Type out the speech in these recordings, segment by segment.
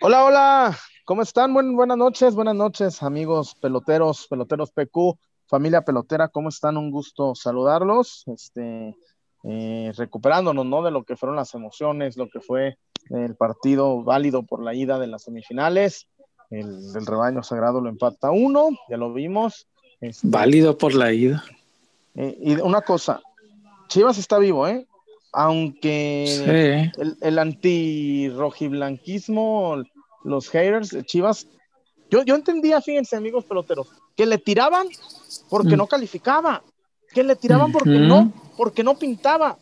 Hola, hola, ¿cómo están? buenas noches, buenas noches, amigos peloteros, peloteros PQ, familia pelotera, ¿cómo están? Un gusto saludarlos, este, eh, recuperándonos, ¿no? De lo que fueron las emociones, lo que fue el partido válido por la ida de las semifinales, el, rebaño sagrado lo empata uno, ya lo vimos. Este, válido por la ida. Eh, y una cosa, Chivas está vivo, ¿eh? Aunque el, el anti-rojiblanquismo, los haters de Chivas, yo, yo entendía, fíjense, amigos peloteros, que le tiraban porque mm. no calificaba, que le tiraban porque no, porque no pintaba.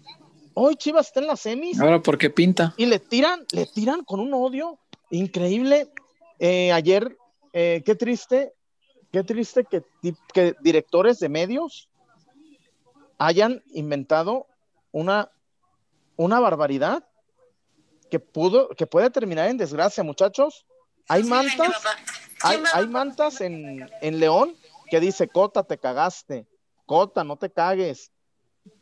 Hoy Chivas está en las semis. Ahora porque pinta. Y le tiran, le tiran con un odio increíble. Eh, ayer, eh, qué triste, qué triste que, que directores de medios hayan inventado una, una barbaridad que pudo, que puede terminar en desgracia, muchachos. Hay mantas, hay, mantas en, León que dice, Cota, te cagaste. Cota, no te cagues.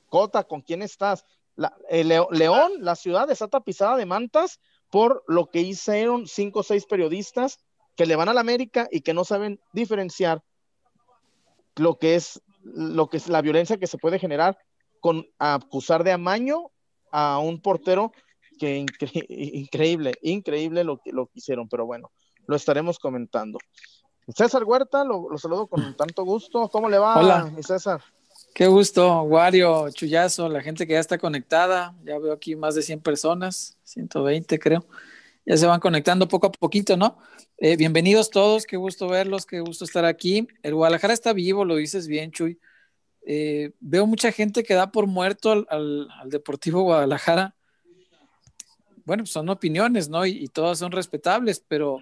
Cota, ¿con quién estás? La, León, la ciudad está tapizada de mantas por lo que hicieron cinco o seis periodistas que le van a la América y que no saben diferenciar lo que es lo que es la violencia que se puede generar con acusar de amaño a un portero que increíble, increíble lo que, lo que hicieron, pero bueno, lo estaremos comentando. César Huerta, lo, saludo con tanto gusto. ¿Cómo le va, Hola. César? Qué gusto, Wario, Chuyazo, la gente que ya está conectada. Ya veo aquí más de 100 personas, 120 creo. Ya se van conectando poco a poquito, ¿no? Eh, bienvenidos todos, qué gusto verlos, qué gusto estar aquí. El Guadalajara está vivo, lo dices bien, Chuy. Eh, veo mucha gente que da por muerto al, al Deportivo Guadalajara bueno, son opiniones, ¿no? Y, todas son respetables, pero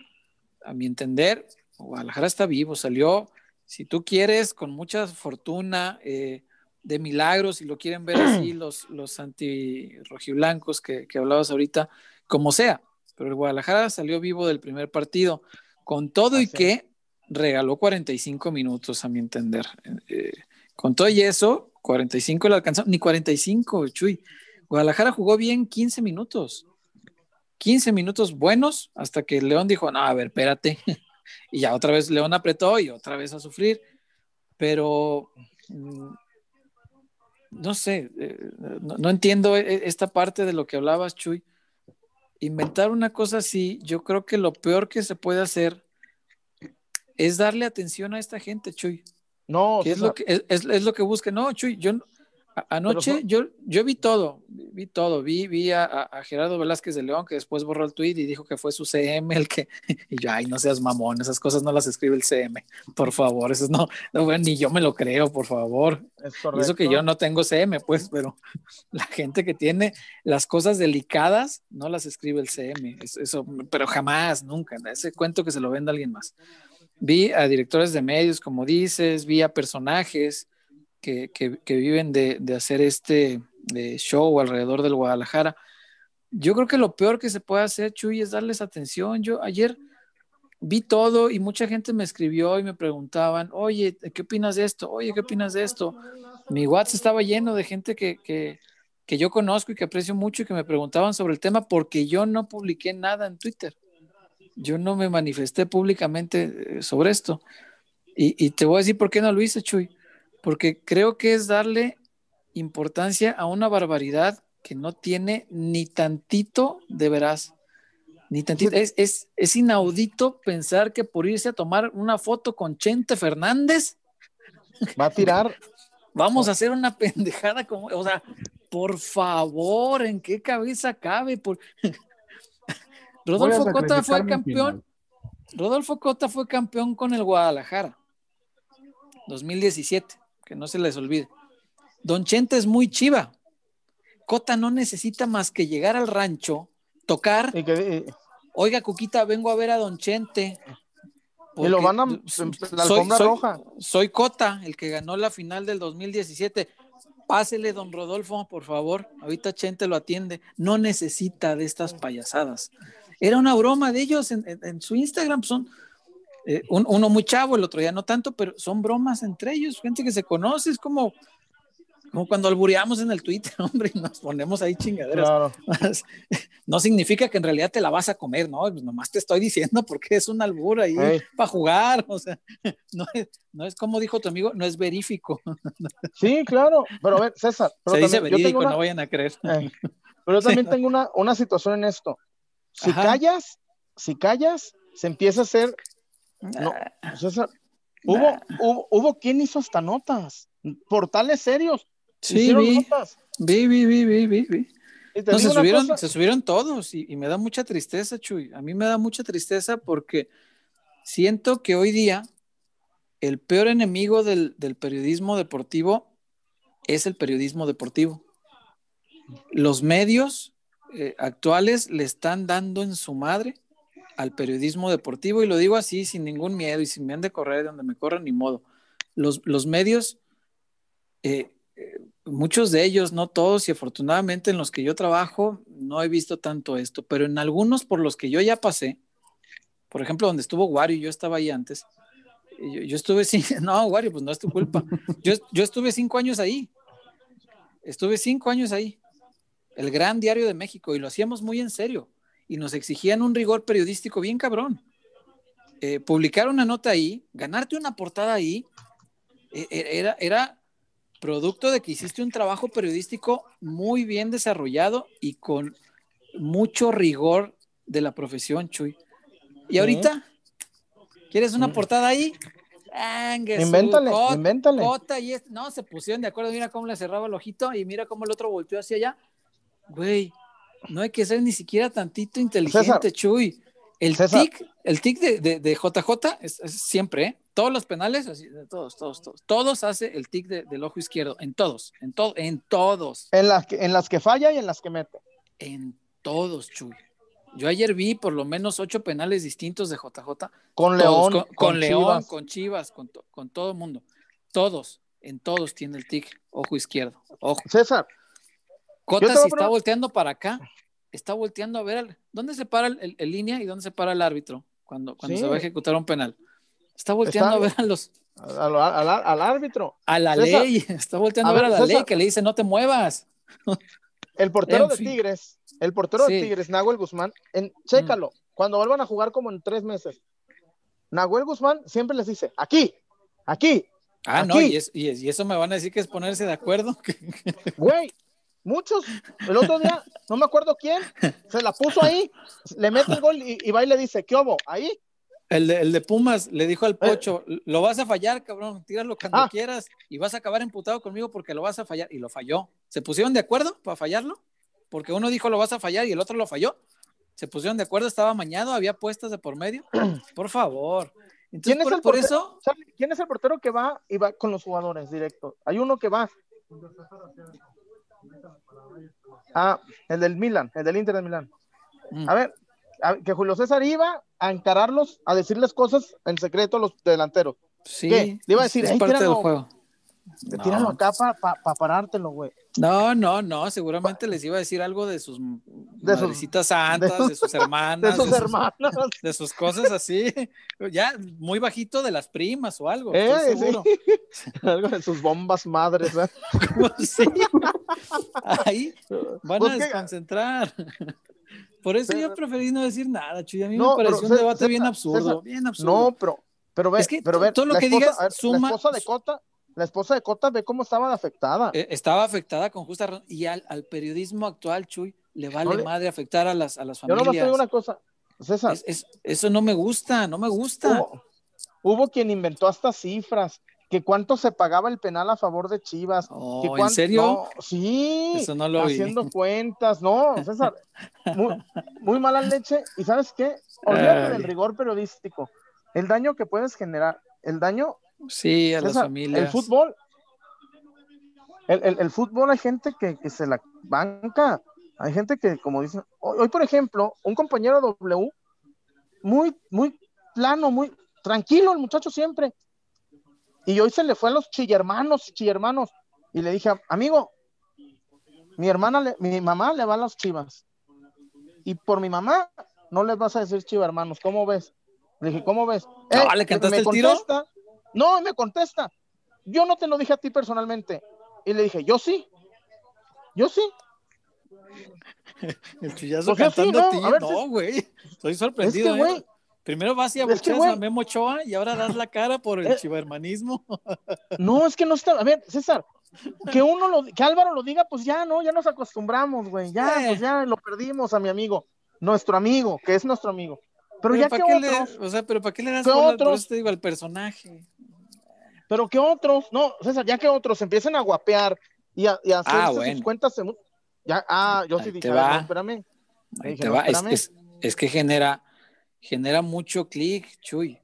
a mi entender, Guadalajara está vivo, salió, si tú quieres, con mucha fortuna, eh, de milagros, si lo quieren ver así, los, los anti-rojiblancos que, que hablabas ahorita, como sea, pero el Guadalajara salió vivo del primer partido, con todo y que regaló 45 minutos, a mi entender. Eh, con todo y eso, 45 le alcanzó, ni 45, Chuy. Guadalajara jugó bien 15 minutos. 15 minutos buenos hasta que León dijo, no, a ver, espérate. y ya otra vez León apretó y otra vez a sufrir. Pero mm, no sé, eh, no, entiendo e, esta parte de lo que hablabas, Chuy. Inventar una cosa así, yo creo que lo peor que se puede hacer es darle atención a esta gente, Chuy. No, es, lo que, es, es, lo que busca. No, Chuy, yo, Anoche yo, yo vi todo, vi todo, vi, vi a, Gerardo Velázquez de León que después borró el tweet y dijo que fue su CM el que, y yo, ay, no seas mamón, esas cosas no las escribe el CM, por favor, eso no, no ni yo me lo creo, por favor. y eso que yo no tengo CM, pues, pero la gente que tiene las cosas delicadas no las escribe el CM, eso, pero jamás, nunca, ese cuento que se lo venda alguien más. Vi a directores de medios, como dices, vi a personajes, que, que, viven de, de, hacer este show alrededor del Guadalajara. Yo creo que lo peor que se puede hacer, Chuy, es darles atención. Yo ayer vi todo y mucha gente me escribió y me preguntaban, oye, ¿qué opinas de esto? Oye, ¿qué opinas de esto? Mi WhatsApp estaba lleno de gente que, que, que yo conozco y que aprecio mucho y que me preguntaban sobre el tema porque yo no publiqué nada en Twitter. Yo no me manifesté públicamente eh, sobre esto. Y, y te voy a decir por qué no lo hice, Chuy porque creo que es darle importancia a una barbaridad que no tiene ni tantito de veraz. Ni tantito. Es, es, inaudito pensar que por irse a tomar una foto con Chente Fernández. Va a tirar. Vamos a hacer una pendejada como, o sea, por favor, ¿en qué cabeza cabe? Por... Rodolfo Cota fue campeón. Rodolfo Cota fue campeón con el Guadalajara. 2017 que no se les olvide. Don Chente es muy chiva. Cota no necesita más que llegar al rancho, tocar. Oiga, Cuquita, vengo a ver a Don Chente. Y lo van a la soy, roja. Soy Cota, el que ganó la final del 2017. Pásele, don Rodolfo, por favor. Ahorita Chente lo atiende. No necesita de estas payasadas. Era una broma de ellos en su Instagram. Son, eh, uno muy chavo, el otro ya no tanto, pero son bromas entre ellos, gente que se conoce, es como, como cuando albureamos en el Twitter, hombre, y nos ponemos ahí chingaderas. No significa que en realidad te la vas a comer, ¿no? Pues nomás te estoy diciendo porque es un albur ahí para jugar, o sea, no es, no es, como dijo tu amigo, no es verífico. Sí, claro, pero a ver, César. Se dice verífico, no vayan a creer. pero yo también tengo una, una situación en esto. Si callas, si callas, se empieza a hacer. No, César, hubo, hubo, hubo quien hizo hasta notas, portales serios Sí, vi, vi, vi, vi, vi, vi, No, se, subieron, se subieron todos y, me da mucha tristeza, Chuy. A mí me da mucha tristeza porque siento que hoy día el peor enemigo del, periodismo deportivo es el periodismo deportivo. Los medios eh, actuales le están dando en su madre al periodismo deportivo y lo digo así sin ningún miedo y sin me han de correr donde me corran ni modo. Los, los medios eh, muchos de ellos, no todos, y afortunadamente en los que yo trabajo no he visto tanto esto, pero en algunos por los que yo ya pasé, por ejemplo, donde estuvo Wario, yo estaba ahí antes, yo, estuve sin, no, Wario, pues no es tu culpa, yo, yo estuve cinco años ahí, estuve cinco años ahí, el gran diario de México, y lo hacíamos muy en serio, y nos exigían un rigor periodístico bien cabrón. Eh, publicar una nota ahí, ganarte una portada ahí, e, e, era, era producto de que hiciste un trabajo periodístico muy bien desarrollado y con mucho rigor de la profesión, Chuy. Y ahorita, ¿quieres una portada ahí? invéntale, invéntale. y no, se pusieron de acuerdo, mira cómo le cerraba el ojito y mira cómo el otro volteó hacia allá. Güey, no hay que ser ni siquiera tantito inteligente, Chuy. El tic, el tic de, de, JJ es, siempre, ¿eh? Todos los penales, así, todos, todos, todos. Todos hace el tic del ojo izquierdo, en todos, en, todo, en todos. En las, que, en las que falla y en las que mete. En todos, Chuy. Yo ayer vi por lo menos ocho penales distintos de JJ. Con León. Con, con, León, con Chivas, con, con todo el mundo. Todos, en todos tiene el tic, ojo izquierdo. Ojo. César. Cota, si está volteando para acá, está volteando a ver dónde se para el, línea y dónde se para el árbitro cuando, cuando se va a ejecutar un penal. Está volteando a ver a los. Al, árbitro. A la ley. Está volteando a, ver, a la ley que le dice no te muevas. El portero de Tigres, el portero de Tigres, Nahuel Guzmán, en, chécalo, mm. cuando vuelvan a jugar como en tres meses. Nahuel Guzmán siempre les dice, aquí, aquí. Ah, no, y, y, eso me van a decir que es ponerse de acuerdo. Güey, Muchos, el otro día, no me acuerdo quién, se la puso ahí, le mete el gol y, va y le dice, ¿qué hubo? Ahí. El de, el de, Pumas le dijo al Pocho, lo vas a fallar, cabrón, tíralo cuando ah. quieras y vas a acabar emputado conmigo porque lo vas a fallar. Y lo falló. ¿Se pusieron de acuerdo para fallarlo? Porque uno dijo lo vas a fallar y el otro lo falló. Se pusieron de acuerdo, estaba mañado, había puestas de por medio. Por favor. ¿Quién es el por eso? ¿Quién es el portero que va y va con los jugadores directo? Hay uno que va. Ah, el del Milan, el del Inter de Milán. Mm. A ver, que Julio César iba a encararlos, a decirles cosas en secreto a los delanteros. Sí, Le iba a decir, es parte del juego. Tíralo acá para parártelo, güey. No, no, no, seguramente les iba a decir algo de sus de sus santas, de, sus hermanas, de sus hermanas, de sus, cosas así, ya muy bajito de las primas o algo, eh, seguro. algo de sus bombas madres, ¿verdad? sí. Ahí van pues a desconcentrar. Por eso yo preferí no decir nada, Chuy. A mí me pareció un debate bien absurdo, bien absurdo. No, pero, pero ve, es que pero ve, todo lo que digas suma. La esposa de Cota la esposa de Cota ve cómo estaba afectada. Eh, estaba afectada con justa razón. Y al, periodismo actual, Chuy, le vale madre afectar a las, a las familias. Yo no me una cosa, César. eso no me gusta, no me gusta. Hubo, quien inventó hasta cifras, que cuánto se pagaba el penal a favor de Chivas. Oh, ¿En serio? sí, eso no lo haciendo cuentas, no, César, muy, mala leche. ¿Y sabes qué? Olvídate del rigor periodístico. El daño que puedes generar, el daño Sí, a las familias. El fútbol, el, fútbol hay gente que, se la banca, hay gente que, como dicen, hoy, por ejemplo, un compañero W, muy, muy plano, muy tranquilo el muchacho siempre, y hoy se le fue a los chillermanos, chillermanos, y le dije, amigo, mi hermana, mi mamá le va a las chivas, y por mi mamá no les vas a decir chivermanos, ¿cómo ves? Le dije, ¿cómo ves? Eh, ¿Le cantaste el tiro? No, me contesta. Yo no te lo dije a ti personalmente. Y le dije, yo sí. Yo sí. El chullazo pues cantando a ti. no, güey. Estoy sorprendido. Es que, ¿eh? Primero vas y abucheas a Memo Ochoa y ahora das la cara por el eh, chivermanismo. No, es que no está. A ver, César, que uno lo, que Álvaro lo diga, pues ya, ¿no? Ya nos acostumbramos, güey. Ya, pues ya lo perdimos a mi amigo. Nuestro amigo, que es nuestro amigo. Pero, ya que otros. o sea, pero ¿para qué le das otros? te digo al personaje? Pero que otros, no, César, ya que otros empiecen a guapear y a, y a hacer ah, sus cuentas. Ya, ah, yo sí dije, no, espérame. Es, que genera, genera mucho clic, Chuy.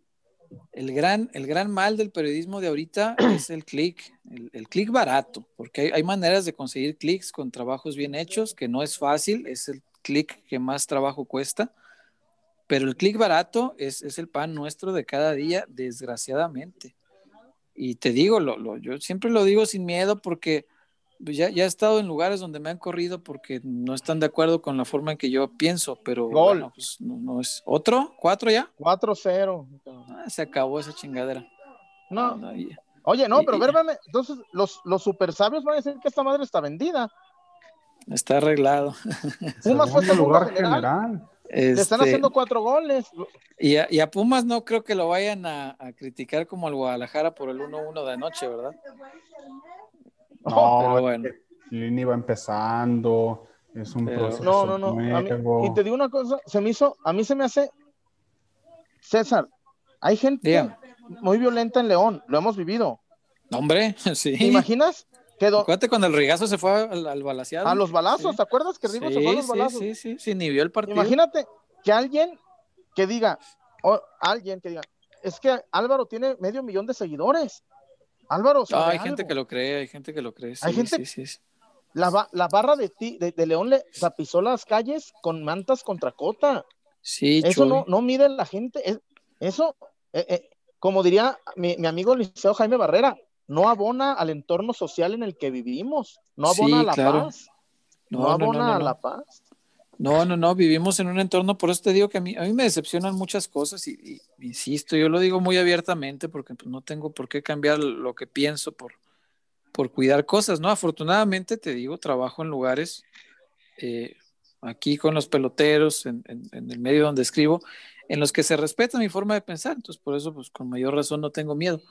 El gran, el gran mal del periodismo de ahorita es el clic, el, clic barato, porque hay, hay, maneras de conseguir clics con trabajos bien hechos, que no es fácil, es el clic que más trabajo cuesta, pero el clic barato es, es, el pan nuestro de cada día, desgraciadamente. Y te digo, lo, lo, yo siempre lo digo sin miedo porque pues ya, ya he estado en lugares donde me han corrido porque no están de acuerdo con la forma en que yo pienso, pero Bueno, pues no, es. ¿Otro? ¿Cuatro ya? 4-0. Ah, se acabó esa chingadera. No. Oye, no, pero vérbame, entonces los, los super sabios van a decir que esta madre está vendida. Está arreglado. Pumas fue el lugar general. Le están este, haciendo cuatro goles. Y a, y a, Pumas no creo que lo vayan a, a criticar como al Guadalajara por el 1-1 de anoche, ¿verdad? No, pero bueno. Lini va empezando, es un proceso. No, no, no. y te digo una cosa, se me hizo, a mí se me hace, César, hay gente muy violenta en León, lo hemos vivido. Hombre, sí. ¿Te imaginas? Quedó... Acuérdate cuando el Rigazo se fue al, al A los balazos, ¿te acuerdas que Rigo se fue a los balazos? Sí, sí, sí, ni vio el partido. Imagínate que alguien que diga, o alguien que diga, es que Álvaro tiene medio millón de seguidores. Álvaro, hay gente que lo cree, hay gente que lo cree. hay gente. La, la, barra de, ti, de, León le tapizó las calles con mantas contra cota. Sí, Eso no, no mide la gente. eso, eh, eh, como diría mi, amigo Liceo Jaime Barrera, no abona al entorno social en el que vivimos. No abona a la paz. No, abona a la paz. No, no, no, vivimos en un entorno, por eso te digo que a mí, a mí me decepcionan muchas cosas y, insisto, yo lo digo muy abiertamente porque pues, no tengo por qué cambiar lo que pienso por, por cuidar cosas, ¿no? Afortunadamente, te digo, trabajo en lugares, eh, aquí con los peloteros, en, en, el medio donde escribo, en los que se respeta mi forma de pensar, entonces por eso, pues con mayor razón no tengo miedo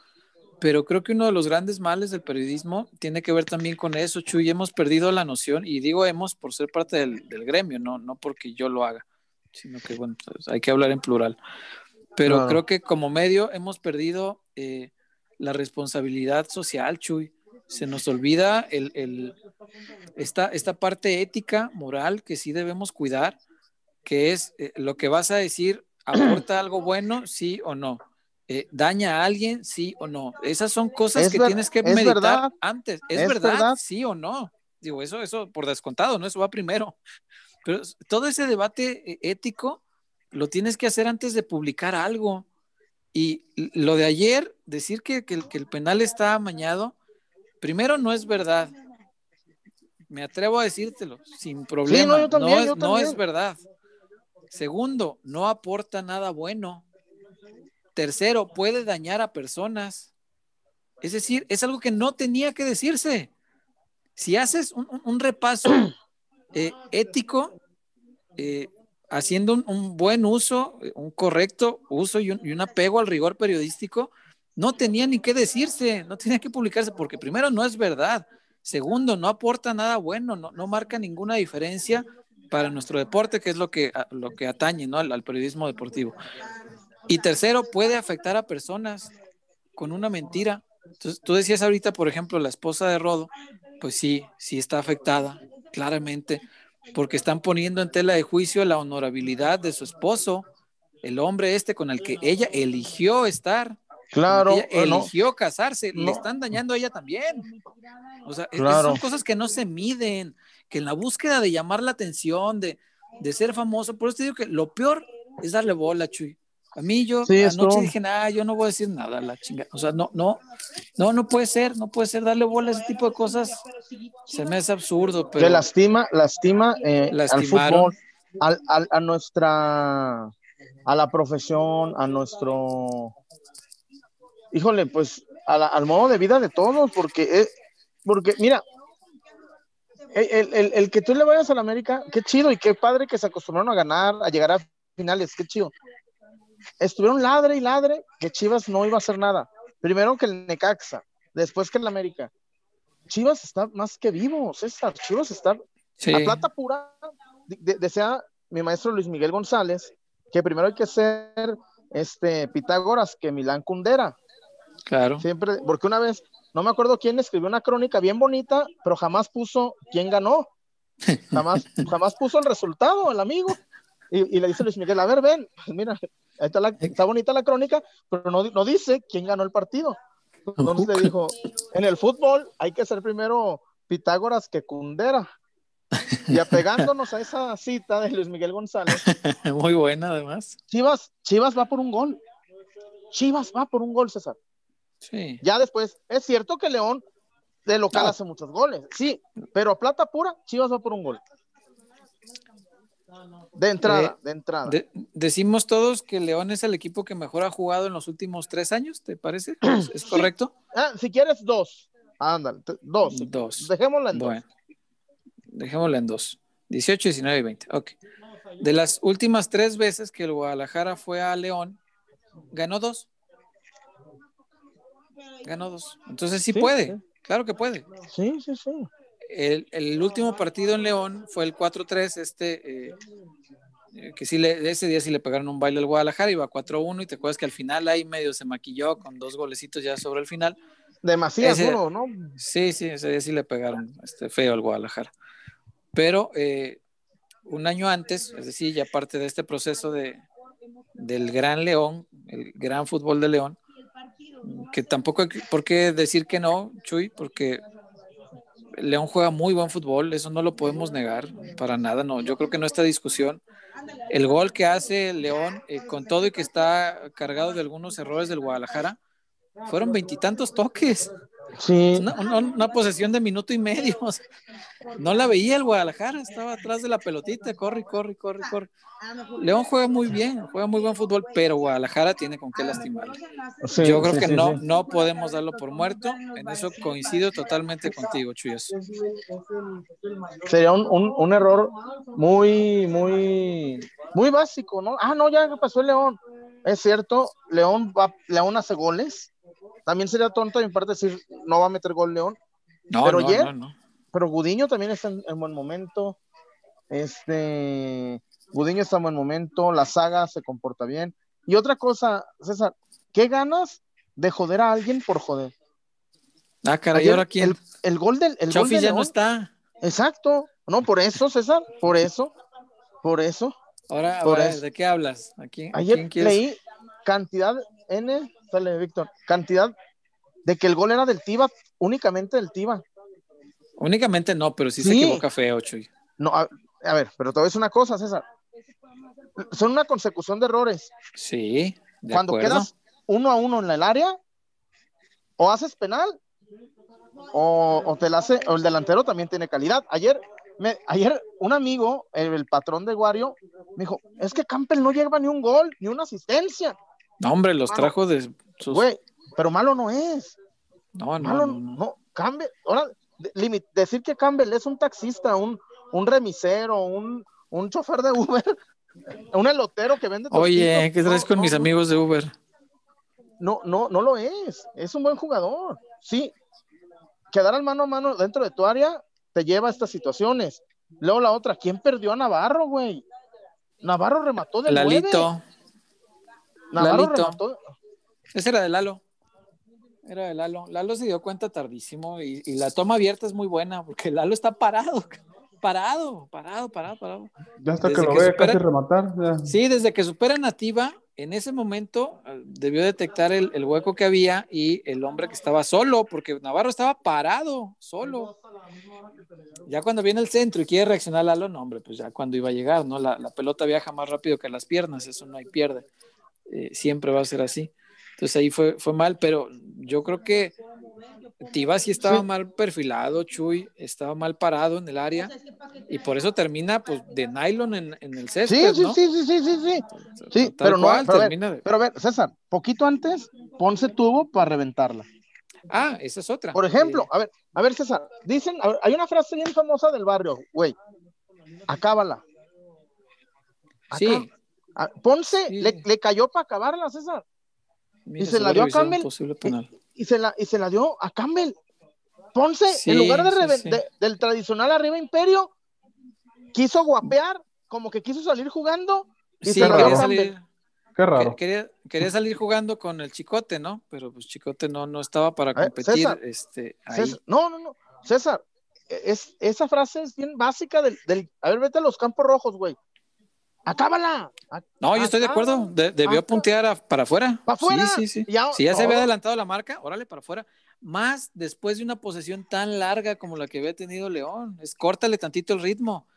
pero creo que uno de los grandes males del periodismo tiene que ver también con eso, Chuy. Hemos perdido la noción, y digo hemos por ser parte del, gremio, no, no porque yo lo haga, sino que, bueno, pues, hay que hablar en plural. Pero creo que como medio hemos perdido eh, la responsabilidad social, Chuy. Se nos olvida el, el, esta, esta parte ética, moral, que sí debemos cuidar, que es eh, lo que vas a decir, ¿aporta algo bueno, sí o no? Eh, daña a alguien, sí o no. Esas son cosas que tienes que meditar antes. ¿Es, verdad, sí o no? Digo, eso, eso por descontado, ¿no? Eso va primero. Pero todo ese debate eh, ético lo tienes que hacer antes de publicar algo. Y lo de ayer, decir que, el, penal está amañado, primero no es verdad. Me atrevo a decírtelo, sin problema. no, no es verdad. Segundo, no aporta nada bueno. Tercero, puede dañar a personas. Es decir, es algo que no tenía que decirse. Si haces un, repaso eh, ético, eh, haciendo un, buen uso, un correcto uso y un, apego al rigor periodístico, no tenía ni que decirse, no tenía que publicarse, porque primero no es verdad. Segundo, no aporta nada bueno, no, marca ninguna diferencia para nuestro deporte, que es lo que, lo que atañe ¿no? al periodismo deportivo. Y tercero, puede afectar a personas con una mentira. Entonces, tú decías ahorita, por ejemplo, la esposa de Rodo, pues sí, sí está afectada, claramente, porque están poniendo en tela de juicio la honorabilidad de su esposo, el hombre este con el que ella eligió estar. Claro. Ella eligió casarse, le están dañando a ella también. O sea, son cosas que no se miden, que en la búsqueda de llamar la atención, de, de ser famoso, por eso te digo que lo peor es darle bola, Chuy. A mí yo anoche dije, nada, yo no voy a decir nada, la chingada. O sea, no, no, no, no puede ser, no puede ser darle bola a ese tipo de cosas. Se me hace absurdo, pero. Que lastima, lastima eh, al fútbol, al, al, a nuestra, a la profesión, a nuestro, híjole, pues al modo de vida de todos, porque porque mira, el, que tú le vayas a la América, qué chido y qué padre que se acostumbraron a ganar, a llegar a finales, qué chido. Estuvieron ladre y ladre que Chivas no iba a hacer nada. Primero que el Necaxa, después que el América. Chivas está más que vivo, César. Chivas está a plata pura. desea mi maestro Luis Miguel González que primero hay que ser este Pitágoras que Milán Kundera. Claro. Siempre, porque una vez, no me acuerdo quién escribió una crónica bien bonita, pero jamás puso quién ganó. Jamás, jamás puso el resultado, el amigo. Y, le dice Luis Miguel, a ver, ven, pues mira, está, está bonita la crónica, pero no, no dice quién ganó el partido. Entonces le dijo, en el fútbol hay que ser primero Pitágoras que Kundera. Y apegándonos a esa cita de Luis Miguel González. Muy buena, además. Chivas, Chivas va por un gol. Chivas va por un gol, César. Sí. Ya después, es cierto que León de local hace muchos goles, sí, pero a plata pura, Chivas va por un gol. De entrada, eh, de entrada. decimos todos que León es el equipo que mejor ha jugado en los últimos tres años, ¿te parece? ¿Es, correcto? Ah, si quieres, dos. Ándale, dos. Dos. Dejémosla en dos. Dejémosla en dos. 18, 19 y 20. Ok. De las últimas tres veces que el Guadalajara fue a León, ganó dos. Ganó dos. Entonces sí, puede. Claro que puede. Sí, sí, sí. El, último partido en León fue el 4-3, este, eh, que sí, le, ese día sí le pegaron un baile al Guadalajara, iba 4-1 y te acuerdas que al final ahí medio se maquilló con dos golecitos ya sobre el final. Demasiado ¿no? Sí, sí, ese día sí le pegaron este, feo al Guadalajara. Pero eh, un año antes, es decir, ya parte de este proceso de, del Gran León, el gran fútbol de León, que tampoco hay por qué decir que no, Chuy, porque León juega muy buen fútbol, eso no lo podemos negar para nada, no, yo creo que no está discusión. El gol que hace León, eh, con todo y que está cargado de algunos errores del Guadalajara, fueron veintitantos toques. Sí. Una, posesión de minuto y medio. no la veía el Guadalajara, estaba atrás de la pelotita, corre, corre, corre, corre. León juega muy bien, juega muy buen fútbol, pero Guadalajara tiene con qué lastimar. Yo creo que no, no podemos darlo por muerto. En eso coincido totalmente contigo, Chuyas. Sería un, un, error muy, muy, muy básico, ¿no? Ah, no, ya pasó el León. Es cierto, León va, León hace goles, también sería tonto de mi parte decir no va a meter gol León. No, pero no, no, Pero Gudiño también está en, buen momento. Este Gudiño está en buen momento, la saga se comporta bien. Y otra cosa, César, ¿qué ganas de joder a alguien por joder? Ah, caray, ahora quién? El, gol del. El gol ya no está. Exacto. No, por eso, César, por eso, por eso. Ahora, ahora ¿de qué hablas? Aquí, Ayer leí cantidad N sale Víctor, cantidad de que el gol era del Tiva, únicamente del Tiva. Únicamente no, pero sí, se equivoca feo, Chuy. No, a, ver, pero te voy a decir una cosa, César. Son una consecución de errores. Sí. Cuando quedas uno a uno en el área, o haces penal, o, te la hace, o el delantero también tiene calidad. Ayer, me, ayer un amigo, el, patrón de Guario, me dijo, es que Campbell no lleva ni un gol, ni una asistencia. No, hombre, los trajo de sus... Güey, pero malo no es. No, no. Malo, no, Campbell, ahora, decir que Campbell es un taxista, un, un remisero, un, un chofer de Uber, un elotero que vende. Oye, ¿qué traes con mis amigos de Uber? No, no, no lo es. Es un buen jugador. Sí, quedar al mano a mano dentro de tu área te lleva a estas situaciones. Luego la otra, ¿quién perdió a Navarro, güey? Navarro remató de Lalito. Navarro Ese era de Lalo. Era de Lalo. Lalo se dio cuenta tardísimo y, la toma abierta es muy buena porque Lalo está parado. Parado, parado, parado, parado. Ya hasta que lo ve casi rematar. Sí, desde que supera Nativa, en ese momento eh, debió detectar el, el, hueco que había y el hombre que estaba solo, porque Navarro estaba parado, solo. Ya cuando viene el centro y quiere reaccionar Lalo, no, hombre, pues ya cuando iba a llegar, ¿no? La, la pelota viaja más rápido que las piernas, eso no hay pierde. Eh, siempre va a ser así. Entonces ahí fue, fue mal, pero yo creo que Tiva sí estaba mal perfilado, Chuy, estaba mal parado en el área y por eso termina pues de nylon en, el césped, sí, sí, sí, sí, sí, sí, sí, pero no, pero, a ver, César, poquito antes, Ponce tuvo para reventarla. Ah, esa es otra. Por ejemplo, a ver, A ver, César, dicen, hay una frase bien famosa del barrio, güey. Acábala. sí. Ponce le, cayó para acabarla, César. y se la dio a Campbell. Y, se la, y se la dio a Campbell. Ponce, en lugar de, del tradicional arriba Imperio, quiso guapear, como que quiso salir jugando. Y se quería salir. Qué raro. Quería, quería, salir jugando con el Chicote, ¿no? Pero pues Chicote no, no estaba para competir. este, no, no, no. César, es, esa frase es bien básica del, del, A ver, vete a los campos rojos, güey. Acábala. No, yo estoy de acuerdo. debió puntear para afuera. ¿Para afuera? Sí, sí, sí. Ya, si ya se había adelantado la marca, órale, para afuera. Más después de una posesión tan larga como la que había tenido León. Es córtale tantito el ritmo.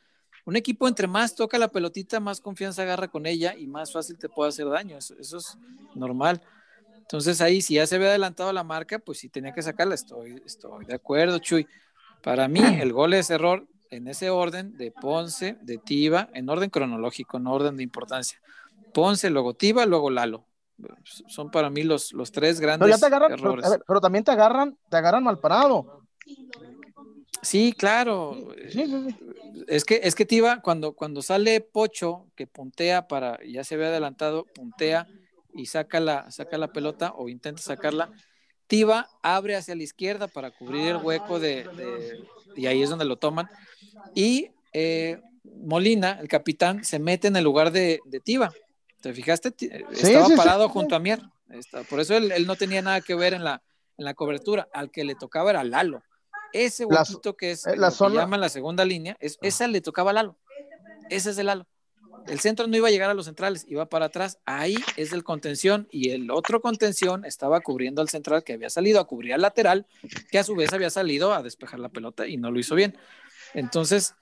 Un equipo entre más toca la pelotita, más confianza agarra con ella y más fácil te puede hacer daño. Eso, es normal. Entonces ahí, si ya se había adelantado la marca, pues sí tenía que sacarla. Estoy, estoy de acuerdo, Chuy. Para mí, el gol es error en ese orden de Ponce, de Tiva, en orden cronológico, en orden de importancia. Ponce, luego Tiva, luego Lalo. Son para mí los, los tres grandes errores. Pero, también te agarran, te agarran mal parado. Sí, claro. Es que, es que Tiva, cuando, cuando sale Pocho, que puntea para, ya se ve adelantado, puntea y saca la, saca la pelota o intenta sacarla, Tiva abre hacia la izquierda para cubrir el hueco de y ahí es donde lo toman. Y eh, Molina, el capitán, se mete en el lugar de, de Tiva. ¿Te fijaste? Estaba parado junto a Mier. Por eso él, no tenía nada que ver en la, en la cobertura. Al que le tocaba era Lalo. Ese huequito que es eh, la que llaman la segunda línea, es, esa le tocaba a Lalo. Ese es el Lalo. El centro no iba a llegar a los centrales, iba para atrás. Ahí es el contención y el otro contención estaba cubriendo al central que había salido a cubrir al lateral, que a su vez había salido a despejar la pelota y no lo hizo bien. Entonces,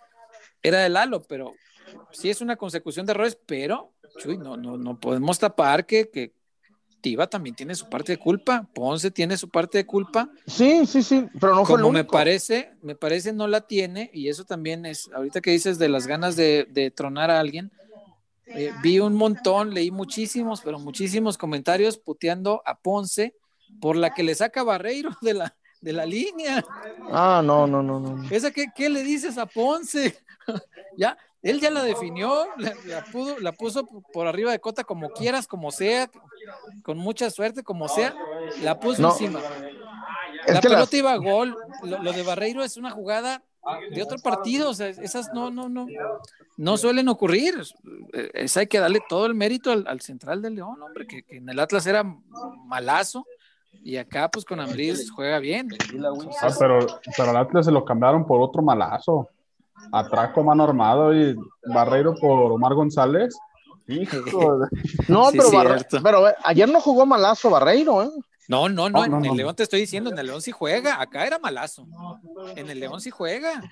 era el halo, pero sí es una consecución de errores, pero no, no, no podemos tapar que, que Tiva también tiene su parte de culpa, Ponce tiene su parte de culpa. Sí, sí, sí, pero no Como me parece, me parece no la tiene, y eso también es, ahorita que dices de las ganas de, de tronar a alguien, eh, vi un montón, leí muchísimos, pero muchísimos comentarios puteando a Ponce por la que le saca Barreiro de la, de la línea. Ah, no, no, no, no. ¿Esa qué, qué le dices a Ponce? ya, él ya la definió, la, pudo, la puso por arriba de cota como quieras, como sea, con mucha suerte, como sea, la puso encima. la pelota iba a gol. Lo, de Barreiro es una jugada de otro partido, o sea, esas no, no, no, no suelen ocurrir. Esa hay que darle todo el mérito al, central del León, hombre, que, que, en el Atlas era malazo y acá, pues con Ambriz juega bien. Ah, pero, pero al Atlas se lo cambiaron por otro malazo. Atraco mano armado y Barreiro por Omar González. Hijo No, pero, pero ayer no jugó malazo Barreiro, ¿eh? No, no, no, en el León te estoy diciendo, en el León sí juega, acá era malazo. En el León sí juega.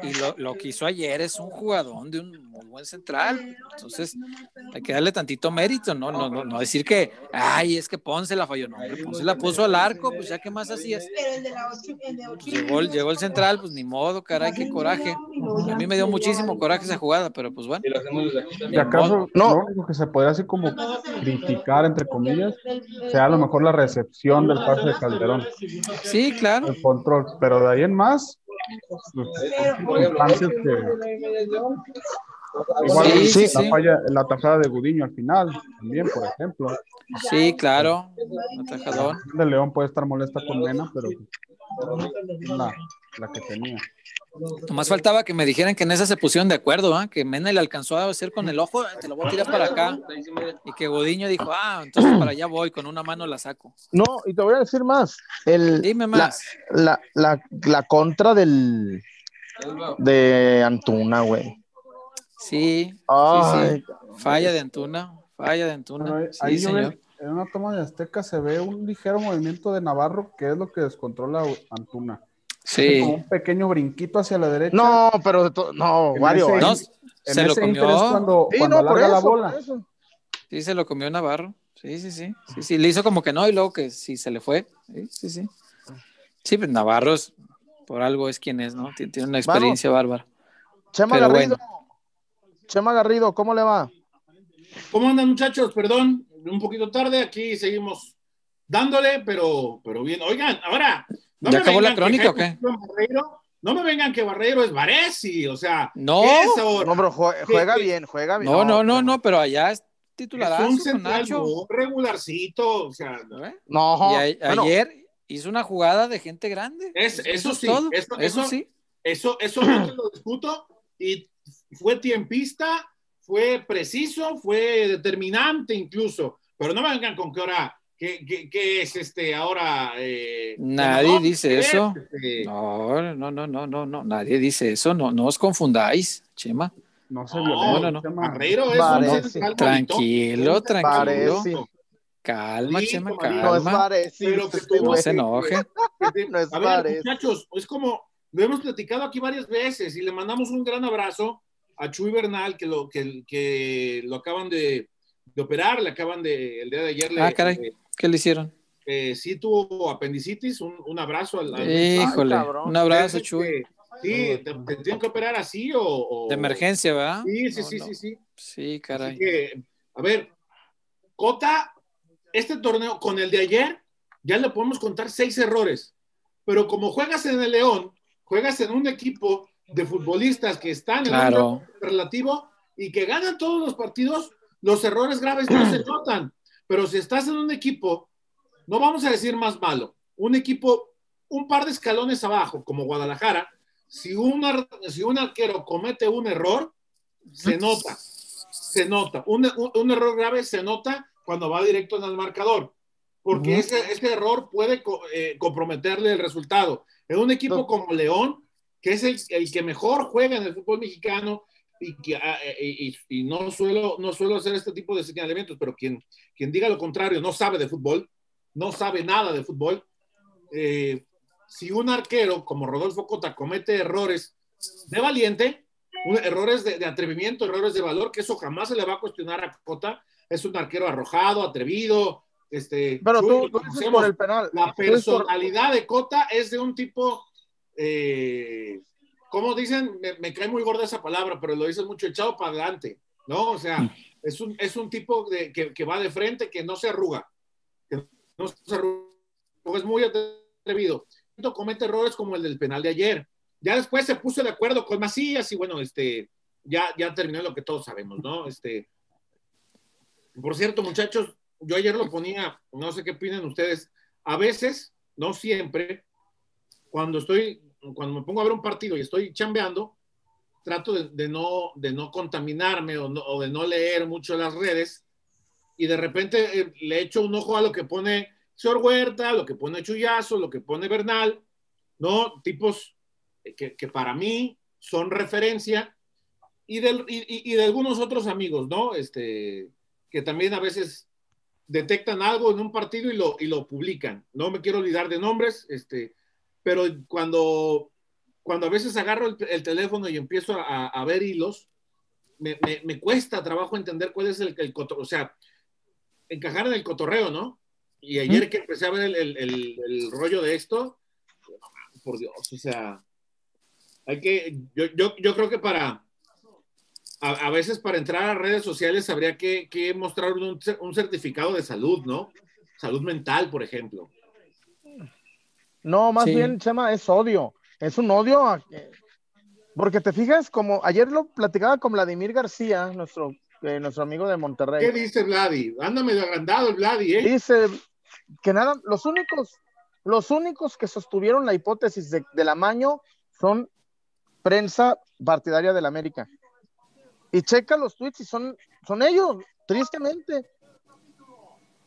Y lo, que hizo ayer es un jugador de un muy buen central. Entonces, hay que darle tantito mérito, ¿no? No, no, no decir que, ay, es que Ponce la falló. No, Ponce la puso al arco, pues ya qué más hacías. Llegó, llegó, el central, pues ni modo, caray, qué coraje. A mí me dio muchísimo coraje esa jugada, pero pues bueno. ¿Y acaso no. lo único que se podría así como criticar, entre comillas, sea a lo mejor la recepción del pase de Calderón. Sí, claro. El control, pero de ahí en más, Igual sí, la falla, la tajada de Gudiño al final, también, por ejemplo. Sí, claro. Atajador. De León puede estar molesta con Mena, pero la, la que tenía. Nomás faltaba que me dijeran que en esa se pusieron de acuerdo, ¿eh? que Mena le alcanzó a hacer con el ojo, te lo voy a tirar para acá. Y que Godiño dijo, ah, entonces para allá voy, con una mano la saco. No, y te voy a decir más. El, Dime más. La, la, la, contra del de Antuna, güey. Sí, sí, Falla de Antuna, falla de Antuna. sí, señor. en una toma de Azteca se ve un ligero movimiento de Navarro, que es lo que descontrola Antuna. Sí. un pequeño brinquito hacia la derecha. No, pero no, Wario. No, se lo comió. cuando, cuando no, la bola. Sí, se lo comió Navarro. Sí, sí, sí, sí, sí. Le hizo como que no y luego que sí se le fue. Sí, sí, sí. Sí, pues Navarro es, por algo es quien es, ¿no? Tiene, una experiencia bárbara. Chema Garrido. Chema Garrido, ¿cómo le va? ¿Cómo andan, muchachos? Perdón, un poquito tarde. Aquí seguimos dándole, pero, pero bien. Oigan, ahora, No ¿Ya me acabó la vengan que crónica o qué? Barreiro- no me vengan que Barreiro es Varesi, o sea, No. No, pero jue- juega que- bien, juega bien. No, no, no, no, pero allá es es titularazo un central regularcito, o sea. No, Y a- bueno, ayer hizo una jugada de gente grande. Es- eso es sí, todo. eso- eso eso- sí. eso, eso no te lo discuto, y fue tiempista, fue preciso, fue determinante incluso, pero no me vengan con que ahora, que, que- que es este ahora... eh, Nadie ganador, dice eso. este, No, no, no, no, no, no, nadie dice eso, no, no os confundáis, Chema. No se No, violenta. no, no. Chema. Barreiro es Varese. un central Tranquilo, tranquilo. Calma, Sí, Chema, Tomadito. no es calma. Varese, Pero que No se enoje. No es A ver, muchachos, es como lo hemos platicado aquí varias veces y le mandamos un gran abrazo a Chuy Bernal, que lo, que, que lo acaban de, de operar, le acaban de, el día de ayer, le, Ah, caray. le- ¿Qué le hicieron? eh, sí tuvo apendicitis, un, un abrazo al... al- Híjole, un abrazo, Chuy. este, Sí, te, te tienen que operar así o... o- De emergencia, ¿verdad? Sí, sí, No, sí, no. sí, sí. Sí, Así caray. que, a ver, Cota, este torneo con el de ayer, ya le podemos contar seis errores. Pero como juegas en el León, juegas en un equipo de futbolistas que están en un Claro. relativo y que ganan todos los partidos, los errores graves no se notan. Pero si estás en un equipo, no vamos a decir más malo, un equipo un par de escalones abajo, como Guadalajara, si un, ar- si un arquero comete un error, se nota, se nota. Un, un- un error grave se nota cuando va directo en el marcador, porque ese, ese error puede co- eh, comprometerle el resultado. En un equipo como León, que es el, el que mejor juega en el fútbol mexicano, y, que, ah, eh, y, y no, suelo, no suelo hacer este tipo de señalamientos, pero quien, quien diga lo contrario no sabe de fútbol, no sabe nada de fútbol. Eh, si un arquero como Rodolfo Cota comete errores de valiente, errores de, de atrevimiento, errores de valor, que eso jamás se le va a cuestionar a Cota, es un arquero arrojado, atrevido. Este, Pero tú, tú dices por el penal. La por- personalidad de Cota es de un tipo, eh, ¿cómo dicen? Me, me cae muy gorda esa palabra, pero lo dicen mucho, echado para adelante, ¿no? O sea, es un, es un tipo de, que, que va de frente, que no se arruga, que no se arruga, es muy atrevido. Comete errores como el del penal de ayer. Ya después se puso de acuerdo con Macías y bueno, este, ya, ya terminó lo que todos sabemos, ¿no? Este, por cierto, muchachos, yo ayer lo ponía, no sé qué opinan ustedes, a veces, no siempre, cuando estoy, cuando me pongo a ver un partido y estoy chambeando, trato de, de no, de no contaminarme o, no- o de no leer mucho las redes y de repente eh, le echo un ojo a lo que pone señor Huerta, lo que pone Chuyazo, lo que pone Bernal, ¿no? Tipos que, que para mí son referencia y, del, y- y de algunos otros amigos, ¿no? Este, que también a veces detectan algo en un partido y lo, y lo publican. No me quiero olvidar de nombres, este, pero cuando, cuando a veces agarro el, el teléfono y empiezo a, a ver hilos, me, me- me cuesta trabajo entender cuál es el, el coto- o sea, encajar en el cotorreo, ¿no? Y ayer que empecé a ver el, el- el- rollo de esto, por Dios, o sea, hay que, yo, yo, yo creo que para, a, a veces para entrar a redes sociales habría que, que mostrar un, un certificado de salud, ¿no? Salud mental, por ejemplo. No, más Sí. bien, Chema, es odio. Es un odio a que- Porque te fijas, como ayer lo platicaba con Vladimir García, nuestro, eh, nuestro amigo de Monterrey. ¿Qué dice Vladi? Anda medio agrandado el Vladi, ¿eh? Dice que nada, los únicos, los únicos que sostuvieron la hipótesis de, del amaño son prensa partidaria del América. Y checa los tweets y son, son ellos, tristemente.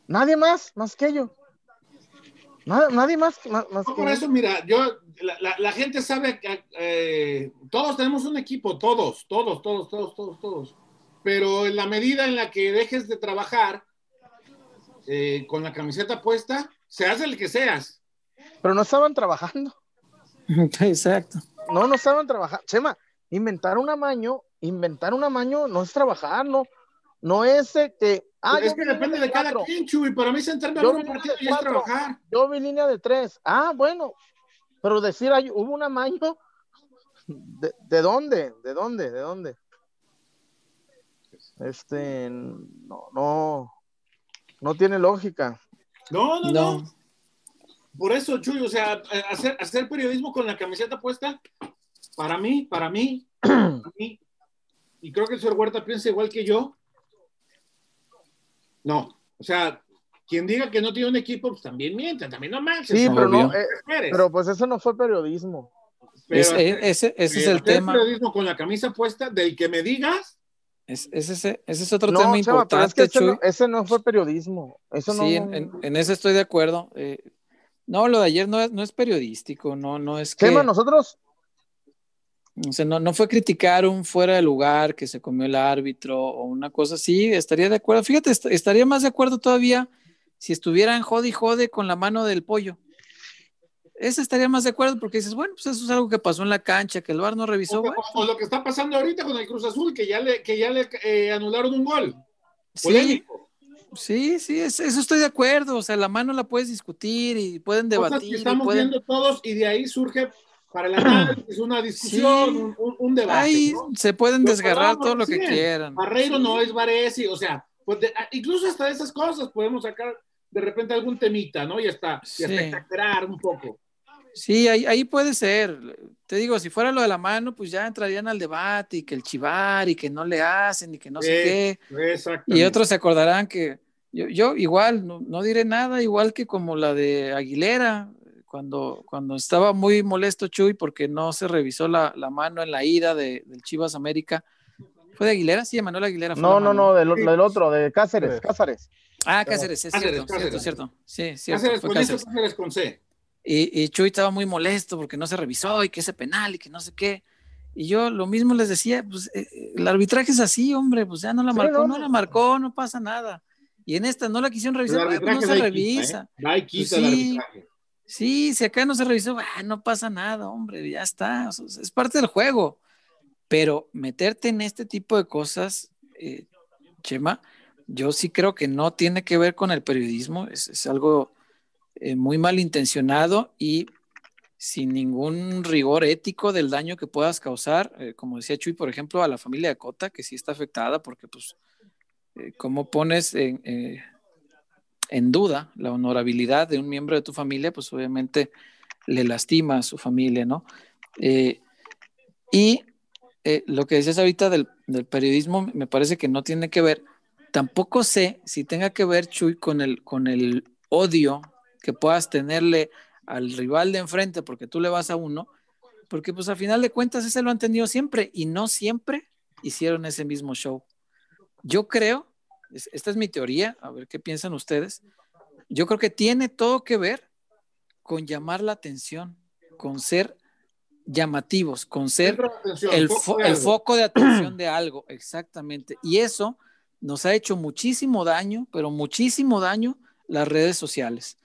Nadie más, más que ellos. Nada- nadie más, que- más, más No, que por eso, mira, yo, la, la- la gente sabe que eh, todos tenemos un equipo, todos, todos, todos, todos, todos, todos. Pero en la medida en la que dejes de trabajar eh, con la camiseta puesta, seas el que seas. Pero no estaban trabajando. Exacto. No, no estaban trabajando. Chema, inventar un amaño, inventar un amaño no es trabajar, no, no es eh, que. Ah, es yo que depende de cada quien, Chuy. Para mí sentarme a Yo ver un partido y es trabajar. Yo vi línea de tres. Ah, bueno. Pero decir, hubo un amaño. ¿De, de dónde? ¿De dónde? ¿De dónde? Este, no, no, no tiene lógica. No, no, no. No. por eso, Chuy, o sea, hacer, hacer periodismo con la camiseta puesta, para mí, para mí, para mí, y creo que el señor Huerta piensa igual que yo, no, o sea, quien diga que no tiene un equipo, pues también miente, también no manches. Sí, pero, no, eh, pero pues eso no fue periodismo. Pero Es- hacer- ese ese es el tema. periodismo con la camisa puesta, del que me digas, Es, es ese, ese es otro No, tema Chema, pero es que importante, ese Chuy. no, ese no fue periodismo. Eso no. Sí, en, en- en eso estoy de acuerdo. Eh, no, lo de ayer no es, no es periodístico, no, no es que. Chema, nosotros, O sea, no, no fue criticar un fuera de lugar que se comió el árbitro o una cosa así, estaría de acuerdo. Fíjate, est- estaría más de acuerdo todavía si estuvieran jode y jode con la mano del pollo. Ese estaría más de acuerdo porque dices, bueno, pues eso es algo que pasó en la cancha, que el VAR no revisó. o, bueno, o- o lo que está pasando ahorita con el Cruz Azul, que ya le, que ya le eh, anularon un gol. Polémico. sí, sí, es- eso estoy de acuerdo. O sea, la mano la puedes discutir y pueden Cosas debatir. y estamos pueden- viendo todos y de ahí surge para la análisis una discusión, Sí. un, un- un debate. Ahí ¿no? se pueden desgarrar todo lo que recién. quieran. Barreiro Sí. no es Varesi, o sea, pues de- a- incluso hasta esas cosas podemos sacar de repente algún temita, ¿no? Y hasta, y hasta Sí. exagerar un poco. Sí, ahí, ahí puede ser. Te digo, si fuera lo de la mano, pues ya entrarían al debate y que el chivar y que no le hacen y que no sé Eh, qué. Y otros se acordarán que yo, yo igual, no, no diré nada, igual que como la de Aguilera, cuando, cuando estaba muy molesto Chuy porque no se revisó la, la mano en la ida de, del Chivas América. ¿Fue de Aguilera? Sí, Manuel Aguilera. fue no, no, no, del, Sí. del otro, de Cáceres. Cáceres. Ah, Cáceres, es Cáceres, cierto, Cáceres. cierto, cierto. Sí, cierto, Cáceres fue con eso, Cáceres. Cáceres con C. Y, y Chuy estaba muy molesto porque no se revisó y que ese penal y que no sé qué. Y yo lo mismo les decía, pues eh, eh, el arbitraje es así, hombre, pues ya no la Sí, marcó, no, la marcó, no pasa nada. Y en esta no la quisieron revisar, ah, pues no se da y quita, revisa. ¿eh? Pues el sí. arbitraje. Sí, si acá no se revisó, ah, no pasa nada, hombre, ya está, es parte del juego. Pero meterte en este tipo de cosas, eh, Chema, yo sí creo que no tiene que ver con el periodismo, es, algo eh, muy malintencionado y sin ningún rigor ético del daño que puedas causar, eh, como decía Chuy, por ejemplo, a la familia de Cota, que sí está afectada, porque pues, eh, ¿cómo pones en, en duda la honorabilidad de un miembro de tu familia? Pues obviamente le lastima a su familia, ¿no? Eh, y eh, lo que decías ahorita del, del periodismo me parece que no tiene que ver, tampoco sé si tenga que ver, Chuy, con el, con el odio que puedas tenerle al rival de enfrente porque tú le vas a uno, porque pues a final de cuentas ese lo han tenido siempre y no siempre hicieron ese mismo show. Yo creo, esta es mi teoría, a ver qué piensan ustedes, yo creo que tiene todo que ver con llamar la atención, con ser llamativos, con ser el, fo- foco de atención de algo, exactamente. Y eso nos ha hecho muchísimo daño, pero muchísimo daño las redes sociales.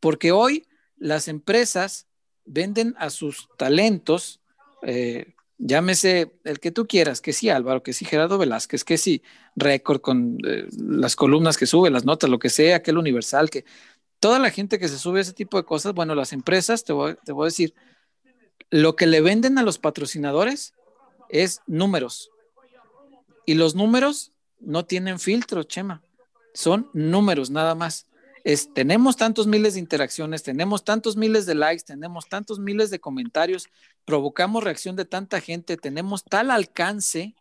Porque hoy las empresas venden a sus talentos, eh, llámese el que tú quieras, que sí Álvaro, que sí Gerardo Velázquez, que sí Récord con eh, las columnas que sube, las notas, lo que sea, aquel universal, que toda la gente que se sube a ese tipo de cosas, bueno, las empresas, te voy, te voy a decir, lo que le venden a los patrocinadores es números. Y los números no tienen filtro, Chema. Son números nada más. Es, tenemos tantos miles de interacciones, tenemos tantos miles de likes, tenemos tantos miles de comentarios, provocamos reacción de tanta gente, tenemos tal alcance,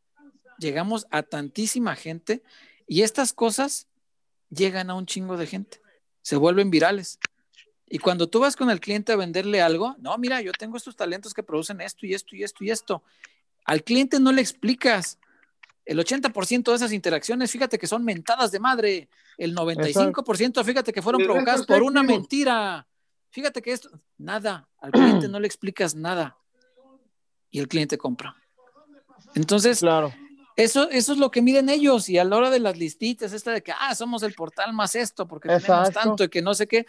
llegamos a tantísima gente y estas cosas llegan a un chingo de gente, se vuelven virales. Y cuando tú vas con el cliente a venderle algo, no, mira, yo tengo estos talentos que producen esto y esto y esto y esto. Al cliente no le explicas. El 80% de esas interacciones, fíjate que son mentadas de madre. El 95%, fíjate que fueron provocadas por una mentira. Fíjate que esto, nada, al cliente no le explicas nada. Y el cliente compra. Entonces, Claro. eso, eso es lo que miden ellos. Y a la hora de las listitas, esta de que, ah, somos el portal más esto, porque tenemos tanto y que no sé qué.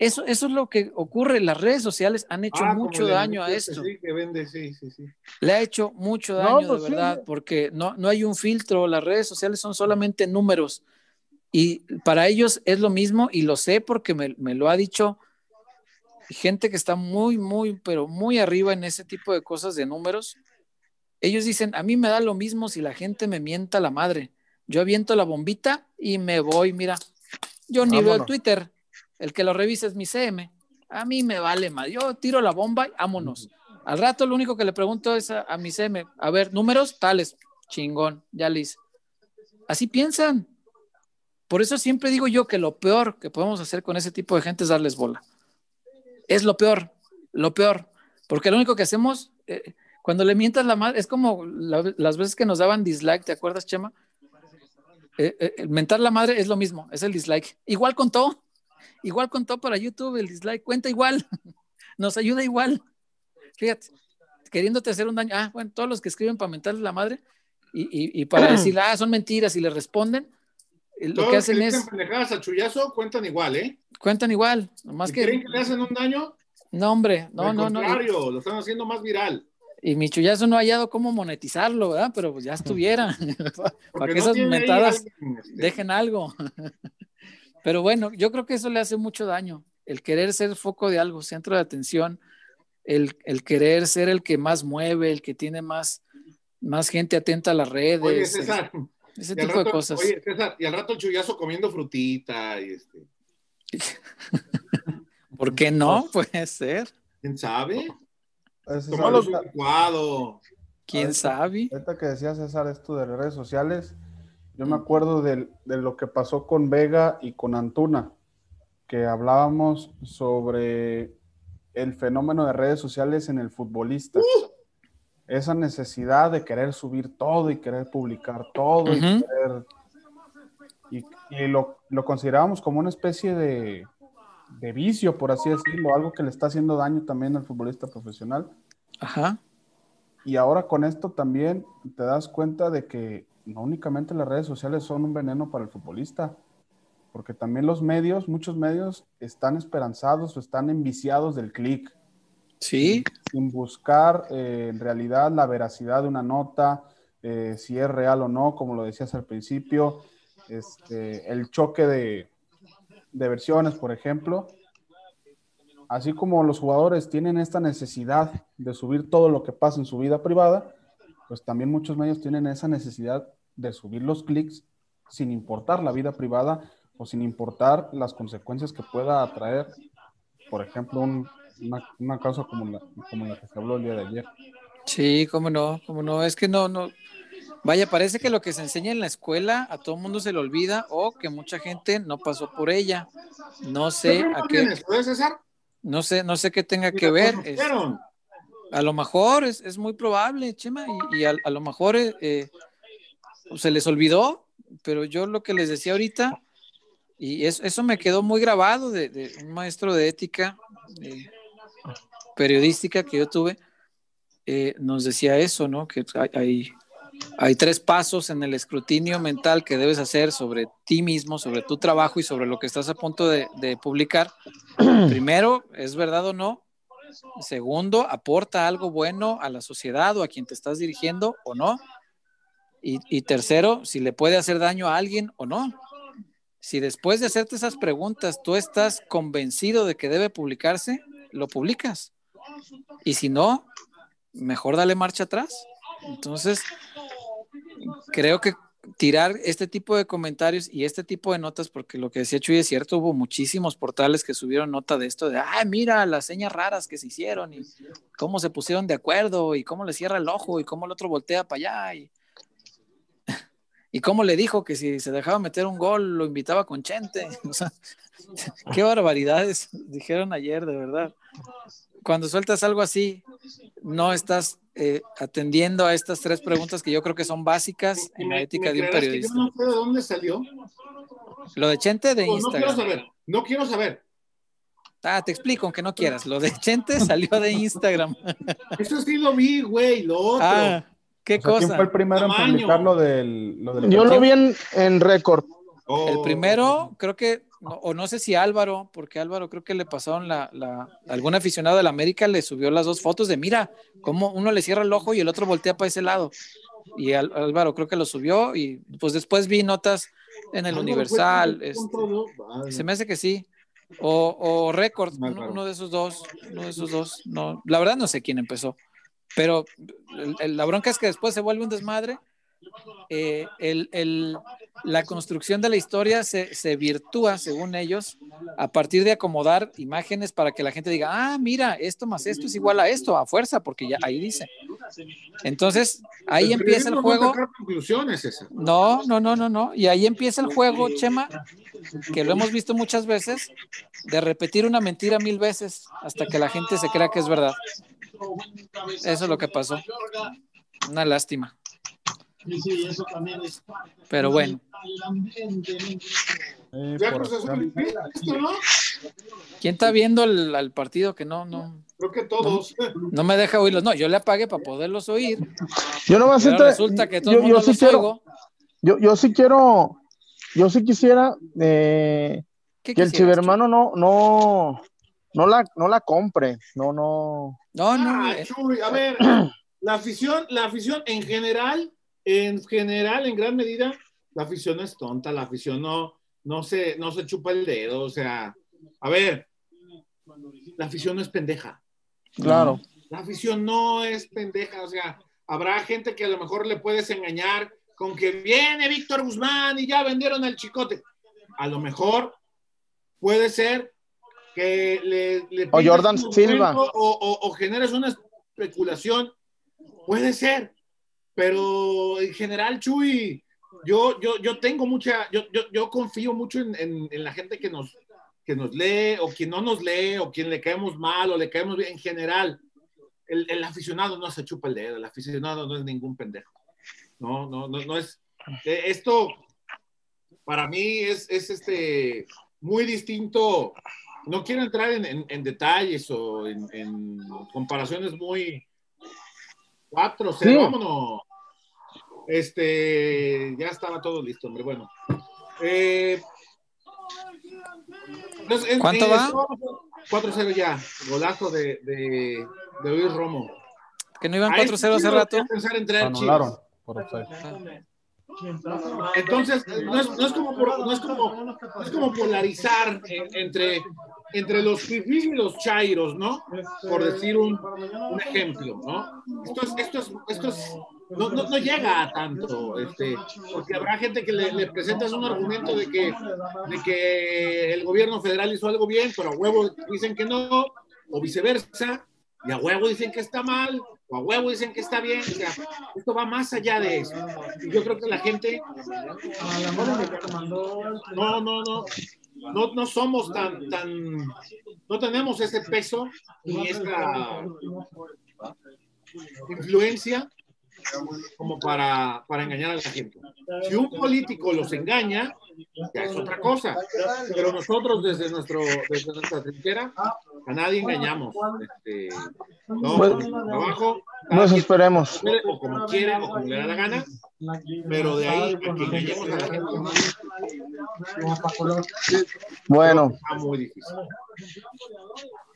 Eso, eso es lo que ocurre. Las redes sociales han hecho Ah, mucho daño a esto. Sí, que vende, sí, sí, sí. Le ha hecho mucho No, daño, pues de sí. verdad, porque no, no hay un filtro. Las redes sociales son solamente números. Y para ellos es lo mismo, y lo sé porque me, me lo ha dicho gente que está muy, muy, pero muy arriba en ese tipo de cosas de números. Ellos dicen, a mí me da lo mismo si la gente me mienta la madre. Yo aviento la bombita y me voy, mira. Yo ni veo el Vámonos. Twitter. El que lo revisa es mi CM. A mí me vale más. Yo tiro la bomba y vámonos. Al rato lo único que le pregunto es a, mi CM, a ver, números tales, chingón, ya listo. Así piensan. Por eso siempre digo yo que lo peor que podemos hacer con ese tipo de gente es darles bola. Es lo peor, lo peor. Porque lo único que hacemos, eh, cuando le mientas la madre, es como las veces que nos daban dislike, ¿te acuerdas, Chema? Eh, eh, mentar la madre es lo mismo, es el dislike. Igual contó, igual contó para YouTube el dislike, cuenta igual, nos ayuda igual. Fíjate, queriéndote hacer un daño. Ah, bueno, todos los que escriben para mentarle la madre y, para decir, ah, son mentiras y le responden, lo que hacen es. pendejadas a Chuyazo cuentan igual, ¿eh? Cuentan igual, nomás que. ¿Creen que le hacen un daño? No, hombre, no, no, no. lo están haciendo más viral. Y mi chullazo no ha hallado cómo monetizarlo, ¿verdad? Pero pues ya estuviera. Para que esas mentadas este. dejen algo. Pero bueno, yo creo que eso le hace mucho daño. El querer ser foco de algo, centro de atención, el, querer ser el que más mueve, el que tiene más, más gente atenta a las redes. Oye, César, ese tipo de cosas. Oye, César, y al rato el chullazo comiendo frutita y este. ¿Por qué no? Puede ser. ¿Quién sabe? ¿Quién sabe? Ahorita que decía César esto de redes sociales, yo me acuerdo de, lo que pasó con Vega y con Antuna, que hablábamos sobre el fenómeno de redes sociales en el futbolista. ¡Uh! Esa necesidad de querer subir todo y querer publicar todo y, querer, y, lo, lo considerábamos como una especie de, de vicio, por así decirlo, algo que le está haciendo daño también al futbolista profesional. Ajá. Y ahora con esto también te das cuenta de que no únicamente las redes sociales son un veneno para el futbolista, porque también los medios, muchos medios están esperanzados o están enviciados del clic. Sí. Sin buscar eh, en realidad la veracidad de una nota, eh, si es real o no, como lo decías al principio, este, el choque de, de versiones, por ejemplo, así como los jugadores tienen esta necesidad de subir todo lo que pasa en su vida privada, pues también muchos medios tienen esa necesidad de subir los clics sin importar la vida privada o sin importar las consecuencias que pueda atraer, por ejemplo, una, una, causa como la, como la que se habló el día de ayer. Sí, cómo no, cómo no, es que no, no, Vaya, parece que lo que se enseña en la escuela a todo el mundo se le olvida o que mucha gente no pasó por ella. No sé a qué. No sé, no sé qué tenga que ver. A lo mejor es, muy probable, Chema, y, a, lo mejor eh, eh, se les olvidó, pero yo lo que les decía ahorita, y eso, me quedó muy grabado de, un maestro de ética eh, periodística que yo tuve, nos decía eso, ¿no? Que hay hay tres pasos en el escrutinio mental que debes hacer sobre ti mismo, sobre tu trabajo y sobre lo que estás a punto de, publicar. Primero, ¿es verdad o no? Segundo, ¿aporta algo bueno a la sociedad o a quien te estás dirigiendo o no? Y, tercero, si le puede hacer daño a alguien o no. Si después de hacerte esas preguntas tú estás convencido de que debe publicarse, lo publicas. Y si no, mejor dale marcha atrás. Entonces, creo que tirar este tipo de comentarios y este tipo de notas, porque lo que decía Chuy es cierto, hubo muchísimos portales que subieron nota de esto, de, ah, mira las señas raras que se hicieron y cómo se pusieron de acuerdo y cómo le cierra el ojo y cómo el otro voltea para allá y, y cómo le dijo que si se dejaba meter un gol lo invitaba con Chente. O sea, qué barbaridades dijeron ayer, de verdad. Cuando sueltas algo así, no estás eh, atendiendo a estas tres preguntas que yo creo que son básicas en la ética de un periodista. yo no sé de dónde salió. Lo de Chente de Instagram. No quiero saber, no quiero saber. Ah, te explico, aunque no quieras. Lo de Chente salió de Instagram. Eso sí lo vi, güey, lo otro. Ah, ¿qué cosa? ¿Quién fue el primero en publicar lo del, Yo lo vi en, en récord. El primero, creo que o no sé si Álvaro, porque Álvaro creo que le pasaron la, la, algún aficionado de la América le subió las dos fotos de mira, cómo uno le cierra el ojo y el otro voltea para ese lado. Y Álvaro creo que lo subió y pues después vi notas en el Universal. Este, se me hace que sí. O, o Record, uno, de esos dos, uno de esos dos. No, la verdad no sé quién empezó. Pero la bronca es que después se vuelve un desmadre. Eh, el, el, la construcción de la historia se, se, virtúa, según ellos, a partir de acomodar imágenes para que la gente diga, ah, mira, esto más esto es igual a esto, a fuerza, porque ya ahí dice. Entonces, ahí empieza el juego. No, no, no, no, no. Y ahí empieza el juego, Chema, que lo hemos visto muchas veces, de repetir una mentira mil veces hasta que la gente se crea que es verdad. Eso es lo que pasó. Una lástima. Pero bueno. Eh, ¿Quién está viendo el, partido que no, no? Creo que todos. No, me deja oírlos. No, yo le apagué para poderlos oír. Yo no Pero resulta que todo yo, el sí quiero, yo, yo, sí quiero, yo sí quisiera eh, que el chivermano no, no, no la, no la compre. No, no. No, no. Ah, a ver, la afición, la afición en general en general, en gran medida, la afición es tonta, la afición no, no, se, no se chupa el dedo, o sea, a ver, la afición no es pendeja. Claro. La afición no es pendeja, o sea, habrá gente que a lo mejor le puedes engañar con que viene Víctor Guzmán y ya vendieron al chicote. A lo mejor puede ser que le, o Jordan Silva o, o generes una especulación, puede ser, pero en general, Chuy, yo, yo, yo tengo mucha, yo, yo, yo confío mucho en, en, la gente que nos, que nos lee o quien no nos lee o quien le caemos mal o le caemos bien. En general, el, el aficionado no se chupa el dedo, el aficionado no es ningún pendejo. No, no, no, no es. Eh, esto para mí es, es este, muy distinto. No quiero entrar en, en, detalles o en, comparaciones muy, 4 0, vámonos. Este, ya estaba todo listo, hombre. Bueno. Eh, ¿Cuánto va? 4-0 ya. Golazo de, de, de Luis Romo. Que no iban 4-0 hace rato. Pensar en traer Anularon, por entonces, no es, no es, como, no es, como, no es como polarizar entre, entre los fifís y los chairos, ¿no? Por decir un, un ejemplo, ¿no? Esto es, esto es, esto es no, no, no, llega a tanto, este, porque habrá gente que le, le presentas un argumento de que, de que el gobierno federal hizo algo bien, pero a huevo dicen que no, o viceversa, y a huevo dicen que está mal, o a huevo dicen que está bien. Esto va más allá de eso. Yo creo que la gente. No, no, no. No, no somos tan, tan. No tenemos ese peso ni esta influencia como para, para engañar a la gente. Si un político los engaña, ya es otra cosa. Pero nosotros desde, nuestro, desde nuestra trinchera a nadie engañamos. Este, no, pues, trabajo. Nos esperemos. O como quiere, o como le da la gana. Pero de ahí a que engañemos a la gente. Bueno. muy difícil.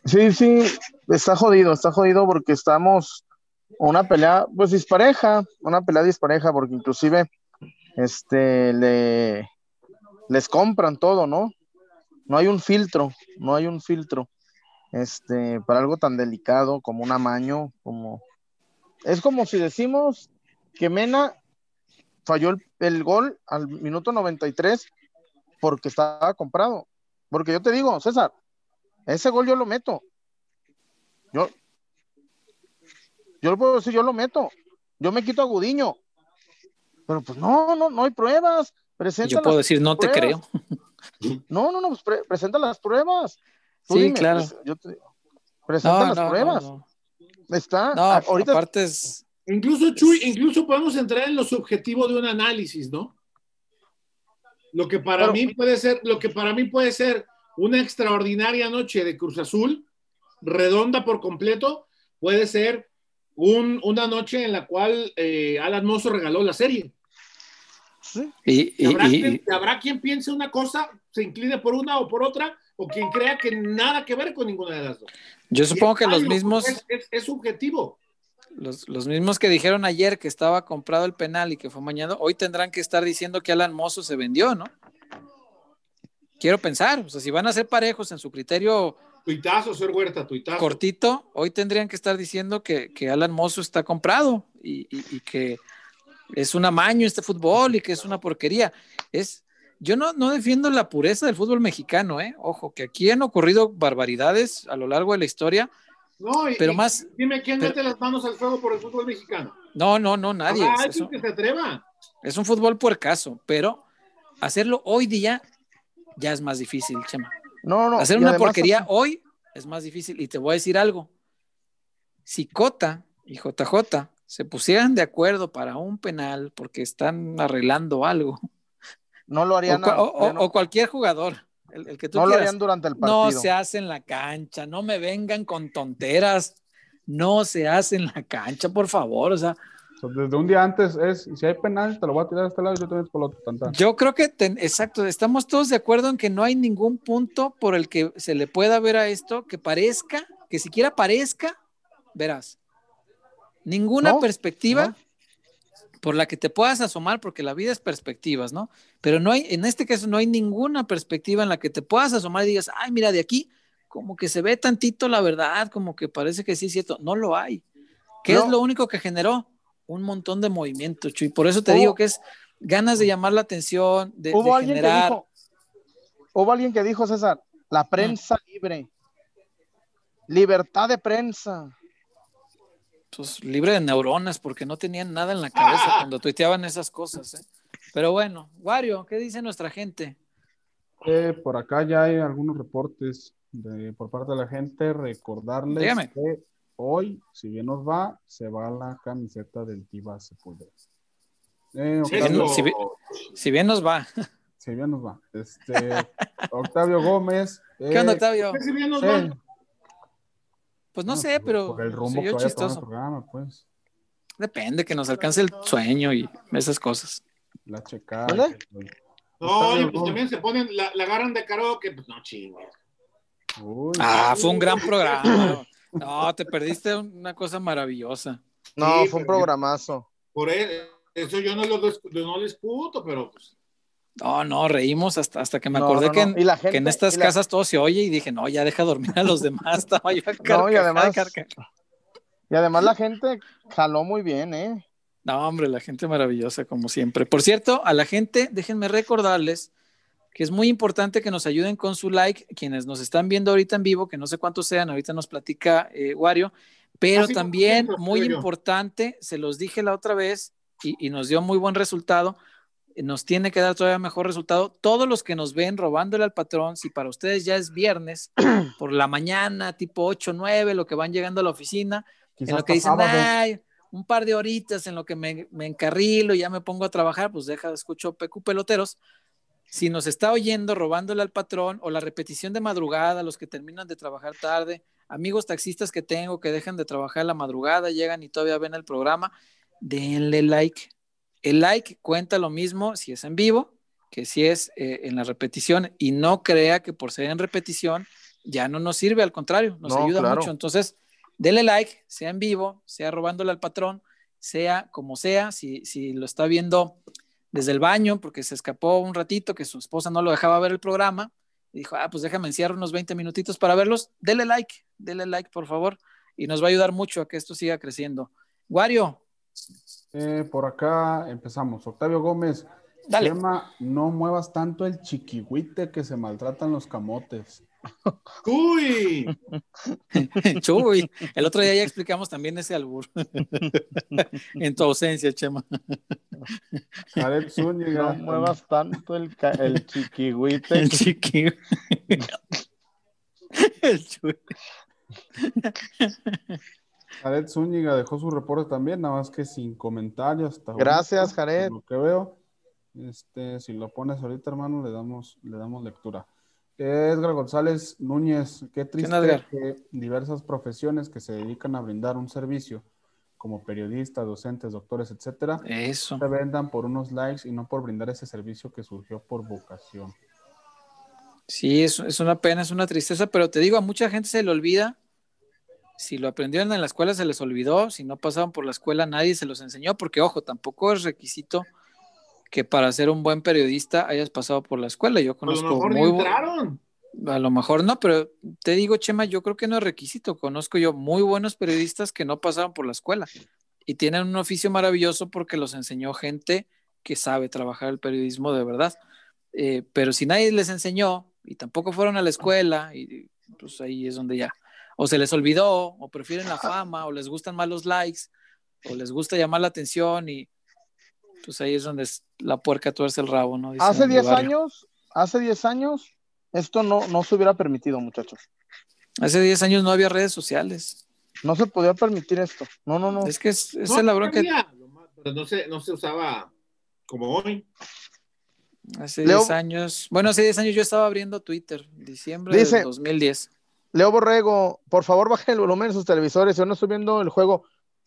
Sí, sí, está jodido, está jodido porque estamos una pelea, pues dispareja, una pelea dispareja, porque inclusive este le les compran todo, ¿no? No hay un filtro, no hay un filtro. Este, para algo tan delicado como un amaño, como es como si decimos que Mena falló el, el gol al minuto 93 porque estaba comprado. Porque yo te digo, César, ese gol yo lo meto. Yo, yo lo puedo decir, yo lo meto. Yo me quito a Gudiño. Pero pues no, no, no hay pruebas. Presenta yo puedo decir, no te creo. No, no, no, pues presenta las pruebas. sí, claro. presenta las pruebas. Está. ahorita. Aparte es... Incluso, Chuy, incluso podemos entrar en lo subjetivo de un análisis, ¿no? Lo que para mí puede ser, lo que para mí puede ser una extraordinaria noche de Cruz Azul, redonda por completo, puede ser una noche en la cual eh, Alan Mozo regaló la serie. Y, habrá, quien, piense una cosa, se incline por una o por otra, o quien crea que nada que ver con ninguna de las dos. Yo supongo que los mismos. Es, subjetivo. Los, los, mismos que dijeron ayer que estaba comprado el penal y que fue mañana, hoy tendrán que estar diciendo que Alan Mozo se vendió, ¿no? Quiero pensar, o sea, si van a ser parejos en su criterio Tuitazo, señor Huerta, tuitazo. Cortito, hoy tendrían que estar diciendo que, Alan Mozo está comprado y, que es un amaño este fútbol y que es una porquería. Es, yo no, no defiendo la pureza del fútbol mexicano, ¿eh? Ojo, que aquí han ocurrido barbaridades a lo largo de la historia. No, y, pero más. Dime quién pero- mete las manos al fuego por el fútbol mexicano. No, no, no, nadie. Habrá Es, alguien que se atreva. es un fútbol puercaso, pero hacerlo hoy día ya es más difícil, Chema. No, no. Hacer una porquería hoy es más difícil. Y te voy a decir algo. Si Cota y JJ se pusieran de acuerdo para un penal porque están arreglando algo, No lo o, harían. o- no, o cualquier jugador, el, el que tú no lo quieras, harían durante el no partido. se hace en la cancha, no me vengan con tonteras, no se hace en la cancha, por favor. O sea, sea, desde un día antes es, si hay penal, te lo voy a tirar a este lado y yo también por el otro. tan, tan. Yo creo que, ten- exacto, estamos todos de acuerdo en que no hay ningún punto por el que se le pueda ver a esto que parezca, que siquiera parezca, verás, ninguna No, perspectiva no. por la que te puedas asomar, porque la vida es perspectivas, ¿no? Pero no hay, en este caso no hay ninguna perspectiva en la que te puedas asomar y digas, ay, mira, de aquí como que se ve tantito la verdad, como que parece que sí es cierto. No lo hay. ¿Qué es lo único que generó? Un montón de movimiento, Chuy. Por eso te Hubo- digo que es ganas de llamar la atención, de, de Hubo alguien generar. que dijo, hubo alguien que dijo, César, la prensa libre. Libertad de prensa. pues, libre de neuronas porque no tenían nada en la cabeza cuando tuiteaban esas cosas. ¿eh? Pero bueno, Wario, ¿qué dice nuestra gente? Eh, por acá ya hay algunos reportes de- por parte de la gente. Recordarles Dígame. que hoy, si bien nos va, se va la camiseta del Tiva Sepúlveda. Eh, Octavio- si bien- Si bien nos va. si bien nos va. Este, Octavio Gómez. ¿Qué onda, eh, Octavio? ¿Qué si bien nos va? Pues no Bueno, sé, por- pero por el rumbo se que tomar el chistoso. programa, pues. Depende, que nos alcance el sueño y esas cosas. La checada. Oye, pues Gómez. también se ponen, la, la agarran de karaoke, pues no chingues. Ah, fue un gran programa. No, te perdiste una cosa maravillosa. No, Sí, fue un programazo. Por e- eso yo no lo, dis- no lo discuto, pero pues, No, no, reímos hasta, hasta que me No, acordé no, que, no. en, Y la que en gente- estas y la- casas todo se oye y dije, no, ya deja dormir a los demás. Estaba yo a No, y además-. Y además la gente jaló muy bien, ¿eh? No, hombre, la gente maravillosa, como siempre. Por cierto, a la gente, déjenme recordarles que es muy importante que nos ayuden con su like, quienes nos están viendo ahorita en vivo, que no sé cuántos sean, ahorita nos platica eh, Wario, pero Ah, también muy importante, se los dije la otra vez y, y nos dio muy buen resultado, nos tiene que dar todavía mejor resultado. Todos los que nos ven robándole al patrón, si para ustedes ya es viernes, por la mañana, tipo 8, 9, lo que van llegando a la oficina, quizás en lo que dicen, ay, un par de horitas en lo que me, me encarrilo y ya me pongo a trabajar, pues deja, escucho PQ Peloteros. Si nos está oyendo robándole al patrón o la repetición de madrugada, los que terminan de trabajar tarde, amigos taxistas que tengo que dejan de trabajar a la madrugada, llegan y todavía ven el programa, denle like. El like cuenta lo mismo si es en vivo que si es eh, en la repetición y no crea que por ser en repetición ya no nos sirve, al contrario, nos No, ayuda claro. mucho. Entonces, dele like, sea en vivo, sea robándole al patrón, sea como sea, si, si lo está viendo desde el baño porque se escapó un ratito que su esposa no lo dejaba ver el programa y dijo, ah, pues déjame encierro unos 20 minutitos para verlos, dele like, dele like por favor y nos va a ayudar mucho a que esto siga creciendo. Wario, Eh, por acá empezamos. Octavio Gómez. Dale. Chema, no muevas tanto el chiquihuite que se maltratan los camotes. ¡Uy! Chuy, el otro día ya explicamos también ese albur. en tu ausencia, Chema. Jared Zúñiga. No muevas tanto el, el chiquihuite. El chiqui. el Chuy. Jared Zúñiga dejó su reporte también, nada más que sin comentarios. hasta Gracias, ahorita, Jared. Lo que veo. Este, si lo pones ahorita, hermano, le damos, le damos lectura. Edgar González Núñez, qué triste que diversas profesiones que se dedican a brindar un servicio, como periodistas, docentes, doctores, etcétera, Eso. se vendan por unos likes y no por brindar ese servicio que surgió por vocación. Sí, es, es una pena, es una tristeza, pero te digo, a mucha gente se le olvida. Si lo aprendieron en la escuela, se les olvidó. Si no pasaban por la escuela, nadie se los enseñó, porque ojo, tampoco es requisito que para ser un buen periodista hayas pasado por la escuela. Yo A lo conozco mejor muy entraron. A lo mejor no, pero te digo, Chema, yo creo que no es requisito. Conozco yo muy buenos periodistas que no pasaron por la escuela y tienen un oficio maravilloso porque los enseñó gente que sabe trabajar el periodismo de verdad. Eh, pero si nadie les enseñó y tampoco fueron a la escuela, y pues ahí es donde ya, o se les olvidó, o prefieren la fama, o les gustan más los likes, o les gusta llamar la atención y pues ahí es donde la puerca tuerce el rabo, ¿no? hace 10 años, hace 10 años, esto no, no se hubiera permitido, muchachos. Hace 10 años no había redes sociales. No se podía permitir esto. No, no, no. Es que es, es la bronca. No se, no se usaba como hoy. Hace 10 años. Bueno, hace 10 años yo estaba abriendo Twitter, diciembre de 2010. Leo Borrego, por favor bajen el volumen de sus televisores. Yo no estoy viendo el juego.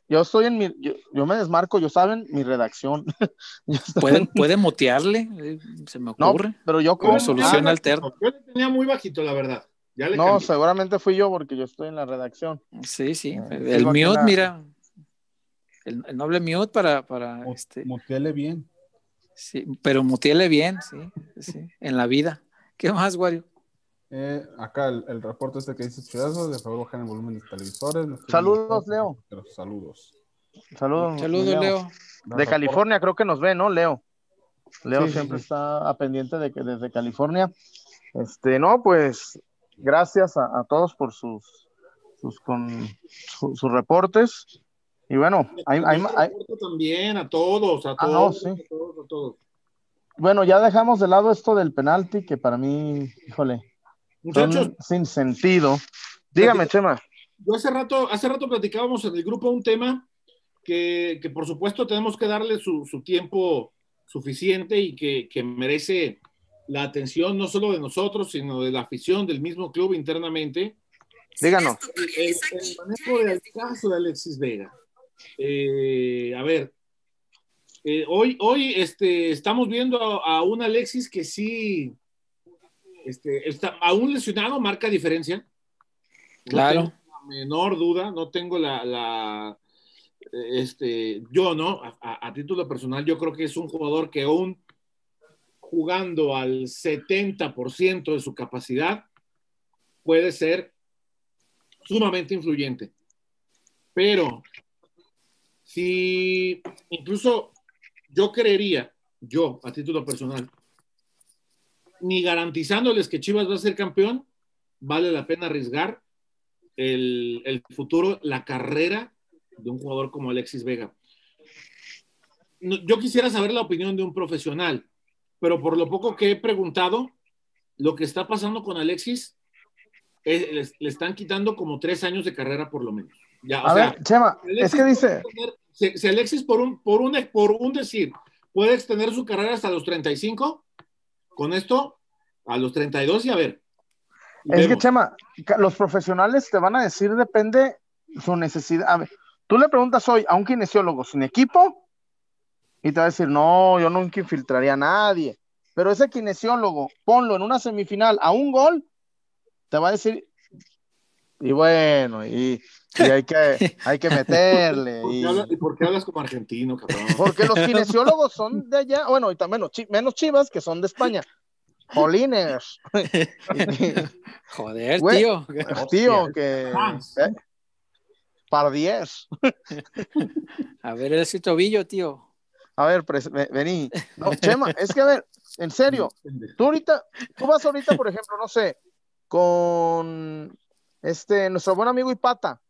Yo estoy en mi, yo, me desmarco, yo saben, mi redacción. ¿Pueden, ¿Pueden mutearle? Eh, se me ocurre. pero yo como solución alterna. Yo le tenía muy bajito, la verdad. no, seguramente fui yo porque yo estoy en la redacción. Sí, sí. Ah, el mute, mira. El, noble mute para, para este. Muteale bien. Sí, pero muteale bien, sí, sí. En la vida. ¿Qué más, Wario? Eh, acá el, reporte este que dice Chuyazo, de favor bajen el volumen de televisores. Saludos, Leo. saludos. Saludos, Saludos, Leo. De California creo que nos ve, ¿no, Leo? Leo siempre está a pendiente de que desde California. Este, no, pues gracias a, todos por sus, sus, con, sus reportes. Y bueno, hay, hay, también a todos, a ah, todos, a todos, a todos. Bueno, ya dejamos de lado esto del penalti, que para mí, híjole, Muchachos. sin sentido. Dígame, Chema. Yo hace rato, hace rato platicábamos en el grupo un tema que, por supuesto tenemos que darle su, tiempo suficiente y que, merece la atención no solo de nosotros, sino de la afición del mismo club internamente. Díganos. El, manejo del caso de Alexis Vega. Eh, a ver, eh, hoy, hoy este, estamos viendo a, a, un Alexis que sí este, está, aún lesionado marca diferencia. claro. menor duda, no tengo la, este, yo no, a, título personal, yo creo que es un jugador que aún jugando al 70% de su capacidad puede ser sumamente influyente. Pero si incluso yo creería, yo a título personal, ni garantizándoles que Chivas va a ser campeón, vale la pena arriesgar el, futuro, la carrera de un jugador como Alexis Vega. yo quisiera saber la opinión de un profesional, pero por lo poco que he preguntado, lo que está pasando con Alexis, le, están quitando como tres años de carrera por lo menos. Ya, a ver, Chema, es que dice... si, Alexis por un, por, un, por un decir puede extender su carrera hasta los 35, con esto a los 32 y a ver. Es que, Chema, los profesionales te van a decir, depende su necesidad. A ver, tú le preguntas hoy a un kinesiólogo sin equipo y te va a decir, no, yo nunca infiltraría a nadie. Pero ese kinesiólogo, ponlo en una semifinal a un gol, te va a decir, y bueno, y, hay, que, hay que meterle. ¿Y por, qué hablas como argentino, cabrón? Porque los kinesiólogos son de allá, bueno, y también menos chivas que son de España. Jolines. Joder, tío. Tío, que. Eh, par 10. A ver ese tobillo, tío. A ver, vení. No, Chema, es que a ver, en serio, tú ahorita, tú vas ahorita, por ejemplo, no sé, con este, nuestro buen amigo Ipata.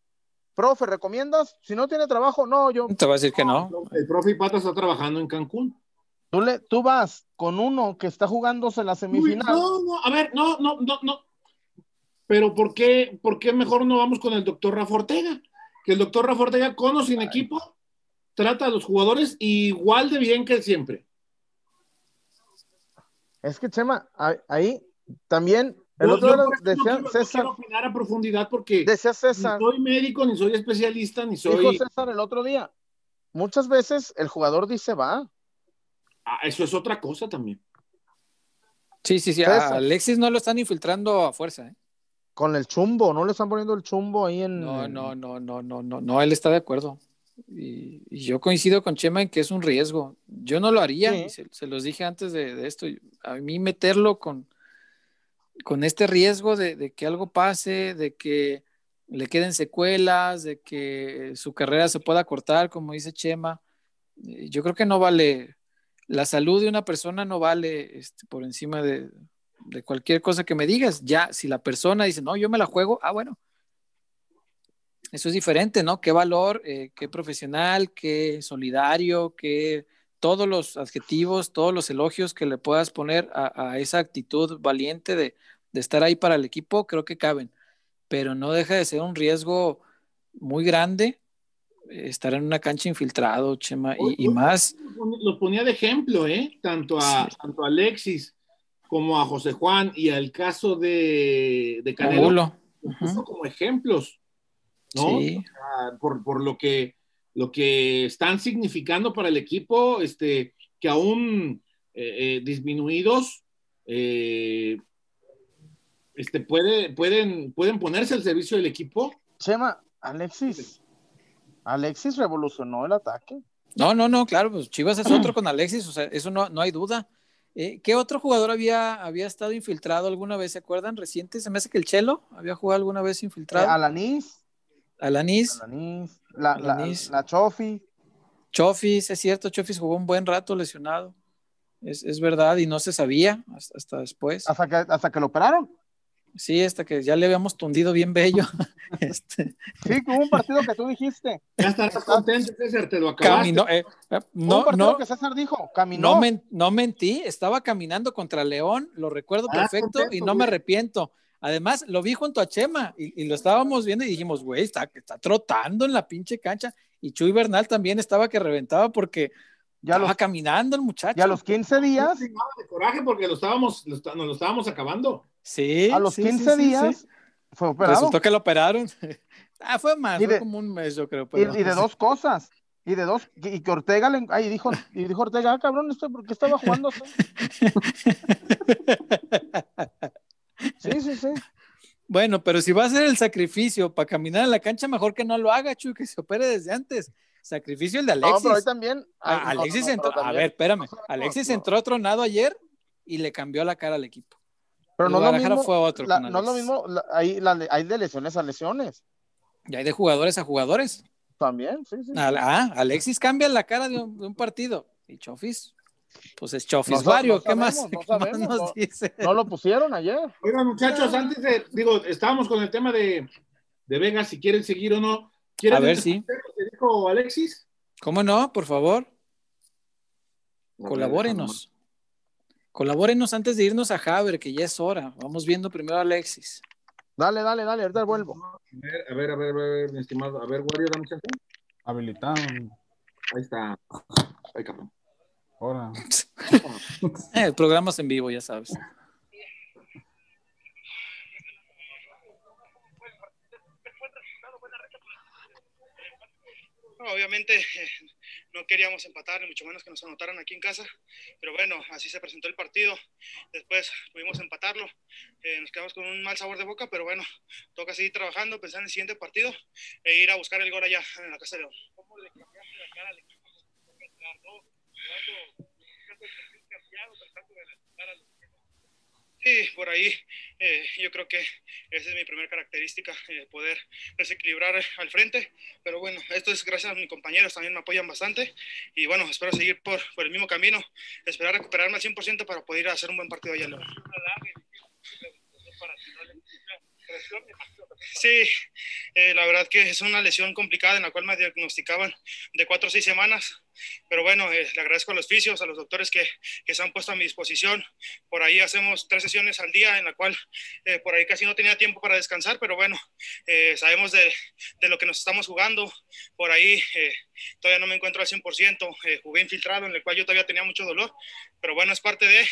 Profe, ¿recomiendas? Si no tiene trabajo, no, yo. Te va a decir que no. El profe Ipata está trabajando en Cancún. Tú, le, tú vas con uno que está jugándose la semifinal. no, no, a ver, no, no, no, no. Pero ¿por qué, ¿por qué mejor no vamos con el doctor Rafa Ortega? Que el doctor Rafa Ortega, con o sin equipo, trata a los jugadores igual de bien que siempre. Es que, Chema, ahí también el otro decía César. No opinar a profundidad porque decía César, ni soy médico, ni soy especialista, ni soy. Dijo César el otro día. Muchas veces el jugador dice va. Ah, eso es otra cosa también. Sí, sí, sí. A Alexis no lo están infiltrando a fuerza, ¿eh? Con el chumbo, no le están poniendo el chumbo ahí en. No, no, no, no, no, no, no, él está de acuerdo. Y, yo coincido con Chema en que es un riesgo. Yo no lo haría, se, los dije antes de, esto. A mí meterlo con, con este riesgo de, que algo pase, de que le queden secuelas, de que su carrera se pueda cortar, como dice Chema. Eh, yo creo que no vale, la salud de una persona no vale este, por encima de, cualquier cosa que me digas. Ya, si la persona dice, no, yo me la juego, ah, bueno, eso es diferente, ¿no? Qué valor, eh, qué profesional, qué solidario, qué todos los adjetivos, todos los elogios que le puedas poner a, esa actitud valiente de, de, estar ahí para el equipo, creo que caben. Pero no deja de ser un riesgo muy grande eh, estar en una cancha infiltrado, Chema, y, más. Lo ponía de ejemplo, ¿eh? Tanto a, tanto a Alexis como a José Juan y al caso de, de Canelo. como ejemplos ¿no? por, lo, que, lo que están significando para el equipo, este, que aún eh, eh, disminuidos, eh, este, puede, pueden, pueden ponerse al servicio del equipo. Chema, Alexis, Alexis revolucionó el ataque. No, no, no, claro, pues Chivas es otro con Alexis, o sea, eso no, no hay duda. ¿Qué otro jugador había, había estado infiltrado alguna vez? ¿Se acuerdan? Reciente, se me hace que el Chelo había jugado alguna vez infiltrado. Alanis. Alanis. La, La, Chofi. Chofis, es cierto, Chofis jugó un buen rato lesionado. Es, verdad, y no se sabía hasta, después. Hasta que, hasta que lo operaron. Sí, hasta que ya le habíamos tundido bien bello. este... Sí, hubo un partido que tú dijiste. Ya estarás contento, César, te lo acabaste. Caminó, eh, eh, no, un partido no, que César dijo, caminó. No, mentí, estaba caminando contra León, lo recuerdo ah, perfecto y no me arrepiento. Además, lo vi junto a Chema y, lo estábamos viendo y dijimos, güey, está, está trotando en la pinche cancha. Y Chuy Bernal también estaba que reventaba porque ya estaba caminando el muchacho. Y a los 15 días. de coraje porque lo estábamos, nos lo estábamos acabando. Sí. A los 15 días fue operado. Resultó que lo operaron. ah, fue más, fue como un mes, yo creo. y, de dos cosas. Y de dos, y que Ortega le, ahí dijo, y dijo Ortega, ah, cabrón, esto porque estaba jugando. Sí, sí, sí. Bueno, pero si va a hacer el sacrificio para caminar en la cancha, mejor que no lo haga, Chuy, que se opere desde antes. Sacrificio el de Alexis. No, pero también. Alexis entró, a ver, espérame. Alexis entró tronado ayer y le cambió la cara al equipo. Pero no, lo mismo, fue otro no es lo mismo, hay, hay de lesiones a lesiones. Y hay de jugadores a jugadores. También, sí, sí. Ah, Alexis cambia la cara de un, de un partido. Y Chofis pues es Chofis Vario, ¿qué, más, nos dice? No lo pusieron ayer. Oigan, muchachos, antes de, digo, estábamos con el tema de, de Vegas, si quieren seguir o no. ¿Quieren a ver si. ¿Qué dijo Alexis? ¿Cómo no? Por favor. Colabórenos. Colabórenos antes de irnos a Haber, que ya es hora. Vamos viendo primero a Alexis. Dale, dale, dale, ahorita vuelvo. A ver, a ver, a ver, a ver, mi estimado. A ver, Wario, dame chance. Habilitado. Ahí está. Ay, cabrón. Hola. eh, programas en vivo, ya sabes. obviamente eh, no queríamos empatar, ni mucho menos que nos anotaran aquí en casa, pero bueno, así se presentó el partido. Después pudimos empatarlo, eh, nos quedamos con un mal sabor de boca, pero bueno, toca seguir trabajando, pensar en el siguiente partido e ir a buscar el gol allá en la Casa de León. ¿Cómo le cambiaste la cara al equipo? Sí, por ahí eh, yo creo que esa es mi primera característica, eh, poder desequilibrar al frente, pero bueno, esto es gracias a mis compañeros, también me apoyan bastante y bueno, espero seguir por, por el mismo camino, esperar recuperarme al 100% para poder hacer un buen partido allá. Sí, eh, la verdad que es una lesión complicada en la cual me diagnosticaban de cuatro o seis semanas, pero bueno, eh, le agradezco a los fisios, a los doctores que, que, se han puesto a mi disposición. Por ahí hacemos tres sesiones al día, en la cual eh, por ahí casi no tenía tiempo para descansar, pero bueno, sabemos de, de, lo que nos estamos jugando. Por ahí todavía no me encuentro al 100%, jugué infiltrado, en el cual yo todavía tenía mucho dolor, pero bueno, es parte de,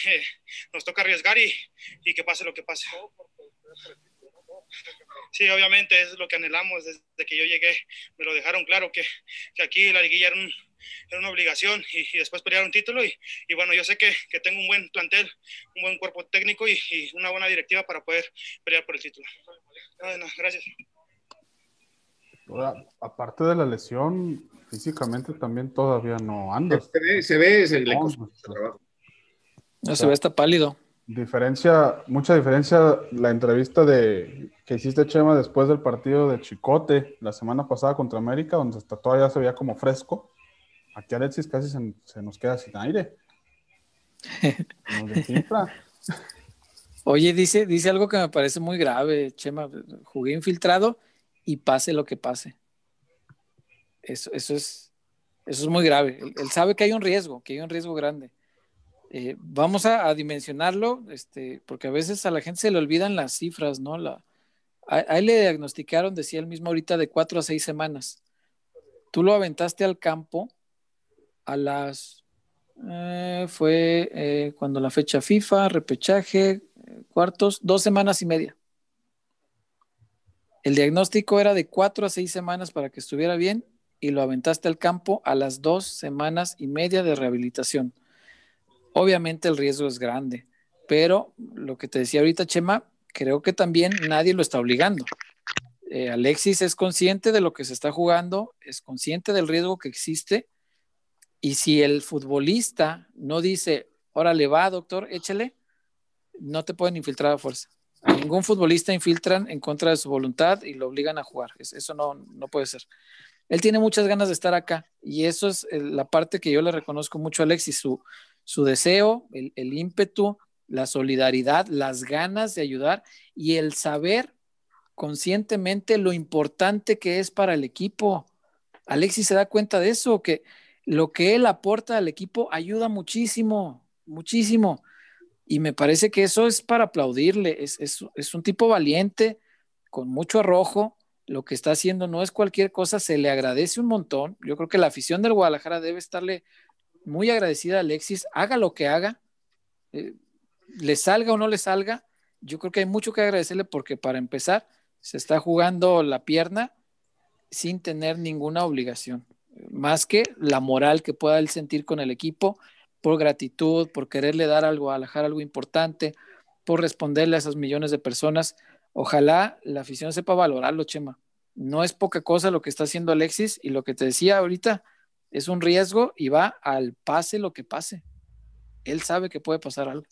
nos toca arriesgar y, y que pase lo que pase. Sí, obviamente es lo que anhelamos desde que yo llegué. Me lo dejaron claro que, que aquí la liguilla era, era una obligación y, después pelear un título. Y, y bueno, yo sé que, que, tengo un buen plantel, un buen cuerpo técnico y, y, una buena directiva para poder pelear por el título. No, gracias. aparte de la lesión, físicamente también todavía no anda. Se ve, se ve, se, no, no se ve, está pálido. Diferencia, mucha diferencia la entrevista de que hiciste Chema después del partido de Chicote la semana pasada contra América, donde hasta todavía se veía como fresco. Aquí Alexis casi se, nos queda sin aire. Oye, dice, dice algo que me parece muy grave, Chema. Jugué infiltrado y pase lo que pase. Eso, eso, es, eso es muy grave. Él sabe que hay un riesgo, que hay un riesgo grande. Eh, vamos a, dimensionarlo, este, porque a veces a la gente se le olvidan las cifras, ¿no? La, a, él le diagnosticaron, decía él mismo ahorita, de cuatro a seis semanas. Tú lo aventaste al campo a las... Eh, fue eh, cuando la fecha FIFA, repechaje, cuartos, dos semanas y media. El diagnóstico era de cuatro a seis semanas para que estuviera bien y lo aventaste al campo a las dos semanas y media de rehabilitación. Obviamente el riesgo es grande, pero lo que te decía ahorita, Chema, creo que también nadie lo está obligando. Eh, Alexis es consciente de lo que se está jugando, es consciente del riesgo que existe, y si el futbolista no dice, órale va, doctor, échale, no te pueden infiltrar a fuerza. A ningún futbolista infiltran en contra de su voluntad y lo obligan a jugar. Eso no, no puede ser. Él tiene muchas ganas de estar acá y eso es la parte que yo le reconozco mucho a Alexis, su, su deseo, el, ímpetu, la solidaridad, las ganas de ayudar y el saber conscientemente lo importante que es para el equipo. Alexis se da cuenta de eso, que lo que él aporta al equipo ayuda muchísimo, muchísimo. Y me parece que eso es para aplaudirle. Es, es, un tipo valiente, con mucho arrojo. Lo que está haciendo no es cualquier cosa, se le agradece un montón. Yo creo que la afición del Guadalajara debe estarle muy agradecida a Alexis, haga lo que haga, eh, le salga o no le salga. Yo creo que hay mucho que agradecerle porque para empezar se está jugando la pierna sin tener ninguna obligación, más que la moral que pueda él sentir con el equipo por gratitud, por quererle dar al Guadalajara algo importante, por responderle a esas millones de personas. Ojalá la afición sepa valorarlo, Chema. No es poca cosa lo que está haciendo Alexis y lo que te decía ahorita es un riesgo y va al pase lo que pase. Él sabe que puede pasar algo.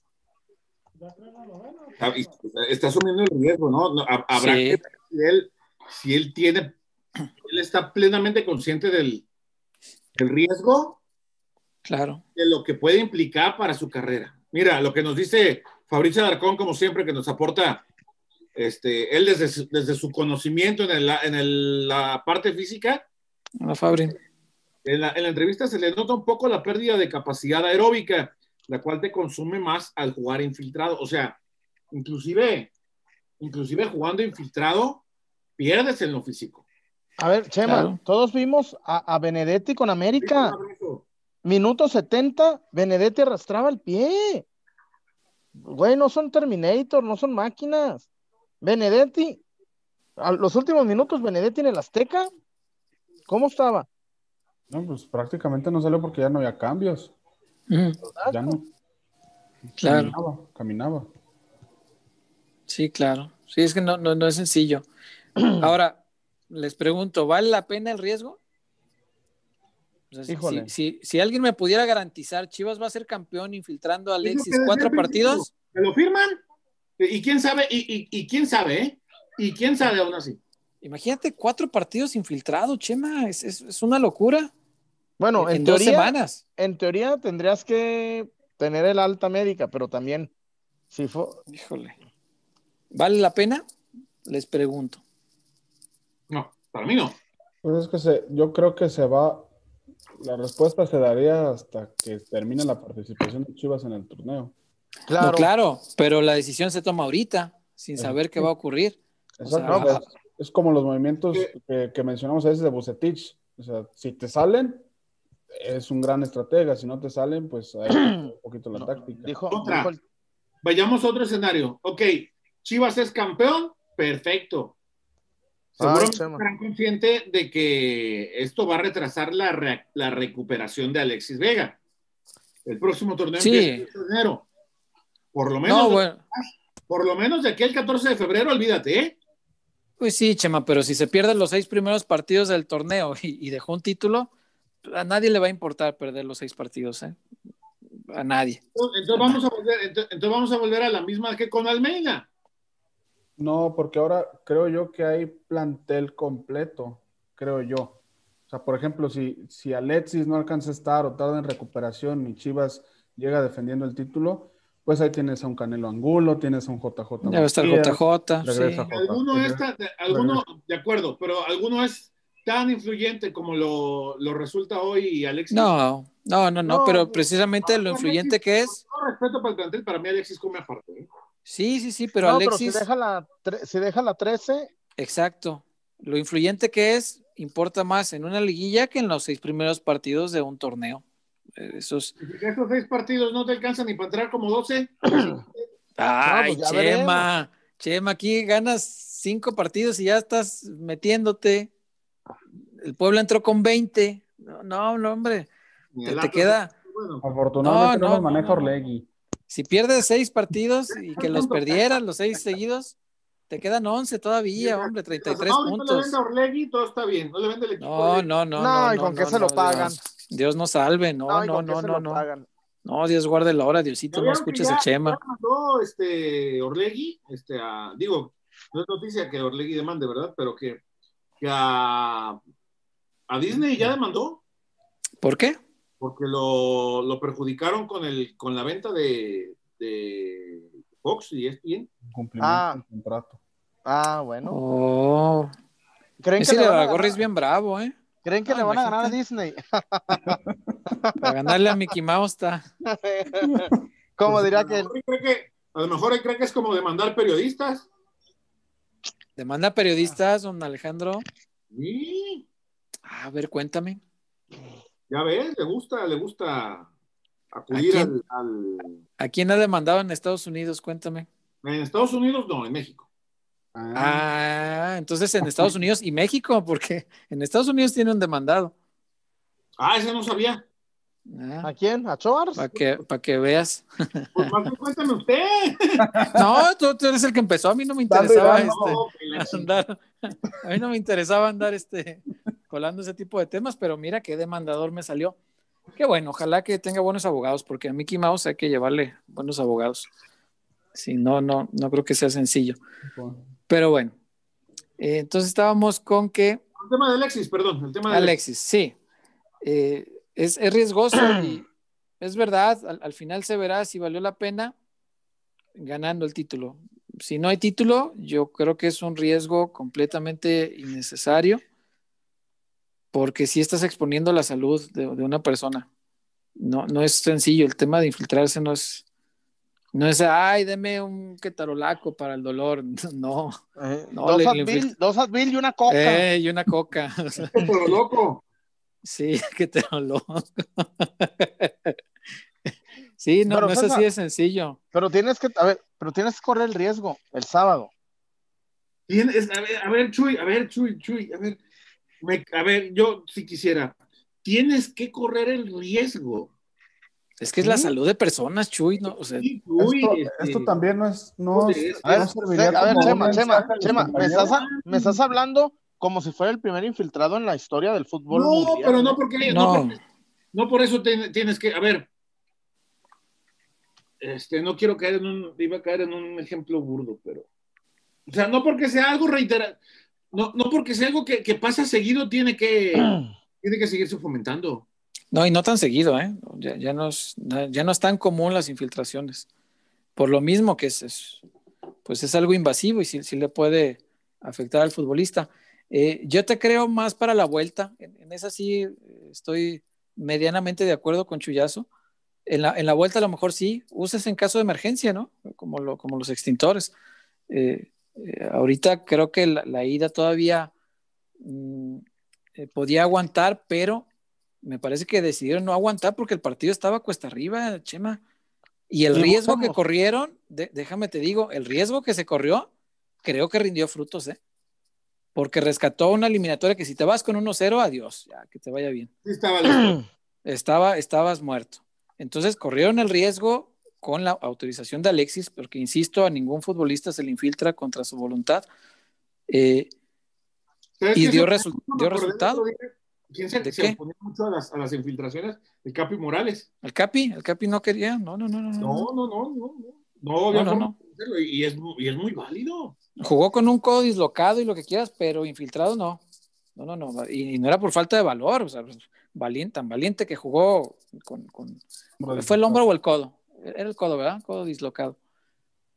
Está asumiendo el riesgo, ¿no? Habrá sí. que si él, si él tiene, él está plenamente consciente del, del riesgo Claro. De lo que puede implicar para su carrera. Mira, lo que nos dice Fabricio Darcón, como siempre, que nos aporta este, él desde su, desde su conocimiento en, el, en el, la parte física. A Fabri. En la, en la entrevista se le nota un poco la pérdida de capacidad aeróbica, la cual te consume más al jugar infiltrado. O sea, inclusive, inclusive jugando infiltrado, pierdes en lo físico. A ver, Chema, claro. todos vimos a, a Benedetti con América. Minuto 70, Benedetti arrastraba el pie. Güey, no son Terminator, no son máquinas. Benedetti, a los últimos minutos, Benedetti en el Azteca, ¿cómo estaba? No, pues prácticamente no salió porque ya no había cambios. Mm. Ya no. Claro. Caminaba, caminaba. Sí, claro. Sí, es que no, no, no es sencillo. Ahora, les pregunto, ¿vale la pena el riesgo? O sea, si, si, si, alguien me pudiera garantizar, Chivas va a ser campeón infiltrando a Alexis cuatro partidos. ¿Me lo firman? ¿Y quién sabe? ¿Y, y, y quién sabe? Eh? ¿Y quién sabe aún así? Imagínate cuatro partidos infiltrados, Chema, es, es, es una locura. Bueno, en, en teoría, dos semanas. En teoría tendrías que tener el alta médica, pero también, si fue... Híjole. ¿Vale la pena? Les pregunto. No, para mí no. Pues es que se, yo creo que se va, la respuesta se daría hasta que termine la participación de Chivas en el torneo. Claro, no, claro pero la decisión se toma ahorita, sin saber qué va a ocurrir. Exacto. O sea, es, es, como los movimientos que, que, mencionamos a veces de Bucetich. O sea, si te salen, es un gran estratega. Si no te salen, pues hay un poquito la no, táctica. Dijo, Otra. Dijo... Vayamos a otro escenario. Ok, Chivas es campeón, perfecto. Ah, estarán conscientes de que esto va a retrasar la, re la, recuperación de Alexis Vega. El próximo torneo sí. empieza en enero. Por lo menos, no, bueno. por lo menos de aquí al 14 de febrero, olvídate, ¿eh? Pues sí, Chema, pero si se pierden los seis primeros partidos del torneo y, y, dejó un título, a nadie le va a importar perder los seis partidos, ¿eh? a nadie. Entonces vamos a volver, entonces vamos a, volver a la misma que con Almeida. No, porque ahora creo yo que hay plantel completo, creo yo. O sea, por ejemplo, si, si Alexis no alcanza a estar o tarda en recuperación y Chivas llega defendiendo el título, pues ahí tienes a un Canelo Angulo, tienes a un JJ. Ya está el JJ. regresa sí. J. Alguno está, de- alguno, de acuerdo, pero alguno es tan influyente como lo, lo resulta hoy Alexis. No, no, no, no, No, pero no. precisamente lo influyente que es. Con todo respeto para el plantel, para mí Alexis come aparte. ¿eh? Sí, sí, sí, pero no, Alexis. pero si deja la, tre- si deja la 13, Exacto. Lo influyente que es importa más en una liguilla que en los seis primeros partidos de un torneo. Eh, Eso es. Y si esos seis partidos no te alcanzan ni para entrar como 12, Ay, pues ya Chema. Chema, aquí ganas cinco partidos y ya estás metiéndote. El pueblo entró con 20. No, no, no, hombre. Te, el te queda. bueno, Afortunadamente No, no, no, maneja no, no. Orlegui. Si pierdes seis partidos y que los perdieras los seis seguidos, te quedan 11 todavía, hombre, 33 ahorita le puntos. vende a Orlegui, todo está bien. No le vende el equipo. No, no, no. No, No, ¿y con no, qué no, se lo no, pagan? Dios, Dios nos salve. No, ¿y no, no, no, no. pagan? No, Dios guarde la hora, Diosito, ¿Ya no escuches ya- Chema. mandó este Orlegui, este, a- digo, no es noticia que Orlegui demande, ¿verdad? Pero que, que a, a Disney ya demandó, ¿Por qué? porque lo, lo perjudicaron con, el, con la venta de, de Fox y ESPN. Cumplimiento Ah. del contrato. Ah, bueno. Oh, ¿Creen que, ese le van, a Gorri es bien bravo, ¿eh? ¿creen que Ah, le van a ganar a. Disney? Para ganarle a Mickey Mouse está. Como Pues, a que cree que A lo mejor él cree que es como demandar periodistas. Demanda periodistas, don Alejandro. Sí, A ver, cuéntame. ya ves, le gusta, le gusta acudir ¿A al, ¿A quién ha demandado en Estados Unidos? Cuéntame. En Estados Unidos no, en México. Ah, entonces en Estados Unidos y México, porque en Estados Unidos tiene un demandado. Ah, ese no sabía. Ah, ¿A quién? ¿A Choars? para que, para que veas. Pues más cuéntame usted. No, tú, tú eres el que empezó. A mí no me interesaba dale. este, No, andar. A mí no me interesaba andar este, colando ese tipo de temas, pero mira qué demandador me salió. Qué bueno, ojalá que tenga buenos abogados, porque a Mickey Mouse hay que llevarle buenos abogados. Si no, no, no creo que sea sencillo. Pero bueno, eh, entonces estábamos con que El tema de Alexis, perdón, el tema de Alexis, sí, eh, es, es riesgoso y es verdad, al, al final se verá si valió la pena ganando el título. Si no hay título, yo creo que es un riesgo completamente innecesario porque si estás exponiendo la salud de, de una persona. No, no es sencillo, el tema de infiltrarse no es, no es, ay, deme un quetarolaco para el dolor, no. Eh, No, dos, le- Advil, dos Advil y una coca. Eh, y una coca. Pero loco. Sí, que te lo loco. Sí, no, Pero, no es así de sencillo. Pero tienes que, a ver, pero tienes que correr el riesgo el sábado. Tienes, a, ver, a ver, Chuy, a ver, Chuy, Chuy, a ver, me- a ver, yo si quisiera, tienes que correr el riesgo. Es que es la salud de personas, Chuy, ¿no? O sea, Sí, Chuy, Esto, este, esto también no es, no, A ver, no serviría a ver, como Chema, Chema, Chema, me estás, a- me estás hablando como si fuera el primer infiltrado en la historia del fútbol. No, mundial, pero no porque, no, no, porque- no por eso te- tienes que, a ver, este, no quiero caer en un, iba a caer en un ejemplo burdo, pero, o sea, no porque sea algo reiterado, no, no porque sea algo que, que pasa seguido, tiene que, tiene que seguirse fomentando. no, y no tan seguido, ¿eh? Ya, ya, no es, ya no es tan común las infiltraciones. Por lo mismo que es, es- pues es algo invasivo y sí, sí le puede afectar al futbolista. Eh, yo te creo más para la vuelta. En, en esa sí eh, estoy medianamente de acuerdo con Chuyazo. En la, en la vuelta a lo mejor sí, uses en caso de emergencia, ¿no? Como, lo, como los extintores. Eh, eh, ahorita creo que la, la ida todavía mm, eh, podía aguantar, pero me parece que decidieron no aguantar porque el partido estaba cuesta arriba, Chema. Y el riesgo que corrieron, de- déjame te digo, el riesgo que se corrió, creo que rindió frutos, ¿eh? Porque rescató una eliminatoria que si te vas con 1-0, adiós, ya, que te vaya bien. Sí estaba listo. Estaba, estabas muerto. Entonces corrieron el riesgo con la autorización de Alexis, porque insisto, a ningún futbolista se le infiltra contra su voluntad. Eh, ¿Sabes Y dio resu- dio resultado. ¿Quién se, ¿De se qué? oponía mucho a las, a las infiltraciones? El Capi Morales. El Capi, el Capi no quería. No, no, no, no. no. No, no, no, no. No, no, No, Y, es, y es muy válido. Jugó con un codo dislocado y lo que quieras, pero infiltrado no. No, no, no. Y, y no era por falta de valor, o sea, pues, valiente, tan valiente que jugó con, con- ¿Fue el hombro o el codo? Era el codo, ¿verdad? Codo dislocado.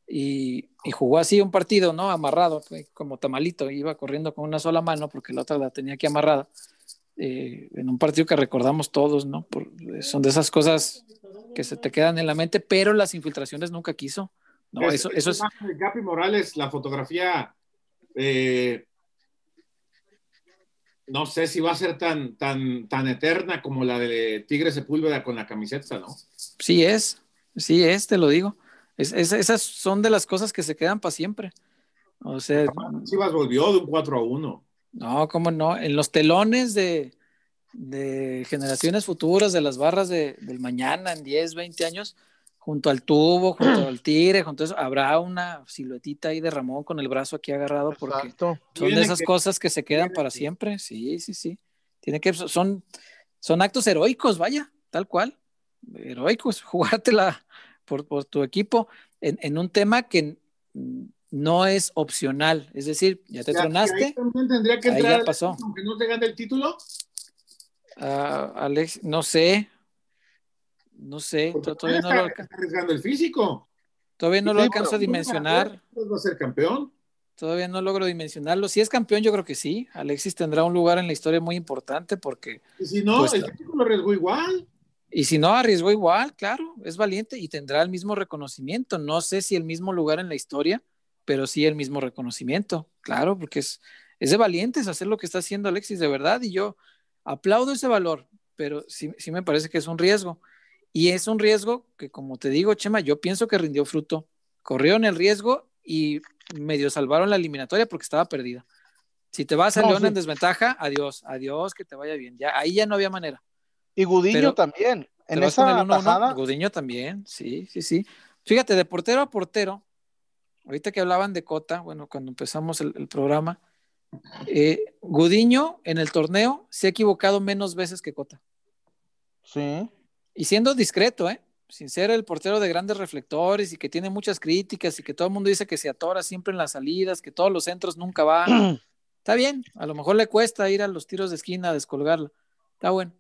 Y, y jugó así un partido, ¿no? Amarrado, como tamalito, iba corriendo con una sola mano porque la otra la tenía aquí amarrada. Eh, en un partido que recordamos todos, ¿no? Por- son de esas cosas que se te quedan en la mente, pero las infiltraciones nunca quiso. No, Es- eso, eso es. Capi Morales, la fotografía, eh, no sé si va a ser tan, tan, tan eterna como la de Tigre Sepúlveda con la camiseta, ¿no? Sí es, sí es, te lo digo. Es- es- esas son de las cosas que se quedan para siempre. O sea, Chivas volvió de un 4 a 1. No, cómo no. En los telones de, de generaciones futuras, de las barras de- del mañana, en 10, 20 años, junto al tubo, junto al tigre, junto a eso, habrá una siluetita ahí de Ramón con el brazo aquí agarrado, porque Exacto. son de esas que- cosas que se quedan para que- siempre. Sí, sí, sí. Tiene que, son, son actos heroicos, vaya, tal cual. Heroicos, jugártela por, por tu equipo en, en un tema que no es opcional. Es decir, ya te tronaste. ahí también tendría que Ahí entrar ya pasó. aunque no te gane el título. Ah, Alex, no sé. No sé, to- todavía no lo, arriesgando el físico. todavía no lo alcanzo a dimensionar. Pues va a ser campeón. Todavía no logro dimensionarlo. Si es campeón, yo creo que sí. Alexis tendrá un lugar en la historia muy importante porque, Y si no, Pues, el físico lo arriesgó igual. Y si no, arriesgó igual, claro, es valiente y tendrá el mismo reconocimiento. No sé si el mismo lugar en la historia, pero sí el mismo reconocimiento, claro, porque es, es de valientes hacer lo que está haciendo Alexis de verdad y yo aplaudo ese valor, pero sí, sí me parece que es un riesgo. Y es un riesgo que, como te digo, Chema, yo pienso que rindió fruto. Corrieron el riesgo y medio salvaron la eliminatoria porque estaba perdida. Si te vas a No, León sí. en desventaja, adiós, adiós, que te vaya bien. Ya, ahí ya no había manera. Y Gudiño Pero- también. En esa el 1-1, tajada, Gudiño también, sí, sí, sí. Fíjate, de portero a portero, ahorita que hablaban de Cota, bueno, cuando empezamos el, el programa, eh, Gudiño en el torneo se ha equivocado menos veces que Cota. sí. Y siendo discreto, ¿eh? Sin ser el portero de grandes reflectores y que tiene muchas críticas y que todo el mundo dice que se atora siempre en las salidas, que todos los centros nunca van. Está bien, a lo mejor le cuesta ir a los tiros de esquina a descolgarla. Está bueno.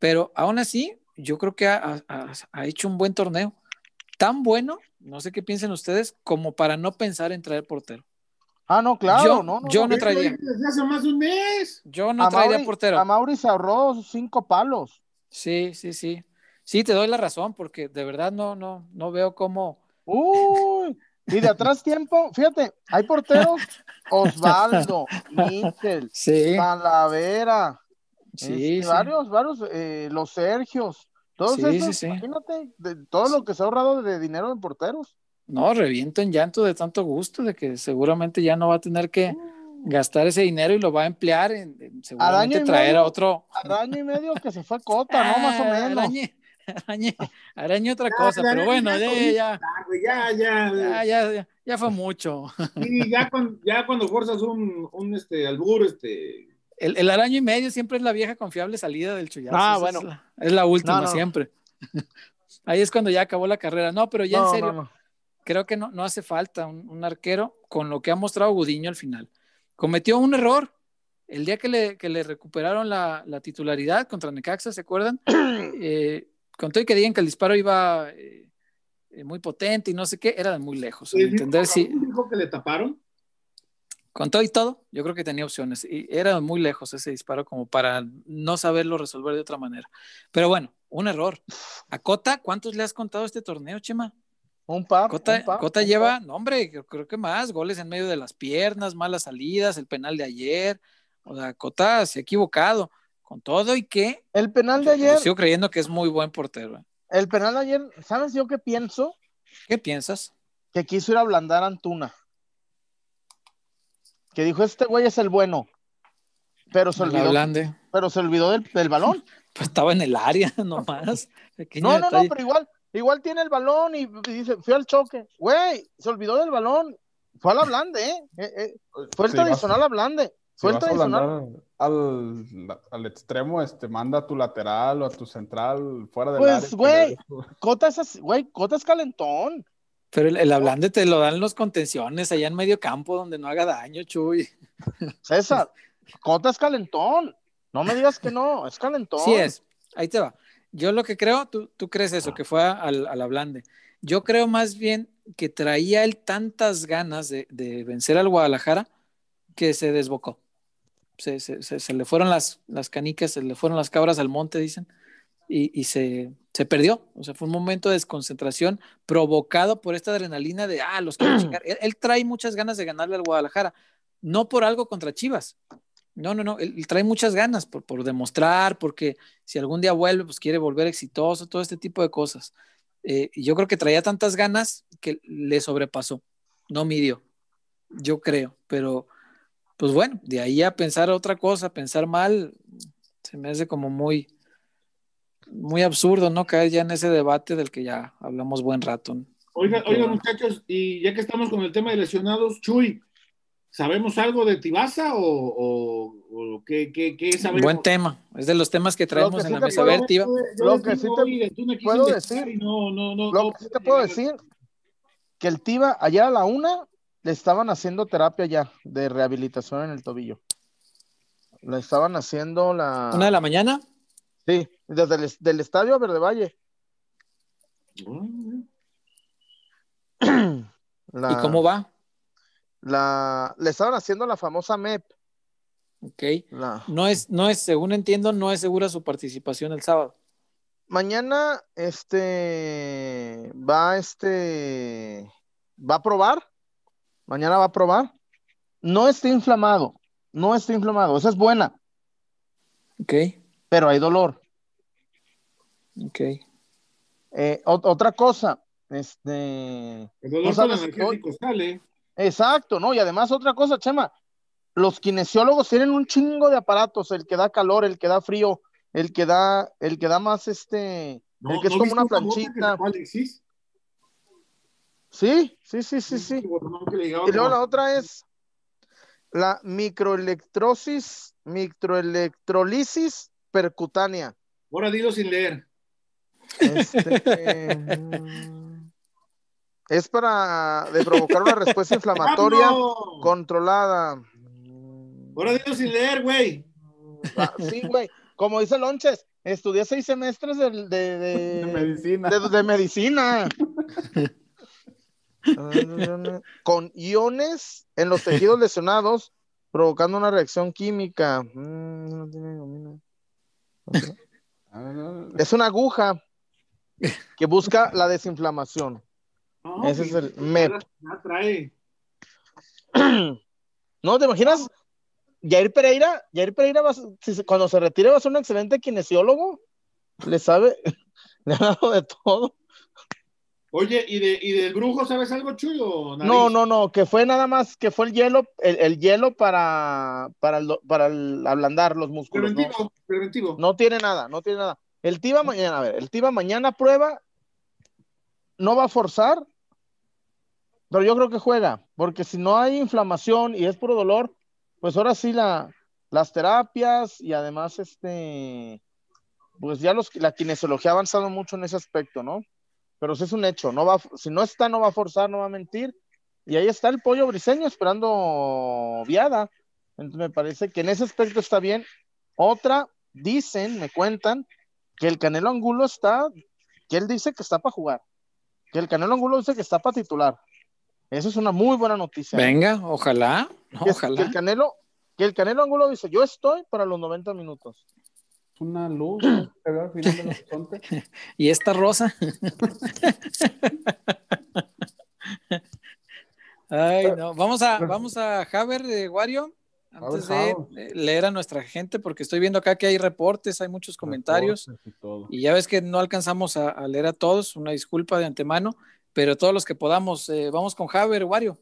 Pero aún así, yo creo que ha, ha- ha hecho un buen torneo. Tan bueno, no sé qué piensen ustedes, como para no pensar en traer portero. Ah, no, claro, Yo- no, no, yo no. traería. Desde hace más de un mes. Yo no a traería Mauri, portero. A Mauri se ahorró cinco palos. Sí, sí, sí. Sí, te doy la razón, porque de verdad no, no, no veo cómo. Uy, y de atrás tiempo, fíjate, hay porteros, Osvaldo, Michel, Sí, Talavera, sí, este, sí. varios, varios, eh, los Sergios, todos Sí, esos, sí, sí. imagínate, de todo lo que se ha ahorrado de dinero en porteros. No, reviento en llanto de tanto gusto, de que seguramente ya no va a tener que gastar ese dinero y lo va a emplear en, en seguramente y traer medio. a otro. Al año y medio que se fue Cota, ¿no? Más o Ah, menos. Arañe, arañe, arañe otra cosa, ya, pero bueno, ya, ya, ya, Ah, ya, ya. ya, ya, ya, ya fue mucho. Sí, ya, cuando, ya cuando forzas un, un este, albur, este, El, el araño y medio siempre es la vieja confiable salida del chullazo. Ah, Esa bueno. Es la, es la última No, no. siempre. Ahí es cuando ya acabó la carrera. No, pero ya No, en serio, no. creo que no, no hace falta un, un arquero con lo que ha mostrado Gudiño al final. Cometió un error. El día que le, que le recuperaron la, la titularidad contra Necaxa, ¿se acuerdan? Eh, con todo y que digan que el disparo iba eh, eh, muy potente y no sé qué, era de muy lejos. Entender, sí, dijo que le taparon. Con todo y todo, yo creo que tenía opciones. Y era muy lejos ese disparo como para no saberlo resolver de otra manera. Pero bueno, un error. A Cota, ¿cuántos le has contado este torneo, Chema? Un par. Cota, un par, Cota un lleva, par. no, hombre, creo, creo que más, goles en medio de las piernas, malas salidas, el penal de ayer. O sea, Cota se ha equivocado con todo y que El penal de yo ayer, sigo creyendo que es muy buen portero. ¿eh? el penal de ayer, ¿sabes yo qué pienso? ¿Qué piensas? Que quiso ir a ablandar a Antuna. Que dijo, este güey es el bueno. Pero se El olvidó, pero se olvidó del, del balón. Pues estaba en el área nomás. Pequeño No, no, no, pero igual, igual tiene el balón y, y dice, fui al choque. Güey, se olvidó del balón. Fue al ablande, ¿eh? Eh, eh, fue el Sí, tradicional ablande. Si vas Suelta a y sonar. ablandar al, al extremo, este, manda a tu lateral o a tu central fuera del Pues, área. que güey. Cota es así, güey, Cota es calentón. Pero el, el ablande te lo dan los contenciones allá en medio campo donde no haga daño, Chuy. César, Cota es calentón. No me digas que no, es calentón. Sí es, ahí te va. Yo lo que creo, tú, tú crees eso, que fue al, al ablande. Yo creo más bien que traía él tantas ganas de, de vencer al Guadalajara que se desbocó. Se, se- se- se le fueron las, las canicas, se le fueron las cabras al monte, dicen, y, y se, se perdió. O sea, fue un momento de desconcentración provocado por esta adrenalina de, ah, los quiero chingar. Él, él trae muchas ganas de ganarle al Guadalajara, no por algo contra Chivas. No, no, no, él, él trae muchas ganas por, por demostrar, porque si algún día vuelve, pues quiere volver exitoso, todo este tipo de cosas. Eh, y yo creo que traía tantas ganas que le sobrepasó, no midió, yo creo, pero pues bueno, de ahí a pensar otra cosa, pensar mal, se me hace como muy, muy absurdo, ¿no? Caer ya en ese debate del que ya hablamos buen rato. ¿no? Oiga, oiga, muchachos, y ya que estamos con el tema de lesionados, Chuy, ¿sabemos algo de Tibasa o, o, o qué, qué, qué sabemos? Buen tema, es de los temas que traemos que sí en la mesa. A puedo- ver, Tiva. Yo Lo que sí te puedo decir- y no, no, no, Lo que sí te puedo decir, que el Tiva, ayer a la una, le estaban haciendo terapia ya de rehabilitación en el tobillo. Le estaban haciendo la... Una de la mañana, Sí, desde el del estadio a Verde Valle. La- ¿y cómo va? La, le estaban haciendo la famosa MEP. Ok. La, No es, no es, según entiendo, no es segura su participación el sábado. mañana, este, va, este, va a probar. Mañana va a probar. No está inflamado. No está inflamado. Esa es buena, Ok, pero hay dolor. ok. Eh, ot- otra cosa, este, El dolor No con sabes, energético sale. exacto, ¿no? Y además otra cosa, Chema, los kinesiólogos tienen un chingo de aparatos, el que da calor, el que da frío, el que da, el que da más este, No, el que es ¿no como una planchita. Alexis? Sí, sí, sí, sí, sí. Y luego la otra es la microelectrosis, microelectrolisis percutánea. Ahora dilo sin leer. Este, mm, es para de provocar una respuesta inflamatoria controlada. Ahora dilo sin leer, güey. Ah, sí, güey. Como dice Lonches, estudié seis semestres de, de, de- de medicina. de- medicina. Con iones en los tejidos lesionados, provocando una reacción química. Mm, no tiene Es una aguja que busca la desinflamación. Ese es el MEP. ya- trae. ¿No te imaginas? Jair Pereira, Jair Pereira va si cuando se retire va a ser un excelente kinesiólogo. Le sabe, le ha dado de todo. Oye, ¿y, de, ¿y del brujo sabes algo, Chuy? o nariz? No, no, no, que fue nada más, que fue el hielo, el, el hielo para, para, el, para el ablandar los músculos. ¿no? Preventivo, preventivo. No tiene nada, no tiene nada. El Tiva mañana, a ver, el Tiva mañana prueba, no va a forzar, pero yo creo que juega, porque si no hay inflamación y es puro dolor, pues ahora sí la, las terapias y además este, pues ya los, la kinesiología ha avanzado mucho en ese aspecto, ¿no? Pero sí es un hecho, no va, si no está, no va a forzar, no va a mentir, y ahí está el pollo briseño esperando viada. Entonces me parece que en ese aspecto está bien. Otra, dicen, me cuentan, que el Canelo Angulo está, que él dice que está para jugar, que el Canelo Angulo dice que está para titular. Eso es una muy buena noticia. Venga, ojalá, no, Que, ojalá. el Canelo, que el Canelo Angulo dice, yo estoy para los 90 minutos. Una luz ¿no? que veo al final del horizonte. ¿Y esta rosa? Ay, no. Vamos a, vamos a Javer de Wario antes de leer a nuestra gente, porque estoy viendo acá que hay reportes, hay muchos comentarios. Y todo. Y ya ves que no alcanzamos a, a leer a todos, una disculpa de antemano, pero todos los que podamos, eh, vamos con Javer, Wario.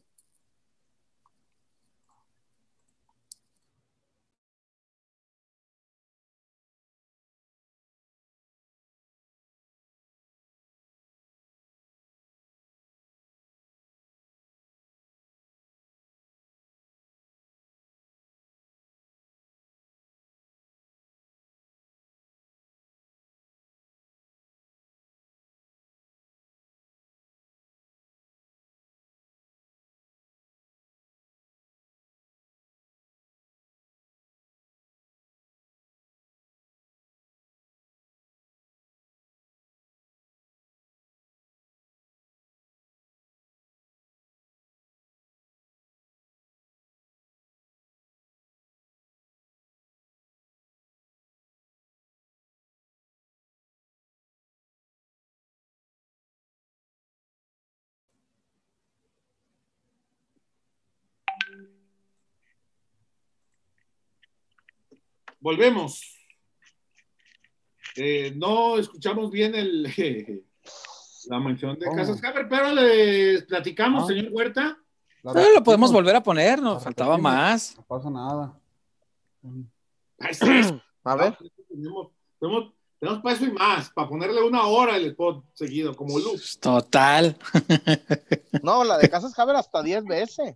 Volvemos. Eh, no escuchamos bien el, la mención de Oh. Casas Haber, pero les platicamos, Ah. señor Huerta. Ah, lo podemos volver a poner, nos faltaba repetimos. más. No pasa nada. Está. A ver, Tenemos, tenemos, tenemos para eso y más, para ponerle una hora el spot seguido, como loop. Total. no, la de Casas Haber hasta 10 veces.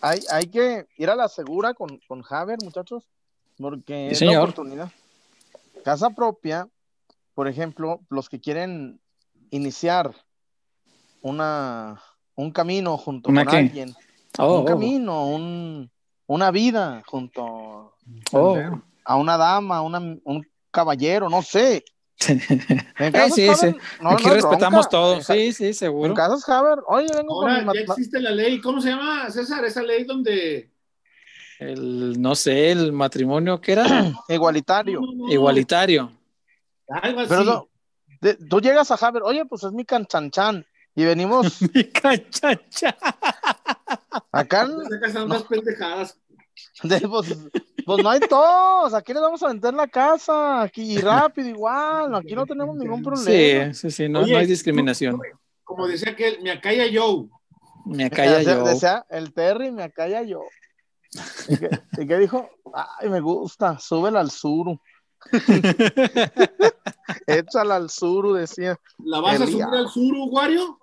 hay, hay que ir a la segura con, con Haber, muchachos, porque Sí, es la señor. oportunidad. Casa propia, por ejemplo, los que quieren iniciar una, un camino junto ¿Una con qué? alguien, Oh, un camino, un, una vida junto oh. a una dama, una- un caballero, no sé. En Eh, Casas sí, Haber, sí. no, Aquí no respetamos todo. En- Sí, sí, En seguro. Casas Haber, oye, vengo con Ahora mi ya existe la ley, ¿cómo se llama, César? Esa ley donde... El, no sé, el matrimonio que era igualitario. No, no, no, igualitario. Algo así. Pero no, de- tú llegas a Haber, oye, pues es mi canchanchan. Y venimos Mi canchacha. acá, Te sacas a unas pendejadas. de, pues, pues no hay todos. Aquí les vamos a vender la casa. Aquí y rápido, igual. Aquí no tenemos ningún problema. Sí, sí, sí, no, Oye, no hay discriminación. Como decía que me acalla Joe. Me calla Desea- yo. desea el Terry, me acalla yo. ¿Y qué, y qué dijo? Ay, me gusta, súbela al suru. Échala al suru, decía. ¿La vas a subir al sur, Wario?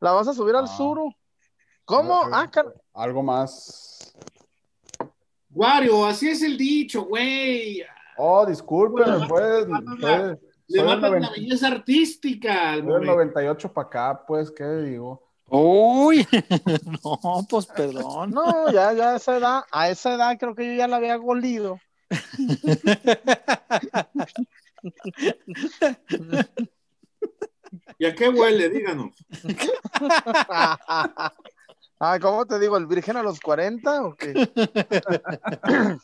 ¿La vas a subir al Ah. suru? ¿Cómo? Ah, car- Algo más. Wario, así es el dicho, güey. Oh, discúlpeme, Bueno, pues. matan pues, la- Le matan la 90 belleza artística al soy el momento. 98 para acá, pues, ¿qué digo? Uy, no, pues perdón. No, ya, ya a esa edad, a esa edad creo que yo ya la había golido. ¿Y a qué huele? Díganos. Ah, ¿cómo te digo? ¿El virgen a los 40 o qué?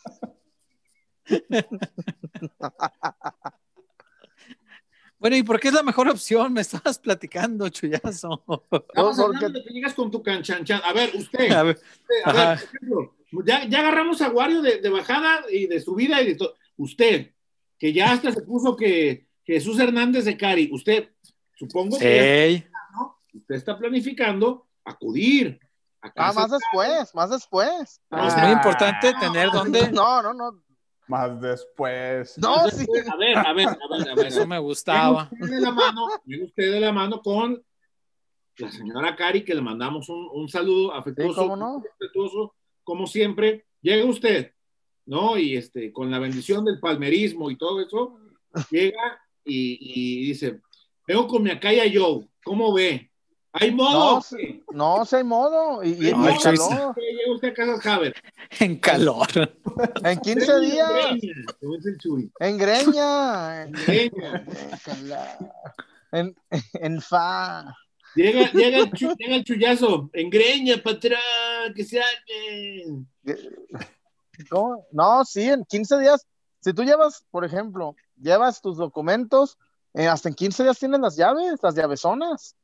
Bueno, ¿y por qué es la mejor opción? Me estabas platicando, chullazo. Estamos No, hablando porque- de que llegas con tu canchanchan. A ver, usted, A ver, usted, a ver, por ejemplo, ya, ya agarramos a Wario de, de bajada y de subida y de todo. Usted, que ya hasta se puso que Jesús Hernández de Cari, usted, supongo que ey, usted está planificando acudir Ah, más después, más después. es Ah. muy importante tener donde. No, no, no. Más después. No, sí. A ver, a ver, a ver, a ver. Eso me gustaba. Venga usted de la mano, venga usted de la mano con la señora Cari, que le mandamos un, un saludo afectuoso, no. respetuoso, como siempre. Llega usted, ¿no? Y este, con la bendición del palmerismo y todo eso, llega y, y dice, vengo con mi acaya Joe, ¿cómo ve? ¿Hay modo? No, sí. No, si hay modo. Y, y Ay, en calor. Llega usted a casa Javer. En calor. En 15 días. Greña, el Chuy. En greña. Greña. En, en fa. Llega, llega, el chu- llega el chullazo, en greña, patrón, que se armen. ¿Cómo? No, sí, en 15 días. Si tú llevas, por ejemplo, llevas tus documentos, eh, hasta en 15 días tienes las llaves, las llavesonas.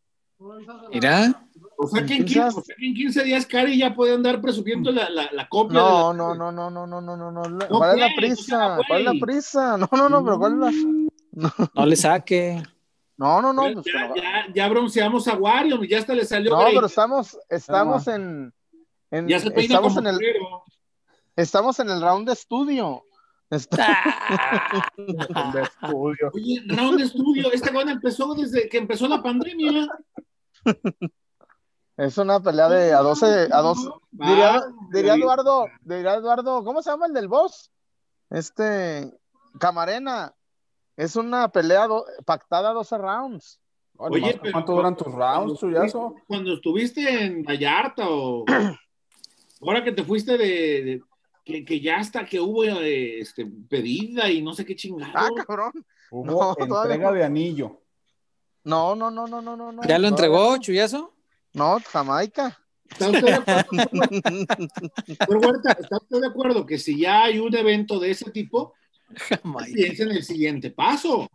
Mira, O sea, que en En 15, 15 o sea que en 15 días Cari ya puede andar presumiendo la, la, la copia. No, de la- no, no, no, no, no, no, no, no. No, ¿Cuál es la no prisa? ¿Cuál es la prisa? No, no, no, pero ¿cuál es la? no le saque. No, no, no. ya, pues, ya, pero- ya, ya bronceamos a Wario, ya hasta le salió. No, Grey. pero estamos, estamos en, en- ya se estamos en el. Estamos en el round de estudio. Está- De estudio. Oye, round de estudio, este weón empezó desde que empezó la pandemia. Es una pelea de a 12, a 12. Va, Diría. Eduardo, diría Eduardo, ¿cómo se llama el del boss? Este, Camarena. Es una pelea do- pactada a 12 rounds. Oye, Oye, pero ¿cuánto duran tus rounds, chuyazo? Cuando estuviste en Vallarta o ahora que te fuiste de, de- que, que ya hasta que hubo eh, este, pedida y no sé qué chingado. Ah, cabrón. Hubo No, entrega de anillo. No, no, no, no, no, no. no. ¿Ya lo entregó, no. Chuyazo? No, Jamaica. ¿Está usted, de acuerdo, Señor Huerta, ¿está usted de acuerdo que si ya hay un evento de ese tipo, piensa en el siguiente paso?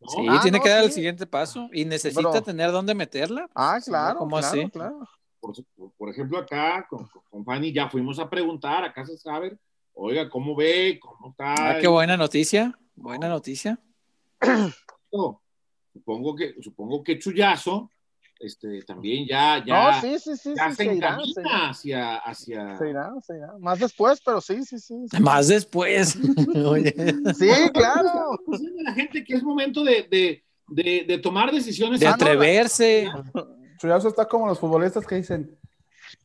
¿no? Sí, Ah, tiene no, que dar el siguiente paso y necesita Pero- tener dónde meterla. Ah, claro, ¿cómo claro, así? claro. Por, por ejemplo, acá con, con Fanny ya fuimos a preguntar a Casa Saber, oiga, ¿cómo ve? ¿Cómo está? Ah, qué buena noticia. Buena noticia. Supongo que, supongo que Chuyazo este, también ya, ya, no, sí, sí, sí, ya sí, se se irá, encamina se irá, hacia, hacia... se irá, se irá. Más después, pero sí, sí, sí. sí. Más después. Oye. Sí, claro. La gente que es momento de, de, de, de tomar decisiones. De Ah, atreverse. Chuyazo está como los futbolistas que dicen,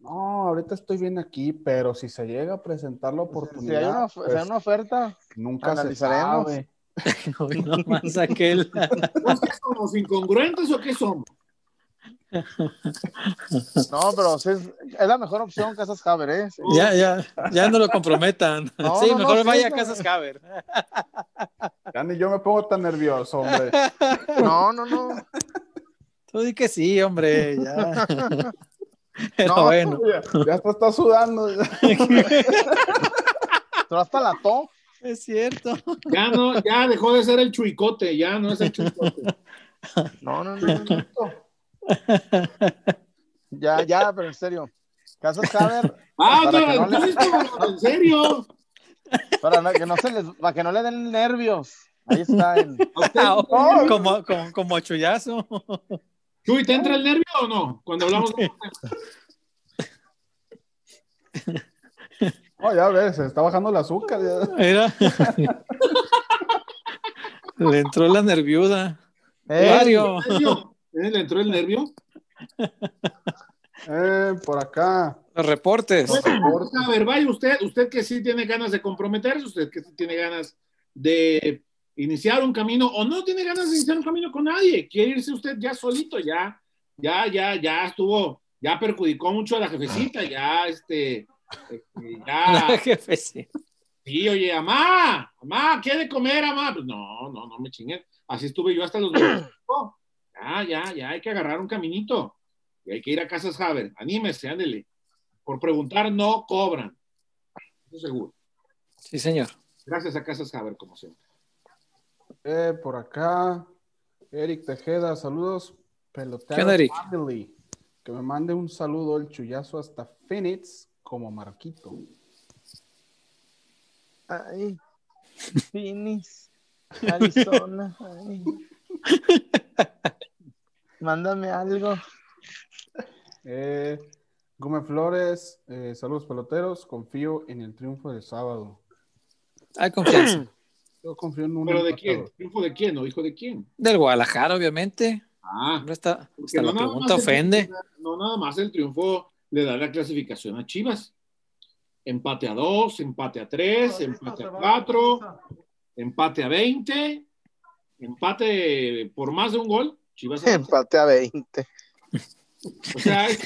no, ahorita estoy bien aquí, pero si se llega a presentar la Si hay oportunidad, una, si pues, hay una oferta, nunca se analizaremos. Hoy nomás aquel. ¿No qué somos incongruentes o qué somos? no, pero es, es la mejor opción Casas Haber, ¿eh? Sí. Ya, ya, ya no lo comprometan. No, sí, no, no, mejor sí, vaya a no. Casas Haber. Ya ni yo me pongo tan nervioso, hombre. No, no, no. Tú di que sí, hombre, ya. Pero No, bueno. Ya, ya hasta está sudando. Pero hasta la to. Es cierto. Ya no, ya dejó de ser el chuicote, ya no es el chuicote. No, no, no, no, no. Ya, ya, pero en serio. Casas Haber, Ah, no, no le- entonces, en serio. para no- que no se les, para que no le den nervios. Ahí está el. ¿A usted, como, como, como chullazo. Chuy, ¿te entra el nervio o no? Cuando hablamos de... No, ya ves, se está bajando el azúcar. ya. Era. Le entró la nerviuda. Eh, Mario. ¿Eh? ¿Le entró el nervio? Eh, por acá. Los reportes. Bueno, a ver, vaya usted, usted que sí tiene ganas de comprometerse, usted que sí tiene ganas de iniciar un camino o no tiene ganas de iniciar un camino con nadie, quiere irse usted ya solito, ya, ya, ya, ya estuvo, ya perjudicó mucho a la jefecita, ya, este, este, La ya, jefe, sí. sí, oye, amá, amá, ¿quiere comer, amá? Pues no, no, no me chinguen, así estuve yo hasta los 25, ya, ya, ya, hay que agarrar un caminito, y hay que ir a Casas Haber, anímese, ándele, por preguntar no cobran, eso seguro. Sí, señor. Gracias a Casas Haber, como siempre. Eh, por acá. Eric Tejeda, saludos. Pelotero ¿Qué onda, Eric? Family. Que me mande un saludo el chullazo hasta Phoenix como Marquito. Ay, Phoenix, Arizona. ay. Mándame algo. Eh, Gómez Flores, eh, saludos peloteros. Confío en el triunfo del sábado. Hay confianza. Yo confío en un ¿Pero de quién? ¿Triunfo de quién o hijo de quién? Del Guadalajara, obviamente. Ah, Hasta, porque hasta la pregunta el ofende. triunfo- no nada más el triunfo le da la clasificación a Chivas. Empate a dos, empate a tres, empate a cuatro, empate a 20, empate por más de un gol. Chivas. Empate a 20. O sea, es,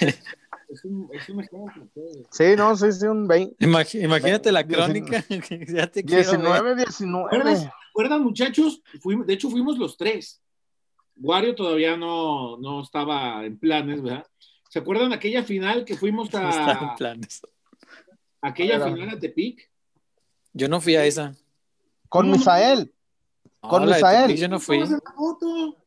es un, es un ejemplo. pues. Sí, no, sí, sí, un 20. Imagi- imagínate la crónica. que ya te quiero ver. 19, 19. ¿Recuerdas, ¿Recuerdan, muchachos? Fuimos- de hecho, fuimos los tres. Wario todavía no, no estaba en planes, ¿verdad? ¿Se acuerdan aquella final que fuimos a planes. aquella final a Tepic? Yo no fui a esa. Con Misael. Con No, de Misael. Yo no fui. No,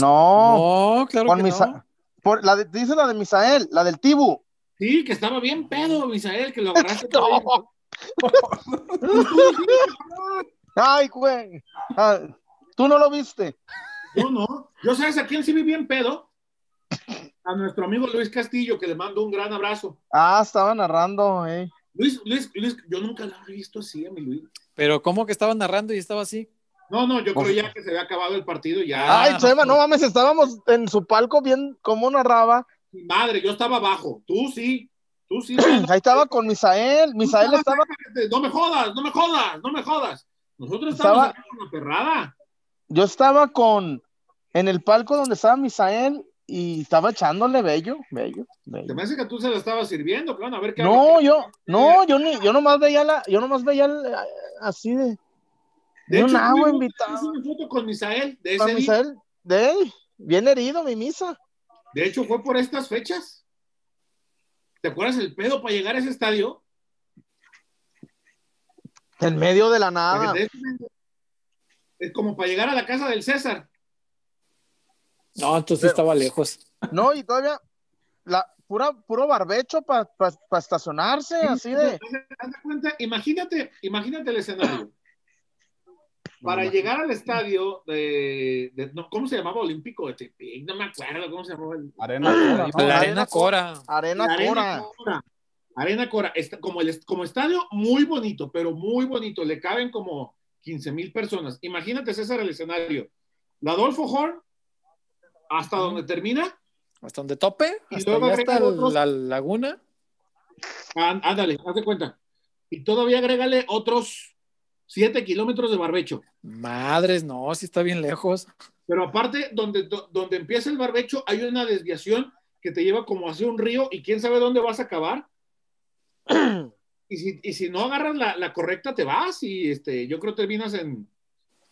No, claro con que Misa- no. por, la de- dice la de Misael, la del Tibu. Sí, que estaba bien pedo, Misael, que lo agarraste. No. Ay, güey. Ah, Tú no lo viste. Yo no. Yo sabes a quién sí vi bien pedo. A nuestro amigo Luis Castillo, que le mando un gran abrazo. Ah, estaba narrando, eh. Luis, Luis, Luis, yo nunca lo había visto así, a mi Luis. Pero ¿cómo que estaba narrando y estaba así? No, no, yo creo ya que se había acabado el partido y ya. Ay, Chema, no mames, estábamos en su palco bien cómo narraba. Mi madre, yo estaba abajo. Tú sí, tú sí. Ahí estaba con Misael. Misael estaba. No me jodas, no me jodas, no me jodas. Nosotros estábamos Estaba- con la perrada. Yo estaba con. En el palco donde estaba Misael y estaba echándole bello, bello, bello. me hace que tú se la estabas sirviendo, plan, a ver qué. No, yo, no, yo ni, yo nomás veía la, yo nomás veía el- así de, De hecho, agua tuvimos invitado. una foto con Misael de ese Con día. Misael, de, bien herido mi misa. De hecho, fue por estas fechas. ¿Te acuerdas el pedo para llegar a ese estadio? En medio de la nada. te Es como para llegar a la casa del César. No, entonces estaba lejos. No, y todavía, la, pura, puro barbecho para estacionarse, así de. Cuenta, imagínate, imagínate el escenario. Para llegar al estadio de, de- no, ¿cómo se llamaba? Olímpico de Tepic, no me acuerdo cómo se llamaba. el- Arena Cora, Arena arena Cora. Arena Arena Cora. Cora. Arena Cora, está- como, el, como estadio muy bonito, pero muy bonito, le caben como 15 mil personas. Imagínate, César, el escenario. La Adolfo Horn, hasta donde termina, Hasta donde tope, Y hasta luego hasta otros- la laguna. Ándale, haz de cuenta. Y todavía agrégale otros 7 kilómetros de barbecho. Madres, no, sí está bien lejos. Pero aparte, donde, do- donde empieza el barbecho, hay una desviación que te lleva como hacia un río y quién sabe dónde vas a acabar. Y si, y si no agarras la, la correcta, te vas y este, yo creo que terminas en,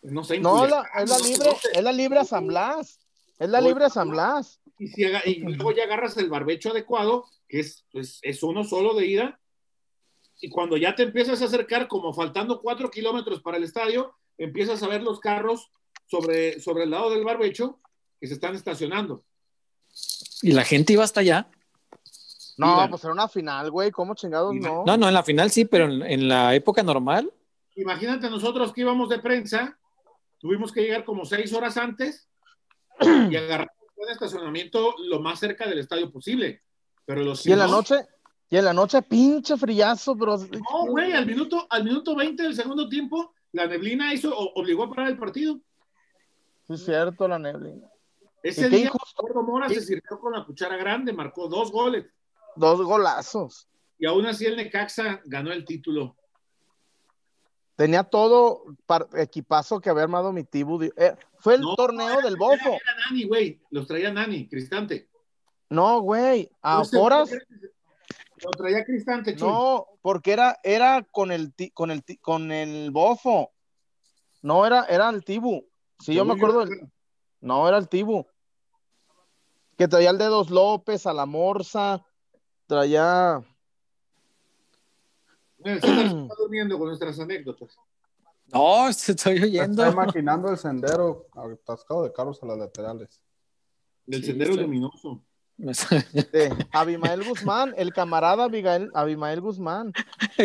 no sé, en No, es la, es libre, es la libre a San Blas. Es la libre San Blas. Y, si y luego ya agarras el barbecho adecuado, que es, pues, es uno solo de ida. Y cuando ya te empiezas a acercar, como faltando cuatro kilómetros para el estadio, empiezas a ver los carros sobre, sobre el lado del barbecho que se están estacionando. Y la gente iba hasta allá. No, pues era una final, güey. ¿Cómo chingados no? No, no, en la final sí, pero en, en la época normal. Imagínate nosotros que íbamos de prensa, tuvimos que llegar como seis horas antes y agarrar un estacionamiento lo más cerca del estadio posible. Pero los Y en la no, noche, y en la noche, pinche frillazo, pero. No, güey, al minuto, al minuto 20 del segundo tiempo, la neblina hizo, obligó a parar el partido. Sí, es cierto, la neblina. Ese día, injusto. Gordo Mora Qué- se sirvió con la cuchara grande, marcó dos goles. Dos golazos. Y aún así el Necaxa ganó el título. Tenía todo equipazo que había armado mi Tibu. Eh, fue el No, torneo era- del Bofo. Era, era Nani, güey. Los traía Nani, Cristante. No, güey. A horas. Lo traía Cristante, Chuy. No, porque era, era con el con el con el bofo. No era, era el Tibu. Sí, yo me acuerdo del- No, era el Tibu. Que traía el Dedos López, a la Morsa, traía. El está durmiendo con nuestras anécdotas. No, te estoy oyendo. Está imaginando el sendero atascado de carros a las laterales. Del Sí, sendero estoy- luminoso. de Abimael Guzmán, el camarada Abigail, Abimael Guzmán.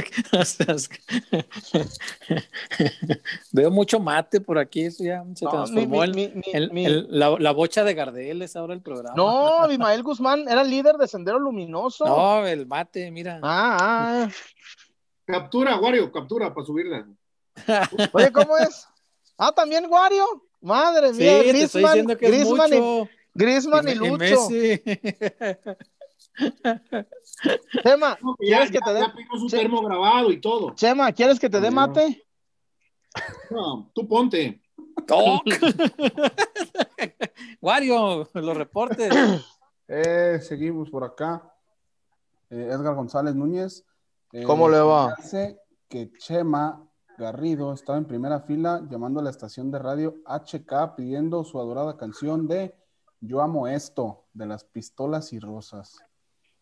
Veo mucho mate por aquí, eso ya se No, transformó mi- mi- el- el- la bocha de Gardel es ahora el programa. No, Abimael Guzmán era el líder de Sendero Luminoso. No, el mate, mira. Ah, ah, Captura, Wario, captura para subirla. Oye, ¿cómo es? Ah, también Wario. Madre Sí, mía, te estoy Griezmann, diciendo que es Griezmann y-. Griezmann y, Y- y Lucho. Messi. Chema, No, que ya, ¿quieres que ya- te dé? su Sí. termo grabado y todo. Chema, ¿quieres que te dé mate? No, tú ponte. Wario, los reportes. Eh, seguimos por acá. Eh, Edgar González Núñez. Eh, ¿Cómo le va? Dice que Chema Garrido estaba en primera fila llamando a la estación de radio HK pidiendo su adorada canción de Yo amo esto, de las pistolas y rosas.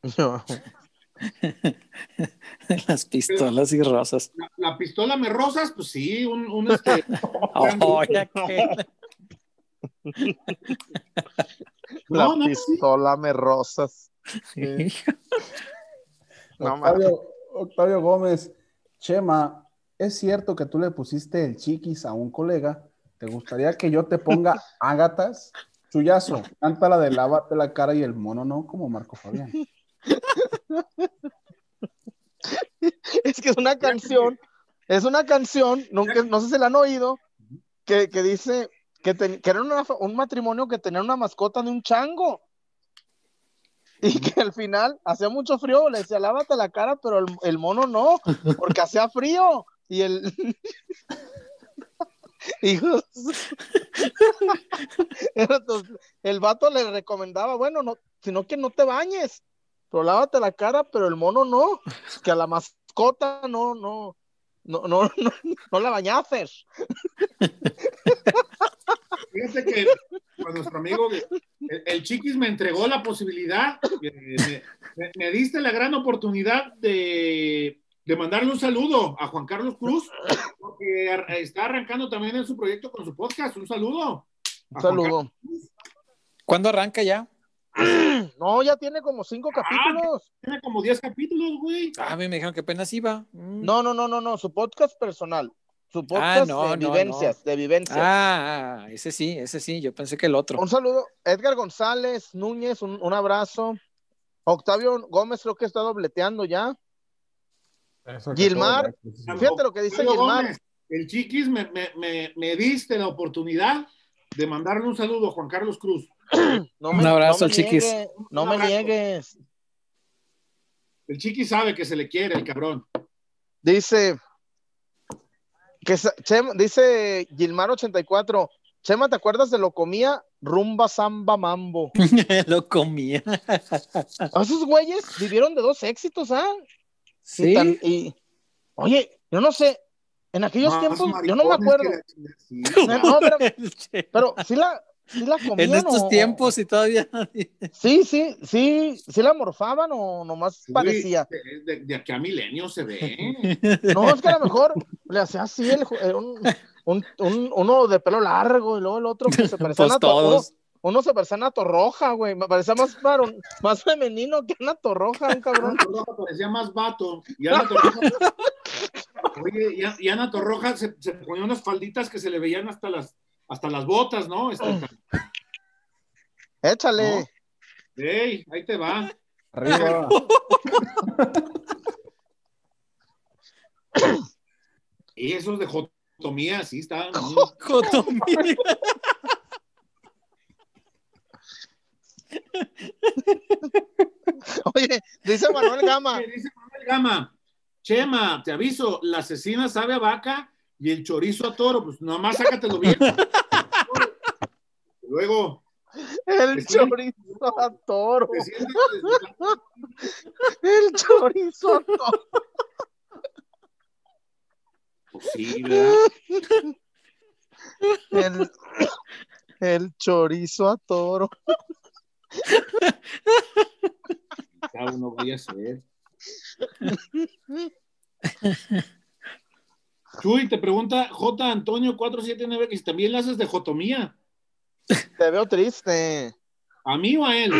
Las pistolas y rosas. La, la pistola me rosas, pues sí, un, un este. Oye, ¿qué? La No, no, sí. pistola me rosas. No, Octavio, Octavio Gómez, Chema, ¿es cierto que tú le pusiste el chiquis a un colega? ¿Te gustaría que yo te ponga ágatas? Chuyazo, canta la de lávate la cara y el mono, ¿no? Como Marco Fabián. es que es una canción, es una canción, nunca, no sé si la han oído, que, que dice que, ten- que era una- un matrimonio que tenía una mascota de un chango. Y que al final hacía mucho frío, le decía, lávate la cara, pero el, el mono no, porque hacía frío. Y el. El vato le recomendaba, bueno, no, sino que no te bañes, pero lávate la cara, pero el mono no, que a la mascota no, no, no, no, no, no la bañaces. Fíjate que con nuestro amigo, el, el Chiquis me entregó la posibilidad, me, me- me diste la gran oportunidad de, de mandarle un saludo a Juan Carlos Cruz, porque está arrancando también en su proyecto con su podcast. Un saludo. Un saludo. ¿Cuándo arranca ya? No, ya tiene como cinco capítulos. Tiene como 10 capítulos, güey. Ah, a mí me dijeron que apenas iba. Mm. No, no, no, no, no, su podcast personal. Su podcast no, de no, vivencias, de vivencias. Ah, ah, ese sí, ese sí. Yo pensé que el otro. Un saludo, Edgar González Núñez, un, un abrazo. Octavio Gómez creo que está dobleteando ya. Eso Gilmar. Fíjate lo que dice Octavio Gilmar. Gómez, El Chiquis me, me, me, me diste la oportunidad de mandarle un saludo a Juan Carlos Cruz. No Un abrazo no al Chiquis. no me niegues. El Chiquis sabe que se le quiere, el cabrón. Dice que Chema- dice Gilmar 84. Chema, ¿te acuerdas de lo comía? Rumba Samba Mambo. Lo comía. A esos güeyes vivieron de dos éxitos, ¿ah? Sí. tan- y- oye, yo no sé, en aquellos Más tiempos, yo no me acuerdo. que. Sí. No, pero, pero sí la, sí la comían. en estos o- tiempos y todavía. Sí, sí, sí, sí la morfaban o nomás Sí, parecía. De, de- de aquí a milenio se ve. No, es que a lo mejor le hacía así el, un, un- un- uno de pelo largo y luego el otro que se parecía a Pues uno, todos. uno se parecía a Torroja, güey. Me parecía más varón- más femenino que Ana Torroja, un cabrón. Ana Torroja parecía más vato. Y Ana Torroja, oye, A- y Ana Torroja se, se ponía unas falditas que se le veían hasta las, hasta las botas, ¿no? Este, Échale. ey, ahí te va. Arriba. Y esos de jotomía, sí, estaban. Jotomía. Oye, dice Manuel Gama. Dice Manuel Gama, Chema, te aviso, la asesina sabe a vaca y el chorizo a toro, pues nomás sácatelo bien. Luego, El chorizo a toro. El chorizo a toro. Pues sí, ¿verdad? El, el chorizo a toro. Cada uno voy a hacer. Chuy, te pregunta J. Antonio 479 que si también le haces de jotomía. Te veo triste. ¿A mí o a él?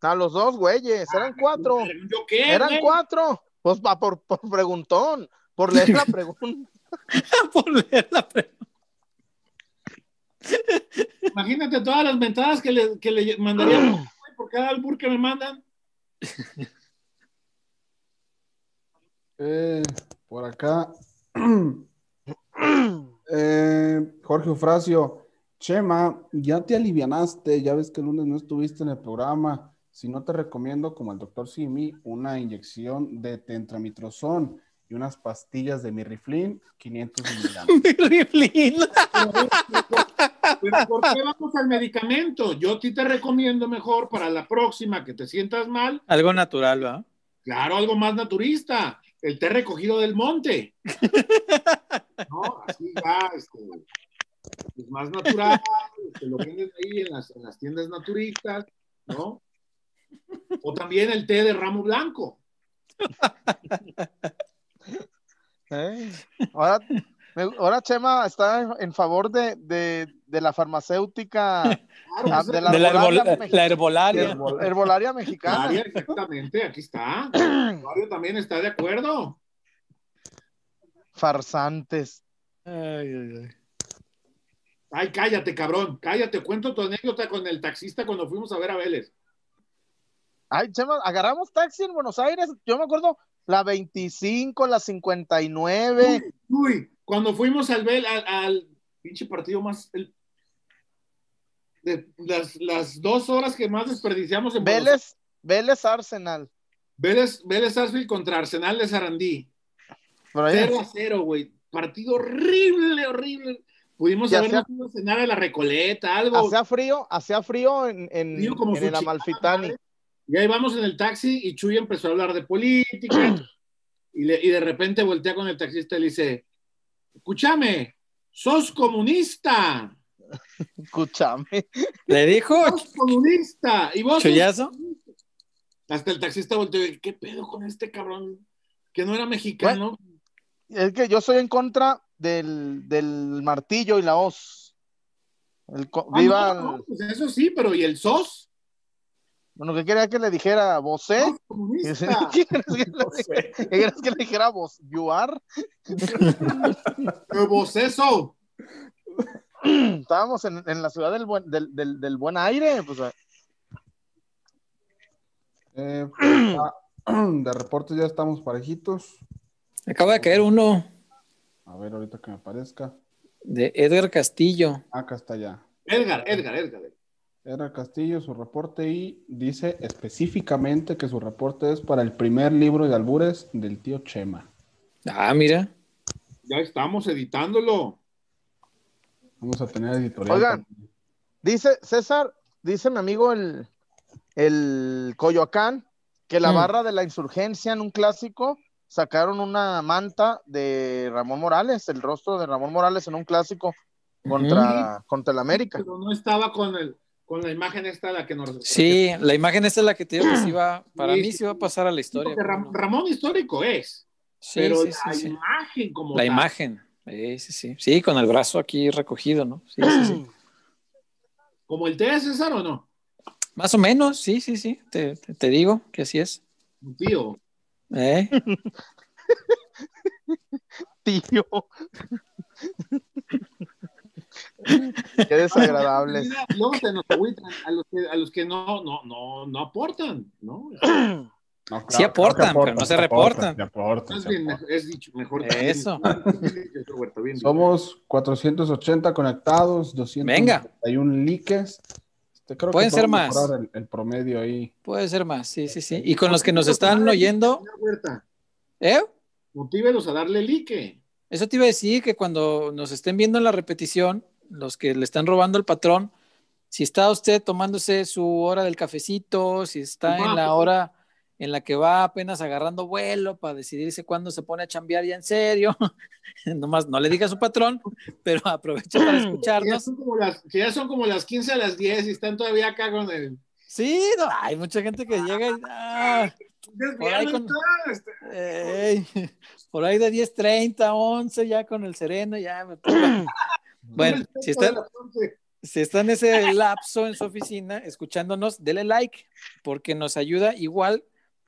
A los dos güeyes, eran cuatro. ¿Yo qué? Eran güey? cuatro. Pues va por, por preguntón, por leer la pregunta. Por leer la pre- Imagínate todas las mentadas que le, que le mandaría por cada albur que me mandan. Eh, por acá. Eh, Jorge Eufrasio, Chema, ya te alivianaste, ya ves que el lunes no estuviste en el programa. Si no te recomiendo, como el doctor Simi, una inyección de tentramitrozón y unas pastillas de mirriflin, 500 miligramos. Riflín. Pero ¿por qué vamos al medicamento? Yo a ti te recomiendo mejor para la próxima que te sientas mal, Algo natural, ¿verdad? claro, algo más naturista, el té recogido del monte. ¿No? Así ya, este, es más natural, te lo vendes ahí en las, en las tiendas naturistas, ¿no? O también el té de ramo blanco. ¿eh? Ahora, ahora Chema está en favor de, de, de la farmacéutica, Claro, ah, de la De la, herbolaria, herbol- mexi- la herbolaria. herbo- herbolaria mexicana. María, exactamente, aquí está. Mario también está de acuerdo. Farsantes. Ay, ay, ay. Ay, cállate, cabrón, cállate, cuento tu anécdota con el taxista cuando fuimos a ver a Vélez. Ay, Chema, agarramos taxi en Buenos Aires. Yo me acuerdo la 25, la 59. Uy, cuando fuimos al, Bel- al, al pinche partido más. el- de las, las dos horas que más desperdiciamos en Buenos. Vélez, Vélez Arsenal. Vélez, Vélez Sarsfield contra Arsenal de Sarandí. Por ahí. 0 a 0, güey. Partido horrible, horrible. Pudimos habernos ido a cenar a la Recoleta, algo. Hacía frío, hacía frío en, en, Frío como en el Amalfitani. madre. Y ahí vamos en el taxi y Chuy empezó a hablar de política y, le- y de repente voltea con el taxista y le dice, escúchame, sos comunista, Escúchame. ¿Le dijo sos comunista. Y vos sos chullazo? comunista". Hasta el taxista volteó y ¿qué pedo con este cabrón? Que no era mexicano. Es que yo soy en contra del, del martillo y la hoz. El Ah, viva. no, no, el- pues eso sí, pero ¿y el sos? Bueno, que quería que le dijera vosé. ¿Qué quieres que le, ¿qué quieres que le dijera vos? You are. Pero vos eso. Estábamos en, en la ciudad del buen, del, del, del buen aire. Pues, ah, Eh, pues, ah, de reportes ya estamos parejitos. Acaba de caer uno A ver, ahorita que me aparezca. de Edgar Castillo. Acá está ya. Edgar, Edgar, Edgar. Era Castillo su reporte y dice específicamente que su reporte es para el primer libro de albures del tío Chema. Ah, mira. Ya estamos editándolo. Vamos a tener editorial. Oigan. también. Dice César, dice mi amigo el, el Coyoacán, que la Mm. barra de la insurgencia en un clásico sacaron una manta de Ramón Morales, el rostro de Ramón Morales en un clásico contra, contra el América. Pero no estaba con el con la imagen esta la que nos Sí, la imagen esta es la que te digo que sí va, para Sí, mí sí. sí va a pasar a la historia. Ramón histórico es, Sí, pero sí, la imagen como La tal. imagen. Sí, sí, sí. Sí, con el brazo aquí recogido, ¿no? Sí, sí, sí. como el T César o no, Más o menos, sí, sí, sí. Te, te- te digo que así es. tío. ¿Eh? Tío. Qué desagradable. Mira, Luego se nos agüitan a los que, a los que no, no, no, no aportan, ¿no? No, Sí aportan, pero no se reportan. aportan, Es, dicho mejor. Eso. Bien. Somos 480 conectados, 291 likes. Este, creo que Pueden ser más. El, el promedio ahí. Puede ser más, sí, sí, sí. Y con los que nos están oyendo, ¿eh? Motívelos a darle like. Eso te iba a decir que cuando nos estén viendo en la repetición, los que le están robando el patrón, si está usted tomándose su hora del cafecito, si está en la hora en la que va apenas agarrando vuelo para decidirse cuándo se pone a chambear ya en serio, nomás no le diga a su patrón, pero aproveche para ya, escucharnos. que ya son como las 15 a las 10 y están todavía acá con el. Sí, no, hay mucha gente que llega y... ah, Por ahí con- Ey, por ahí de 10.30, 11 ya con el sereno, ya me toca. Bueno, si está, si está en ese lapso en su oficina escuchándonos, dele like, porque nos ayuda igual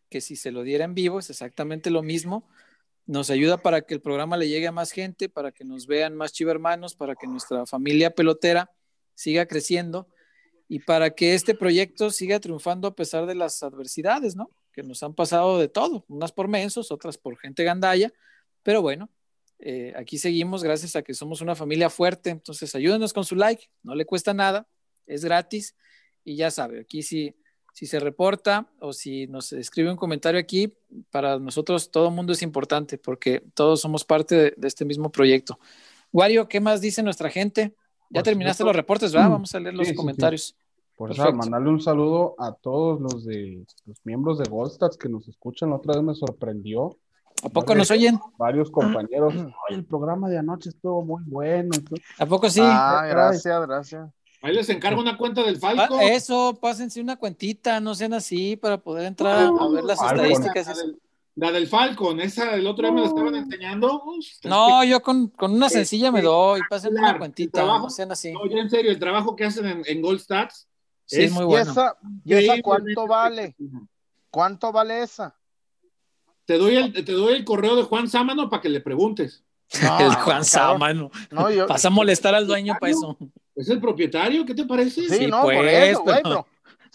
que si se lo diera en vivo, es exactamente lo mismo. Nos ayuda para que el programa le llegue a más gente, para que nos vean más chivermanos, para que nuestra familia pelotera siga creciendo y para que este proyecto siga triunfando a pesar de las adversidades, ¿no? Que nos han pasado de todo, unas por mensos, otras por gente gandalla, pero bueno, eh, aquí seguimos gracias a que somos una familia fuerte, entonces ayúdenos con su like, no le cuesta nada, es gratis y ya sabe, aquí si, si se reporta o si nos escribe un comentario aquí, para nosotros todo el mundo es importante porque todos somos parte de, de este mismo proyecto. Wario, ¿qué más dice nuestra gente? Ya Por terminaste supuesto. los reportes, ¿verdad? Vamos a leer los Sí, sí, sí. comentarios. Por eso, mandarle un saludo a todos los de los miembros de Goldstats que nos escuchan. La otra vez me sorprendió. ¿A poco nos oyen? Varios compañeros. "Ay, el programa de anoche estuvo muy bueno. y todo". ¿A poco sí? Ah, gracias, gracias. Ahí les encargo una cuenta del Ah, Falco. eso, pásense una cuentita, no sean así para poder entrar a, a ver las Falcon. estadísticas. La del, la del Falcon, esa del otro día me la estaban enseñando. Uf, No, yo con, con una sencilla me doy, pásenme una cuentita, trabajo- no sean así. No, ya en serio, el trabajo que hacen en, en Gold Stats. Sí, es es- muy ¿Y bueno. esa, y esa cuánto vale? ¿Cuánto vale esa? Te doy, el, te doy el correo de Juan Sámano para que le preguntes. No, el Juan cabrón. Sámano. No, yo, Pasa a molestar al dueño para eso. ¿Es el propietario? ¿Qué te parece? sí, sí, no, por pues, eso, güey, pero- pero,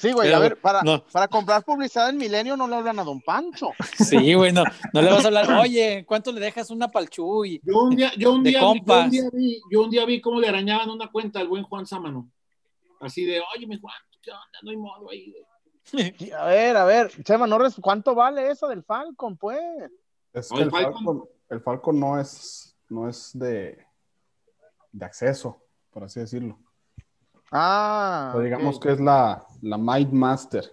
Sí, güey, Pero, a ver, para, no. para comprar publicidad en Milenio no le hablan a Don Pancho. Sí, güey, no, no le vas a hablar, oye, ¿cuánto le dejas una palchuy? Yo un día, yo un día, yo un día vi, yo un día vi cómo le arañaban una cuenta al buen Juan Sámano. Así de, oye, mi Juan, ¿qué onda? No hay modo ahí. güey". A ver, a ver, Chema, no res- ¿cuánto vale eso del Falcon, pues? Es que el Falcon- Falcon, el Falcon no es, no es de, de acceso, por así decirlo. Ah, O digamos que es la, la Might Master.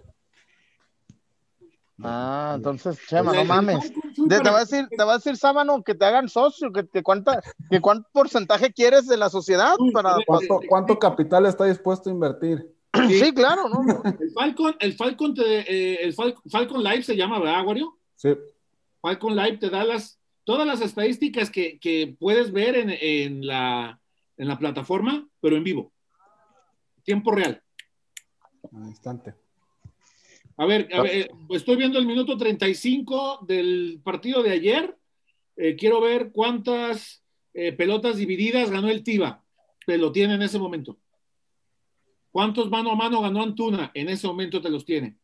Ah, entonces, Chema, no mames. De- te va a decir, te va a decir Sábano que te hagan socio, que, te cuánta, que cuánto porcentaje quieres de la sociedad para. ver, ¿Cuánto, cuánto capital está dispuesto a invertir? Sí, claro, ¿no? El Falcon, el Falcon, te- eh, el Fal- Falcon Live se llama, ¿verdad, Wario? Sí, Falcon Live te da las, todas las estadísticas que, que puedes ver en, en la, en la plataforma, pero en vivo. Tiempo real. al instante. A ver, a ver, eh, estoy viendo el minuto 35 del partido de ayer. Eh, quiero ver cuántas eh, pelotas divididas ganó el Tiva. Te lo tiene en ese momento. ¿Cuántos mano a mano ganó Antuna? En ese momento te los tiene.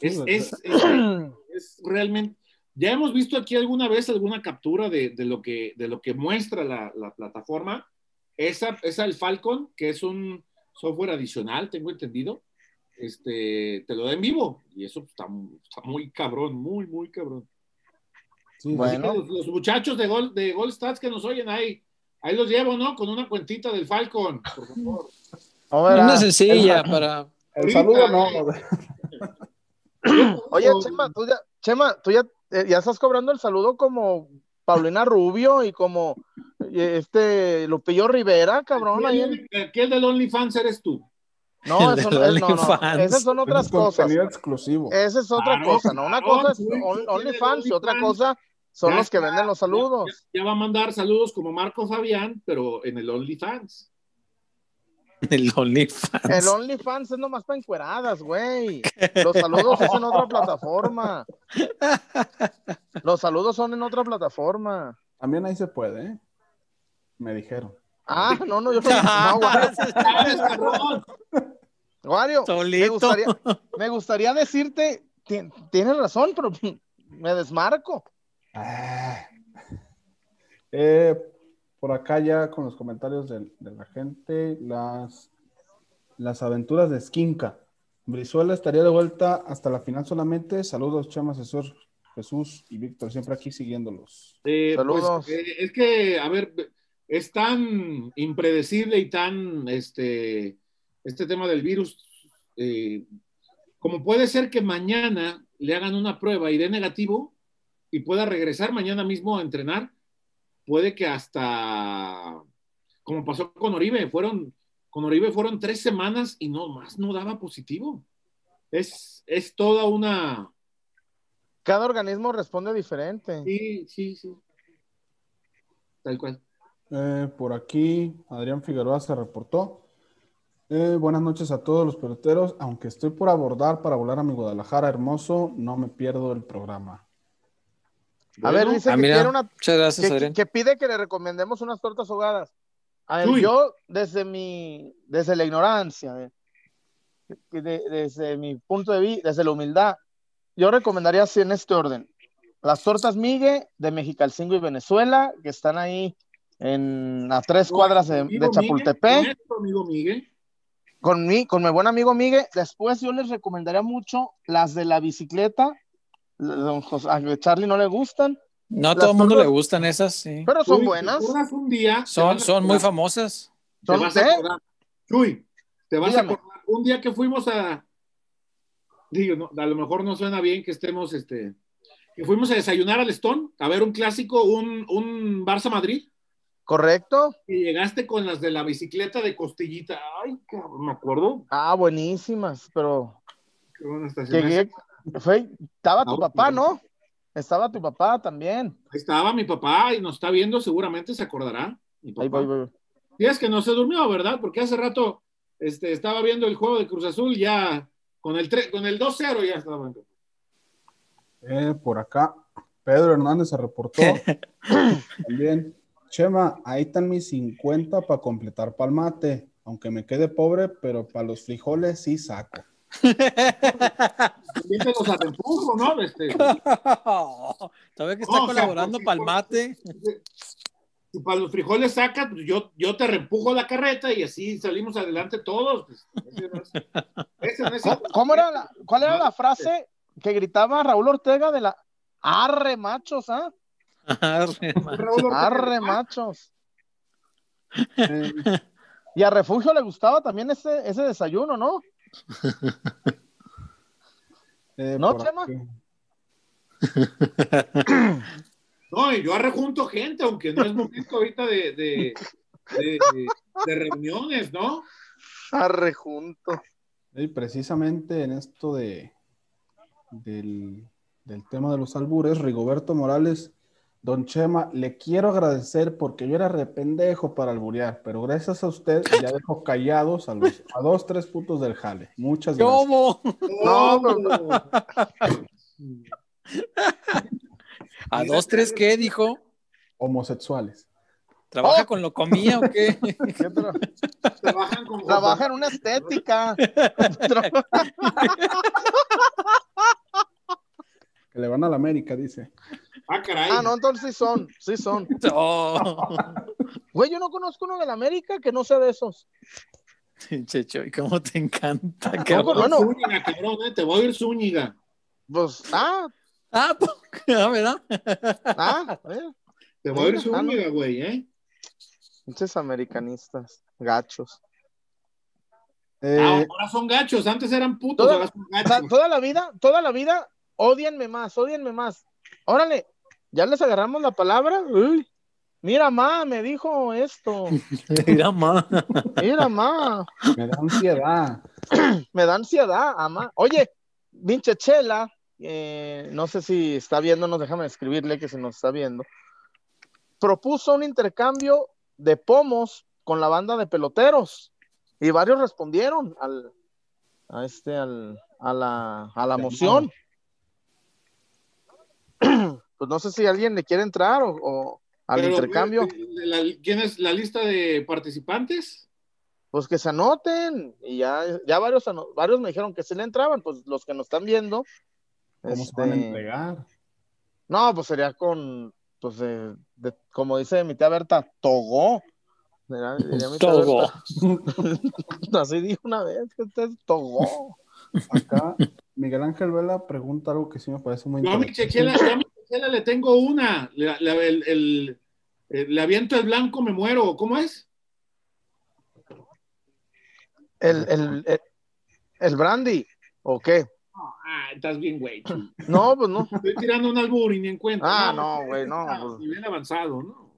Es, Sí, es- es- es realmente. Ya hemos visto aquí alguna vez alguna captura de, de lo, que, de lo que muestra la, la plataforma. Esa, esa el Falcon, que es un software adicional, tengo entendido. Este, te lo da en vivo. Y eso está, está muy cabrón, muy, muy cabrón. Sí, Bueno. Los, los muchachos de Gol, de Gol Stats que nos oyen ahí, ahí los llevo, ¿no? Con una cuentita del Falcon, por favor. No. Una sencilla para. El saludo no. Oye, Chema, tú ya, Chema, tú ya, eh, ya estás cobrando el saludo como Paulina Rubio y como eh, este Lupillo Rivera, cabrón. Ahí en- ¿Qué del OnlyFans eres tú? No, El eso no, es- no, no, esas son otras es cosas. exclusivo. Esa es otra Claro, cosa, ¿no? Una claro, cosa es OnlyFans y otra cosa son Ya los que está, venden los Ya, saludos. ya va a mandar saludos como Marco Fabián, pero en el OnlyFans. El OnlyFans. El OnlyFans es nomás para encueradas, güey. Los saludos es en otra plataforma. Los saludos son en otra plataforma. También ahí se puede, ¿eh? Me dijeron. Ah, no, no, yo no. no, Wario. Wario, me gustaría, me gustaría decirte, ti- tienes razón, pero me desmarco. Ah. Eh, por acá ya con los comentarios de, de la gente, las, las aventuras de Skinka. Brizuela estaría de vuelta hasta la final solamente. Saludos, Chama, Jesús, Jesús y Víctor, siempre aquí siguiéndolos. Eh, Saludos. pues, eh, es que, a ver, es tan impredecible y tan este, este tema del virus. eh, como puede ser que mañana le hagan una prueba y dé negativo y pueda regresar mañana mismo a entrenar, puede que hasta, como pasó con Oribe, fueron, con Oribe fueron tres semanas y no más no daba positivo. Es, es toda una... Cada organismo responde diferente. Sí, sí, sí. Tal cual. Eh, por aquí, Adrián Figueroa se reportó. Eh, buenas noches a todos los peloteros. Aunque estoy por abordar para volar a mi Guadalajara hermoso, no me pierdo el programa. A ver, dice Ah, que mira, quiere una Muchas gracias, que, Adrián. que pide que le recomendemos unas tortas ahogadas. A ver, Uy. yo desde mi, desde la ignorancia, eh, de- desde mi punto de vista, desde la humildad, yo recomendaría así en este orden. Las tortas Migue de Mexicalcingo y Venezuela, que están ahí en a tres cuadras de, de Miguel, Chapultepec, amigo Miguel. con mi, con mi buen amigo Migue. Después yo les recomendaría mucho las de la bicicleta. Don José- a Charlie no le gustan, No a todo el mundo le gustan esas, sí. pero son Chuy, buenas. te acuerdas un día, te Son, vas muy famosas. Te Son vas de- a acordar. Chuy, te vas Dígame. a acordar. Un día que fuimos a. Digo, no, a lo mejor no suena bien que estemos, este. Que fuimos a desayunar al Stone, a ver un clásico, un, un Barça Madrid, ¿correcto? y llegaste con las de la bicicleta de costillita. Ay, cabrón, me acuerdo. Ah, buenísimas, pero Qué buena estación. llegué, fue, estaba tu Ah, papá. ¿no? Estaba tu papá también. Ahí estaba mi papá y nos está viendo, seguramente se acordará. Mi Ahí papá. voy, voy. Y es que no se durmió, ¿verdad? Porque hace rato este, estaba viendo el juego de Cruz Azul ya con el, con el 2-0 ya estaba. Eh, por acá, Pedro Hernández se reportó. También, Chema, ahí están mis 50 para completar palmate. Aunque me quede pobre, pero para los frijoles sí saco. Invítenos a empujo, ¿no? Este, ¿Sabes que está No, o sea, colaborando porque- para el mate? si para los frijoles sacas, pues yo, yo te reempujo la carreta y así salimos adelante todos. pues, ese no es- ese no es- ¿Cómo, cómo era la, ¿Cuál era la frase que gritaba Raúl Ortega de la arre machos, ah? Arre, machos. Y a Refugio le gustaba también ese, ese desayuno, ¿no? Eh, ¿No, Chema? No, y yo arrejunto gente, aunque no es momento ahorita de, de, de- de reuniones, ¿no? Arre junto. Y precisamente en esto de del, del tema de los albures, Rigoberto Morales, Don Chema, le quiero agradecer porque yo era rependejo para alburear, pero gracias a usted ya dejo callados a los a dos, tres putos del jale. Muchas gracias. ¿Cómo? No, ¿A dos, tres qué dijo? Homosexuales. ¿Trabaja Oh. con lo comía o qué? ¿Qué otro? Trabajan con Trabaja en una estética. Tra- Que le van a la América, dice. Ah, caray. Ah, no, entonces sí son, sí son. No. Güey, yo no conozco uno de la América que no sea de esos. Checho, ¿y cómo te encanta, Te cabrón? voy a ir bueno. Zúñiga, cabrón, eh, Te voy a ir Zúñiga. Pues, ah, Ah, pues, ah, ¿verdad? ah, eh, Te voy a ir Ah, no. Zúñiga, güey, ¿eh? pinches americanistas, gachos. Eh, Ah, ahora son gachos. Antes eran putos, Toda- ahora son O sea, gachos. toda la vida, toda la vida, odienme más, odienme más. Órale, ya les agarramos la palabra. Uy, mira, ma, me dijo esto. Mira, ma. Mira, ma, me da ansiedad. me da ansiedad, ama. Oye, pinche Chela, eh, no sé si está viéndonos, déjame escribirle que se nos está viendo. Propuso un intercambio de pomos con la banda de peloteros y varios respondieron al, a este, al, a la, a la moción. Pues no sé si alguien le quiere entrar o, o al Pero, intercambio. eh, la- ¿Quién es la lista de participantes? Pues que se anoten. Y ya, ya varios, varios me dijeron que sí le entraban, pues los que nos están viendo. ¿Cómo se van a este, entregar? No, pues sería con, pues, de- de- como dice mi tía Berta, Togó. Diría- diría mi. Berta. Así dijo una vez, que este es Togó. Acá, Miguel Ángel Vela pregunta algo que sí me parece muy interesante. Chequela, yo a le tengo una. Le, le- el, el- eh, le aviento el blanco, me muero. ¿Cómo es? El, el, el, el brandy, ¿o qué? Ah, estás bien, güey. No, pues no. Estoy tirando un albur y ni encuentro. Ah, no, güey, no, ah, pues. Nivel avanzado, ¿no?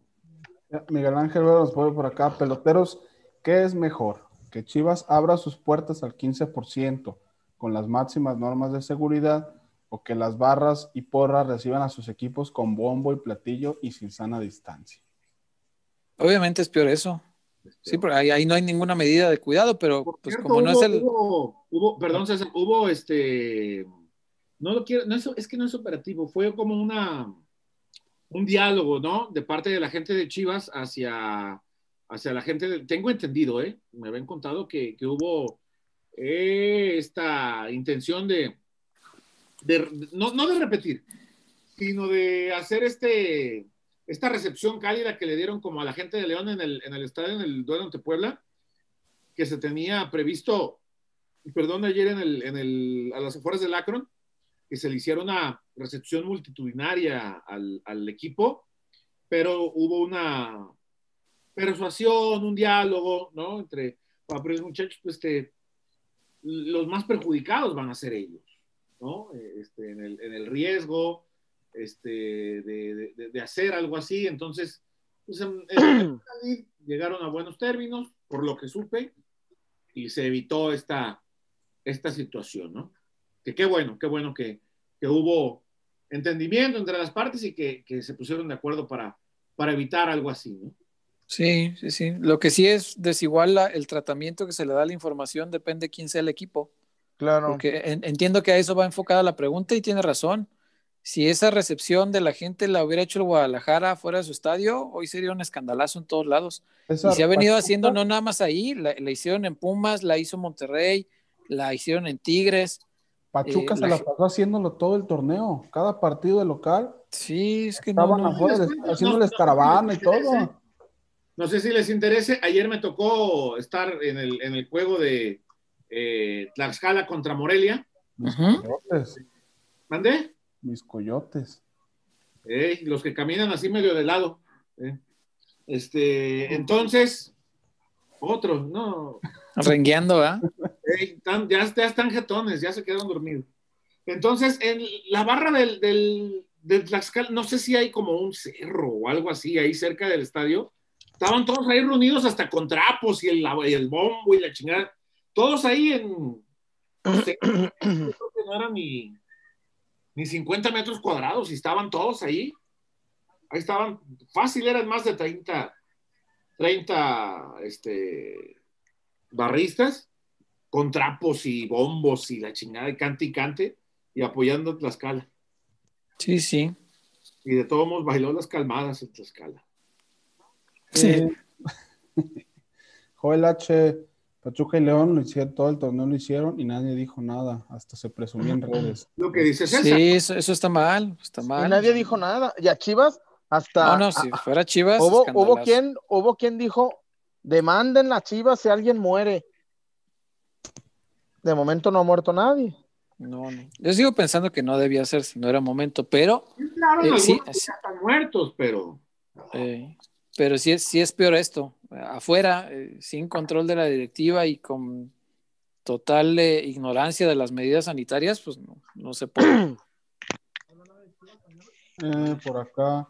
Miguel Ángel nos pone por acá, peloteros, ¿qué es mejor? ¿Que Chivas abra sus puertas al 15% con las máximas normas de seguridad o que las barras y porras reciban a sus equipos con bombo y platillo y sin sana distancia? Obviamente es peor eso. Sí, porque ahí, ahí no hay ninguna medida de cuidado, pero Por pues cierto, como no hubo, es el... hubo, hubo- perdón, César, hubo este. No lo quiero, no es, es que no es operativo, fue como una. Un diálogo, ¿no? De parte de la gente de Chivas hacia, hacia la gente. de- tengo entendido, ¿eh? Me habían contado que, que hubo eh, esta intención de. No, de repetir, sino de hacer este. Esta recepción cálida que le dieron como a la gente de León en el, en el estadio, en el duelo ante Puebla, que se tenía previsto, perdón, ayer en el, en el, a las afueras del Akron, que se le hiciera una recepción multitudinaria al, al equipo, pero hubo una persuasión, un diálogo, ¿no? Entre, pero muchachos, pues este, los más perjudicados van a ser ellos, ¿no? Este, en, el, en el riesgo este, de, de, de hacer algo así, entonces, pues en, en Madrid llegaron a buenos términos, por lo que supe, y se evitó esta, esta situación, ¿no? Que qué bueno, qué bueno que, que hubo entendimiento entre las partes y que, que, se pusieron de acuerdo para, para evitar algo así, ¿no? Sí, sí, sí. Lo que sí es desigual la, el tratamiento que se le da a la información depende de quién sea el equipo. Claro. Porque en, entiendo que a eso va enfocada la pregunta y tiene razón. Si esa recepción de la gente la hubiera hecho el Guadalajara fuera de su estadio, hoy sería un escandalazo en todos lados. Esa y se ha venido haciendo no nada más ahí, la, la hicieron en Pumas, la hizo Monterrey, la hicieron en Tigres. Pachuca Eh, se la pasó haciéndolo todo el torneo. Cada partido de local Sí, es que no, estaban no. afuera, no, no, haciéndoles no, caravana no, y todo. No sé si les interese. Ayer me tocó estar en el, en el juego de eh, Tlaxcala contra Morelia. Mis coyotes, ¿Mandé? mis coyotes. Eh, los que caminan así medio de lado. eh. Este, entonces, otros, no. Rengueando, ¿ah? Ya, ya están jetones, ya se quedaron dormidos. Entonces, en la barra del, del, del Tlaxcala, no sé si hay como un cerro o algo así ahí cerca del estadio. Estaban todos ahí reunidos hasta con trapos y el, y el bombo y la chingada. Todos ahí en. No sé, yo creo que no eran ni, ni 50 metros cuadrados y estaban todos ahí. Ahí estaban, fácil, eran más de 30, 30 este, barristas con trapos y bombos y la chingada de cante y cante y apoyando a Tlaxcala. Sí, sí. Y de todos modos bailó las calmadas en Tlaxcala. Sí. Eh, Joel H. Pachuca y León lo hicieron, todo el torneo lo hicieron y nadie dijo nada, hasta se presumía en redes. Lo que dice César. Sí, eso, eso está mal, está Y mal. nadie dijo nada. Y a Chivas, hasta. No, no, si a- fuera Chivas, hubo, hubo, quien, hubo quien dijo: demanden las Chivas si alguien muere. De momento no ha muerto nadie. No, no. Yo sigo pensando que no debía ser si no era momento, pero, Claro, Eh, sí. están muertos, pero eh, pero sí es, sí es peor esto. Afuera, eh, sin control de la directiva y con total eh, ignorancia de las medidas sanitarias, pues no, no se puede. Eh, por acá,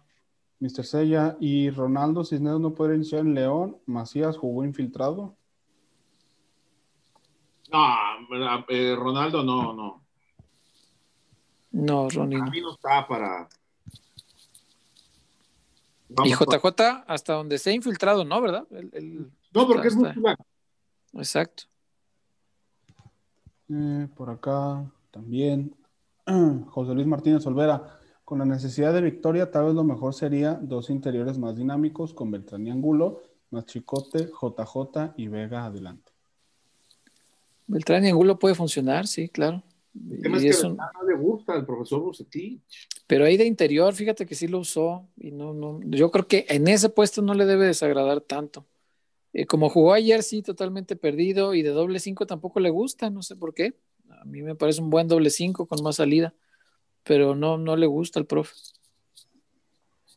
Mr. Sella y Ronaldo Cisneros no puede iniciar en León. Macías jugó infiltrado. no, eh, Ronaldo no, no. No, Ronnie. A no. mí no está para. Y Vamos JJ, hasta donde se ha infiltrado, ¿no? ¿Verdad? El- el- No, porque es está- muscular. Exacto. Eh, por acá también. José Luis Martínez Olvera. Con la necesidad de victoria, tal vez lo mejor sería dos interiores más dinámicos con Beltrán y Angulo, más Chicote, JJ y Vega adelante. Beltrán y Angulo puede funcionar, sí, claro. El tema Y es es que un- no le gusta al profesor Bucetich. Pero ahí de interior, fíjate que sí lo usó y no, no, yo creo que en ese puesto no le debe desagradar tanto. Eh, como jugó ayer, sí, totalmente perdido y de doble cinco tampoco le gusta, no sé por qué. A mí me parece un buen doble cinco con más salida, pero no, no le gusta al profe.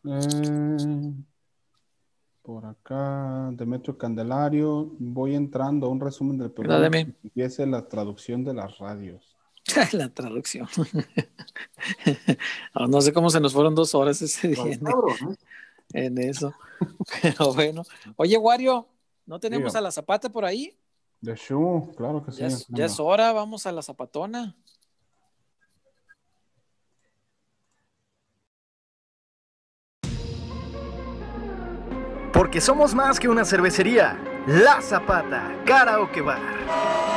Eh, por acá, Demetrio Candelario. Voy entrando a un resumen del programa. Empiece la traducción de las radios. La traducción. No, sé cómo se nos fueron dos horas ese día en, Cabrón, ¿eh? en eso. Pero bueno. Oye, Wario, ¿no tenemos a la zapata por ahí? De Shu, claro que sí. Ya es, ya es hora, vamos a la zapatona. Porque somos más que una cervecería. La Zapata, Karaoke Bar.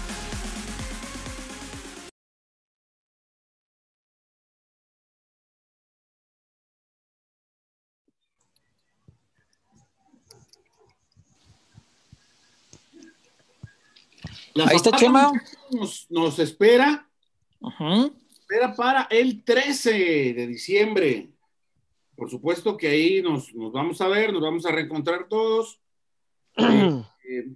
La Ahí está Chema. Nos, nos espera, espera para el 13 de diciembre. Por supuesto que ahí nos, nos vamos a ver, nos vamos a reencontrar todos. Eh,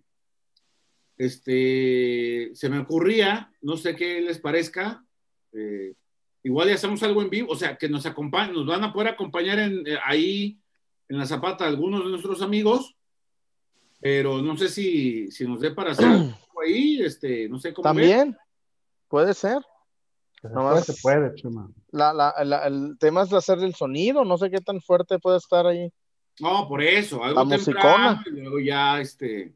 este, se me ocurría, no sé qué les parezca, eh, igual ya hacemos algo en vivo, o sea, que nos acompañen, nos van a poder acompañar en, eh, ahí en la Zapata algunos de nuestros amigos pero no sé si, si nos dé para hacer algo ahí, este, no sé cómo. También, puede ser. Nomás- puede, se puede, Chema. La, la, la- el tema es de hacer el sonido, no sé qué tan fuerte puede estar ahí. No, por eso, algo La temprano musicona. y luego ya, este,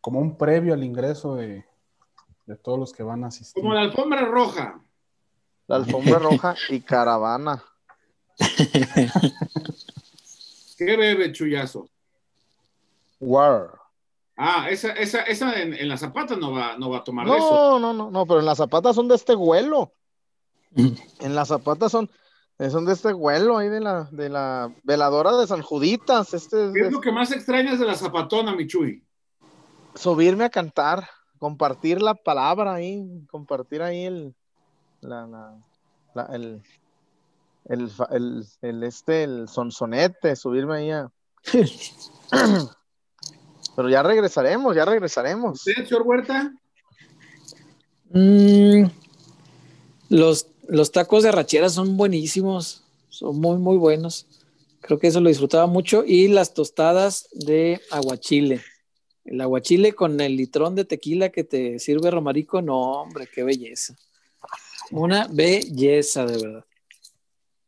Como un previo al ingreso de, de todos los que van a asistir. como la alfombra roja. La alfombra roja y caravana. ¿Qué bebe, chullazo? War. Ah, esa, esa, esa en, en la zapata no va, no va a tomar de eso. No, no, no, no, pero en las zapatas son de este vuelo. En las zapatas son, eh, son de este vuelo ahí de la, de la veladora de San Juditas. Este, ¿Qué es lo que más extrañas de la zapatona, mi Chuy? subirme a cantar, compartir la palabra ahí, compartir ahí el, la, la- la- el, el, el, el, este, el sonsonete, subirme ahí a... Pero ya regresaremos, ya regresaremos. ¿Usted, señor Huerta? Mm, los, los tacos de rachera son buenísimos, son muy, muy buenos. Creo que eso lo disfrutaba mucho. Y las tostadas de aguachile. El aguachile con el litrón de tequila que te sirve Romarico, no, hombre, qué belleza. Una belleza, de verdad.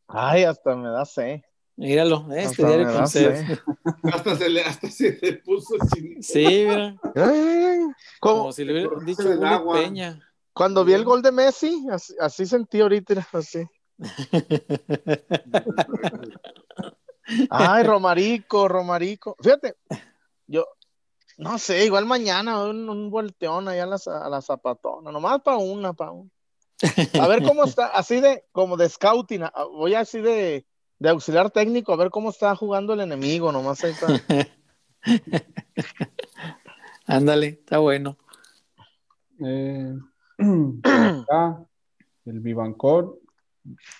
Ay, hasta me da sed. Míralo, ¿eh? este Hasta diario con sed. Hasta se le, hasta se le puso chinito. Sí, mira, Ay. Como si le hubieran dicho Julio agua. Peña. cuando vi el gol de Messi, así, así sentí ahorita, así. Ay, Romarico, Romarico. Fíjate, yo no sé, igual mañana un, un volteón allá a la, a la zapatona, nomás para una, para una. A ver cómo está, así de, como de scouting, a- voy así de, de auxiliar técnico, a ver cómo está jugando el enemigo, nomás ahí para- Ándale, está bueno. Eh, acá, el Vivancor,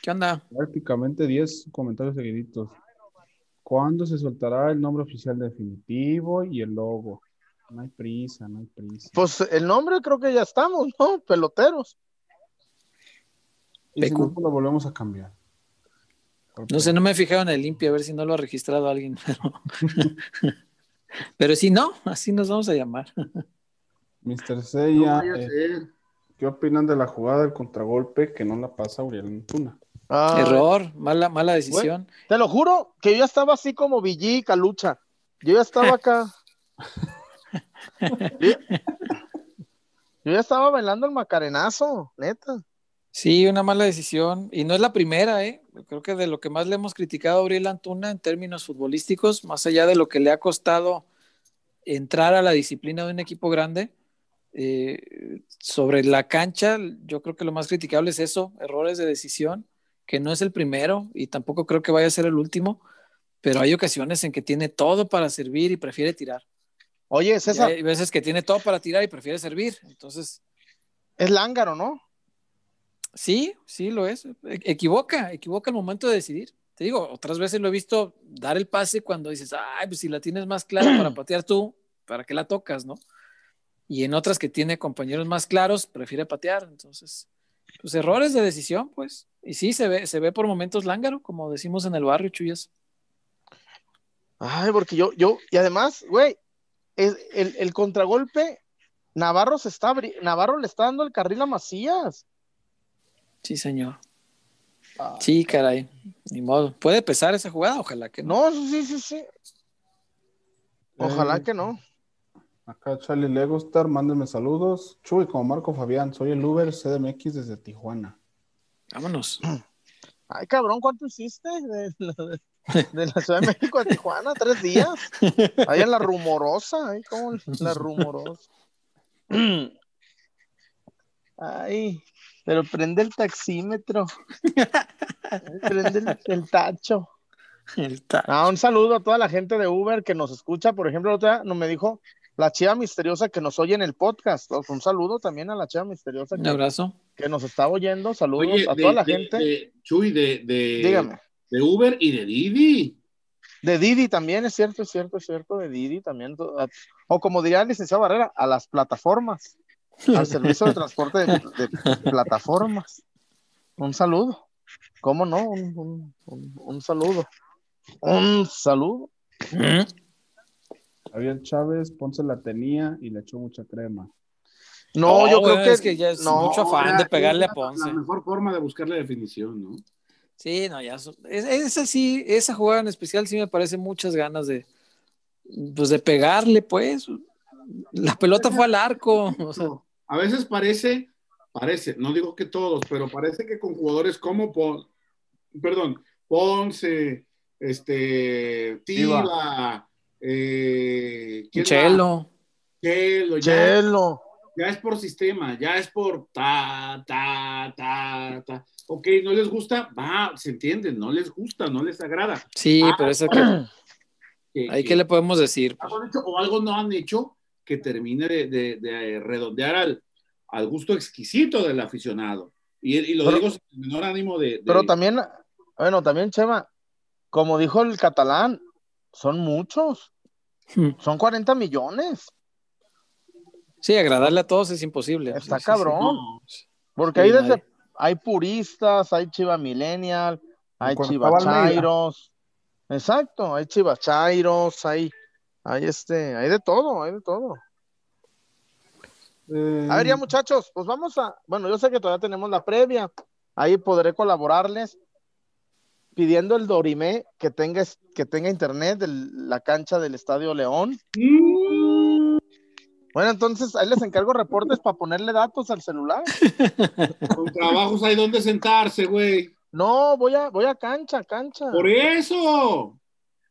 ¿Qué onda? prácticamente 10 comentarios seguiditos. ¿Cuándo se soltará el nombre oficial definitivo y el logo? No hay prisa, no hay prisa. Pues el nombre creo que ya estamos, ¿no? Peloteros. y si no, pues lo volvemos a cambiar. No sé, no me he fijado en el limpio a ver si no lo ha registrado alguien. Pero, pero si no, así nos vamos a llamar. Mr. No Seiya, a eh. ¿qué opinan de la jugada del contragolpe que no la pasa Uriel Antuna? Ay, Error, mala, mala decisión. Te lo juro que yo ya estaba así como Villí y Calucha. Yo ya estaba acá. yo, yo ya estaba bailando el macarenazo, neta. Sí, una mala decisión. Y no es la primera, ¿eh? Creo que de lo que más le hemos criticado a Uriel Antuna en términos futbolísticos, más allá de lo que le ha costado entrar a la disciplina de un equipo grande, eh, sobre la cancha, yo creo que lo más criticable es eso, errores de decisión, que no es el primero y tampoco creo que vaya a ser el último, pero hay ocasiones en que tiene todo para servir y prefiere tirar. Oye, Y César, hay veces que tiene todo para tirar y prefiere servir. Entonces, es lángaro, ¿no? Sí, sí lo es. E- Equivoca, equivoca el momento de decidir. Te digo, otras veces lo he visto dar el pase cuando dices, ay, pues si la tienes más clara para patear tú, ¿para qué la tocas, no? Y en otras que tiene compañeros más claros, prefiere patear. Entonces, pues errores de decisión, pues. Y sí, se ve, se ve por momentos lángaro, como decimos en el barrio, Chuyas. Ay, porque yo, yo, y además, güey, el, el contragolpe, Navarro se está Navarro le está dando el carril a Macías. Sí, señor. Ah. Sí, caray. Ni modo. ¿Puede pesar esa jugada? Ojalá que no. No, sí, sí, sí. Ojalá Eh, que no. Acá Charlie Legostar, mándenme saludos. Chuy, como Marco Fabián, soy el Uber CDMX desde Tijuana. Vámonos. Ay, cabrón, ¿cuánto hiciste de, de- de la Ciudad de México a Tijuana? ¿Tres días? Ahí en la rumorosa, ahí como la rumorosa. Ay, pero prende el taxímetro. Prende el, el tacho. El Ah, un saludo a toda la gente de Uber que nos escucha. Por ejemplo, otra no me dijo la chiva misteriosa que nos oye en el podcast. Un saludo también a la chiva misteriosa Un que, abrazo. que nos está oyendo. Saludos Oye, a de- toda la de- gente. de- Chuy, de, de, Dígame. de Uber y de Didi. De Didi también, es cierto, es cierto, es cierto, de Didi también. O como diría el licenciado Barrera, a las plataformas, al servicio de transporte de, de plataformas. Un saludo. ¿Cómo no? Un, un- un- un saludo. Un saludo. Mm. Javier Chávez, Ponce la tenía y le echó mucha crema. No, yo creo que es que ya es no, mucho afán de pegarle a Ponce. La mejor forma de buscarle definición, ¿no? Sí, no, ya. so- es- Esa sí, esa jugada en especial sí me parece muchas ganas de, pues de pegarle, pues. La pelota fue al arco. o sea, A veces parece, parece, no digo que todos, pero parece que con jugadores como Pon, perdón, Ponce, este, Tiva, eh. Chelo. Chelo, ya, Chelo. ya es por sistema, ya es por ta, ta, ta, ta. Ok, no les gusta, va, se entiende, no les gusta, no les agrada. Sí, Ah, pero eso que, ahí qué le podemos decir. algo han hecho o algo no han hecho que termine de, de- de redondear al, al gusto exquisito del aficionado. Y, y lo Pero- digo sin el menor ánimo de... de- Pero también, bueno, también, Chema, como dijo el catalán, son muchos, son 40 millones. Sí, agradarle a todos es imposible. Está Sí, sí, sí. cabrón. Porque hay desde, hay puristas, hay chiva millennial, hay Almeida. chivachairos. Exacto, hay chivachairos, hay, hay este, hay de todo, hay de todo. Eh, A ver, ya muchachos, pues vamos a, bueno, yo sé que todavía tenemos la previa, ahí podré colaborarles pidiendo el Dorimé que tenga, que tenga internet de la cancha del Estadio León. Mm, Bueno, entonces ahí les encargo reportes para ponerle datos al celular. con trabajos hay donde sentarse, güey. No, voy a, voy a cancha, cancha. Por eso.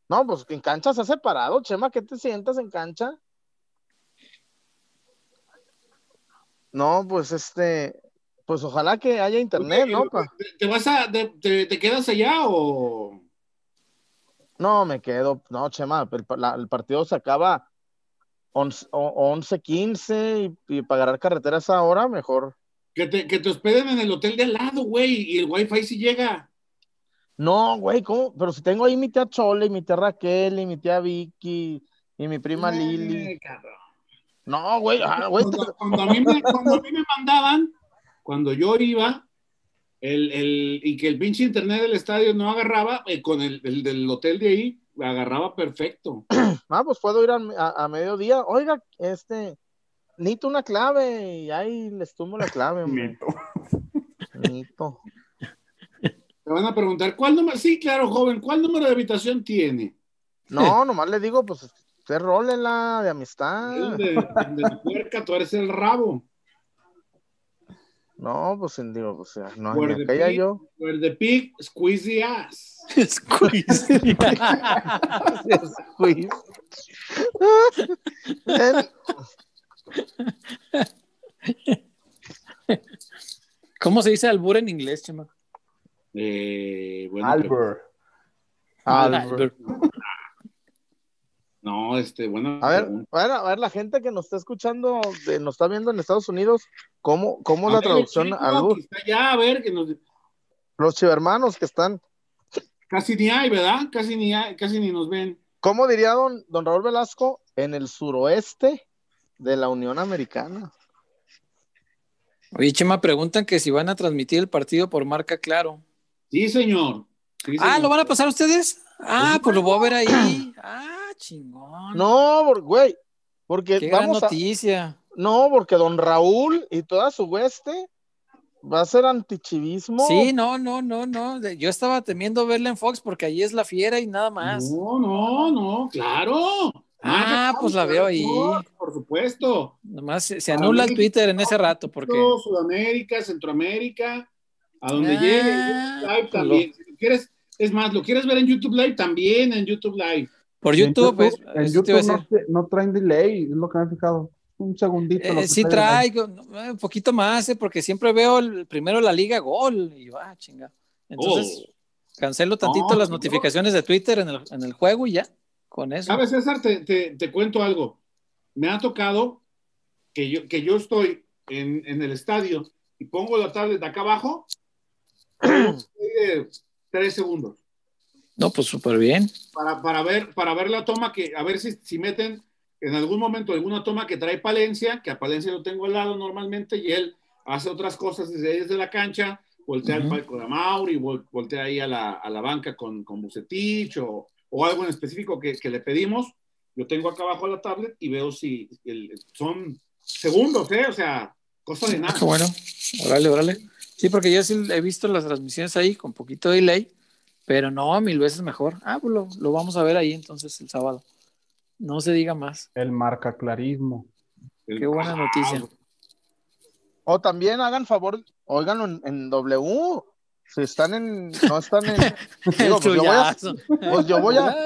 No, pues en cancha se ha separado, Chema, ¿qué te sientas en cancha? No, pues este, pues ojalá que haya internet, ¿no? Pa- ¿Te, vas a, te, te- te quedas allá o...? No, me quedo, no, Chema, el, pa- la- el partido se acaba 11, o- 11 15 y, y para agarrar carretera a esa hora, mejor. Que te, que te hospeden en el hotel de al lado, güey, y el wifi sí llega. No, güey, ¿cómo? Pero si tengo ahí mi tía Chole, y mi tía Raquel, y mi tía Vicky, y mi prima Lili. Eh, cabrón. No, güey, ah, güey, cuando, cuando a mí me, cuando a mí me mandaban, cuando yo iba, el, el- y que el pinche internet del estadio no agarraba, eh, con el, el del hotel de ahí, agarraba perfecto. Ah, pues puedo ir a, a- a mediodía. Oiga, este, necesito una clave y ahí les tumbo la clave, hombre. Necesito. Te van a preguntar, ¿cuál número? Sí, claro, joven, ¿cuál número de habitación tiene? No, nomás le digo, pues, usted rólela de amistad. El de, el de la puerca, tú eres el rabo. No, pues, digo, pues, ya, no, Where ni the pig- yo. where the pig, squeeze the ass. Squeeze. ¿Cómo se dice albur en inglés, Chema? Eh, bueno, Albert. Albert. No, este, bueno. A ver, a ver, a ver, la gente que nos está escuchando, de- nos está viendo en Estados Unidos, ¿cómo, cómo es A la ver, traducción que está allá, a ver, que nos, Los chivermanos que están, casi ni hay, ¿verdad? Casi ni hay, casi ni nos ven. ¿cómo diría don, don Raúl Velasco? En el suroeste de la Unión Americana. Oye, Chema, preguntan que si van a transmitir el partido por marca Claro. Sí, señor. Sí, Ah, señor. ¿lo van a pasar ustedes? Ah, pues lo voy a ver ahí. Ah, chingón. No, güey, porque Qué gran vamos a, noticia. no, porque don Raúl y toda su hueste va a ser antichivismo. Sí, no, no, no, no. Yo estaba temiendo verla en Fox porque allí es la fiera y nada más. No, no, no, claro. Ah, pues la veo ahí. Por supuesto. Nomás se, se anula el Twitter en ese rato porque. Sudamérica, Centroamérica, a donde Ah, llegue. YouTube Live pues también. Si lo quieres, es más, ¿lo quieres ver en YouTube Live? También en YouTube Live. Por YouTube, pues. en YouTube no, te- no traen delay, es lo que me he fijado. Un segundito. Eh, sí trae. traigo eh, un poquito más, eh, porque siempre veo el, primero la liga gol y yo, ah, chinga. Entonces, Oh. cancelo tantito No, las no. notificaciones de Twitter en el, en el juego y ya, con eso. ¿Sabes, César? Te, te- te cuento algo. Me ha tocado que yo, que yo estoy en, en el estadio y pongo la tablet de acá abajo. Tres segundos. No, pues súper bien. para, para ver, para ver la toma que, a ver si, si meten en algún momento alguna toma que trae Palencia, que a Palencia lo tengo al lado normalmente, y él hace otras cosas desde, desde la cancha, voltea al Ujú. palco de Amauri, vol- voltea ahí a la, a la banca con, con Bucetich o, o algo en específico que, que le pedimos, yo tengo acá abajo la tablet y veo si el- son segundos, ¿eh? O sea, cosa de nada. Ah, bueno, órale, órale. Sí, porque yo sí he visto las transmisiones ahí con poquito delay, pero no, mil veces mejor. Ah, pues lo, lo vamos a ver ahí entonces el sábado. No se diga más. El marca clarismo. El- Qué buena Ah, noticia. O también hagan favor, óiganlo en, en W. Si están en, no están en. Digo, pues yo voy a, pues yo voy a,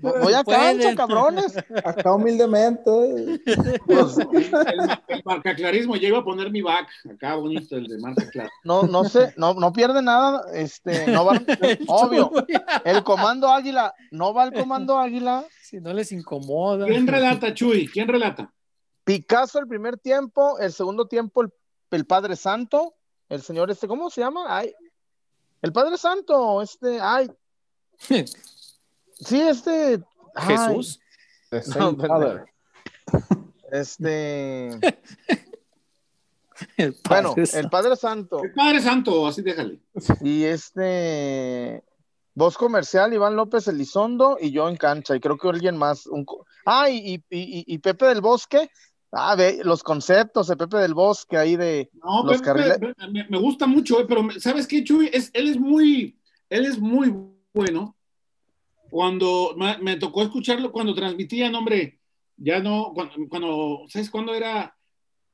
voy a cancha, cabrones. Acá humildemente. Pues, El, el marcaclarismo, ya iba a poner mi back acá bonito, el de marca clara. no, no sé, no, no pierde nada, este, no va, obvio, el comando águila, no va el comando águila, Si no les incomoda. ¿Quién relata, Chuy? ¿Quién relata? Picasso el primer tiempo, el segundo tiempo el, el Padre Santo, el señor este, ¿cómo se llama? Ay, el Padre Santo, este, ay, sí, este, ay, Jesús. The No, pendejo. Father. este, El bueno, Padre el. Padre Santo El Padre Santo, así déjale. y este, voz comercial, Iván López Elizondo y yo en cancha, y creo que alguien más, un, ah, y, y, y- y Pepe del Bosque, ah, ve, los conceptos de Pepe del Bosque ahí de, No, Los carriles- me, me gusta mucho, eh, pero ¿sabes qué, Chuy? Es, él es muy, él es muy bueno. Cuando me, me tocó escucharlo cuando transmitían, hombre, ya no, cuando, cuando- ¿sabes cuándo era?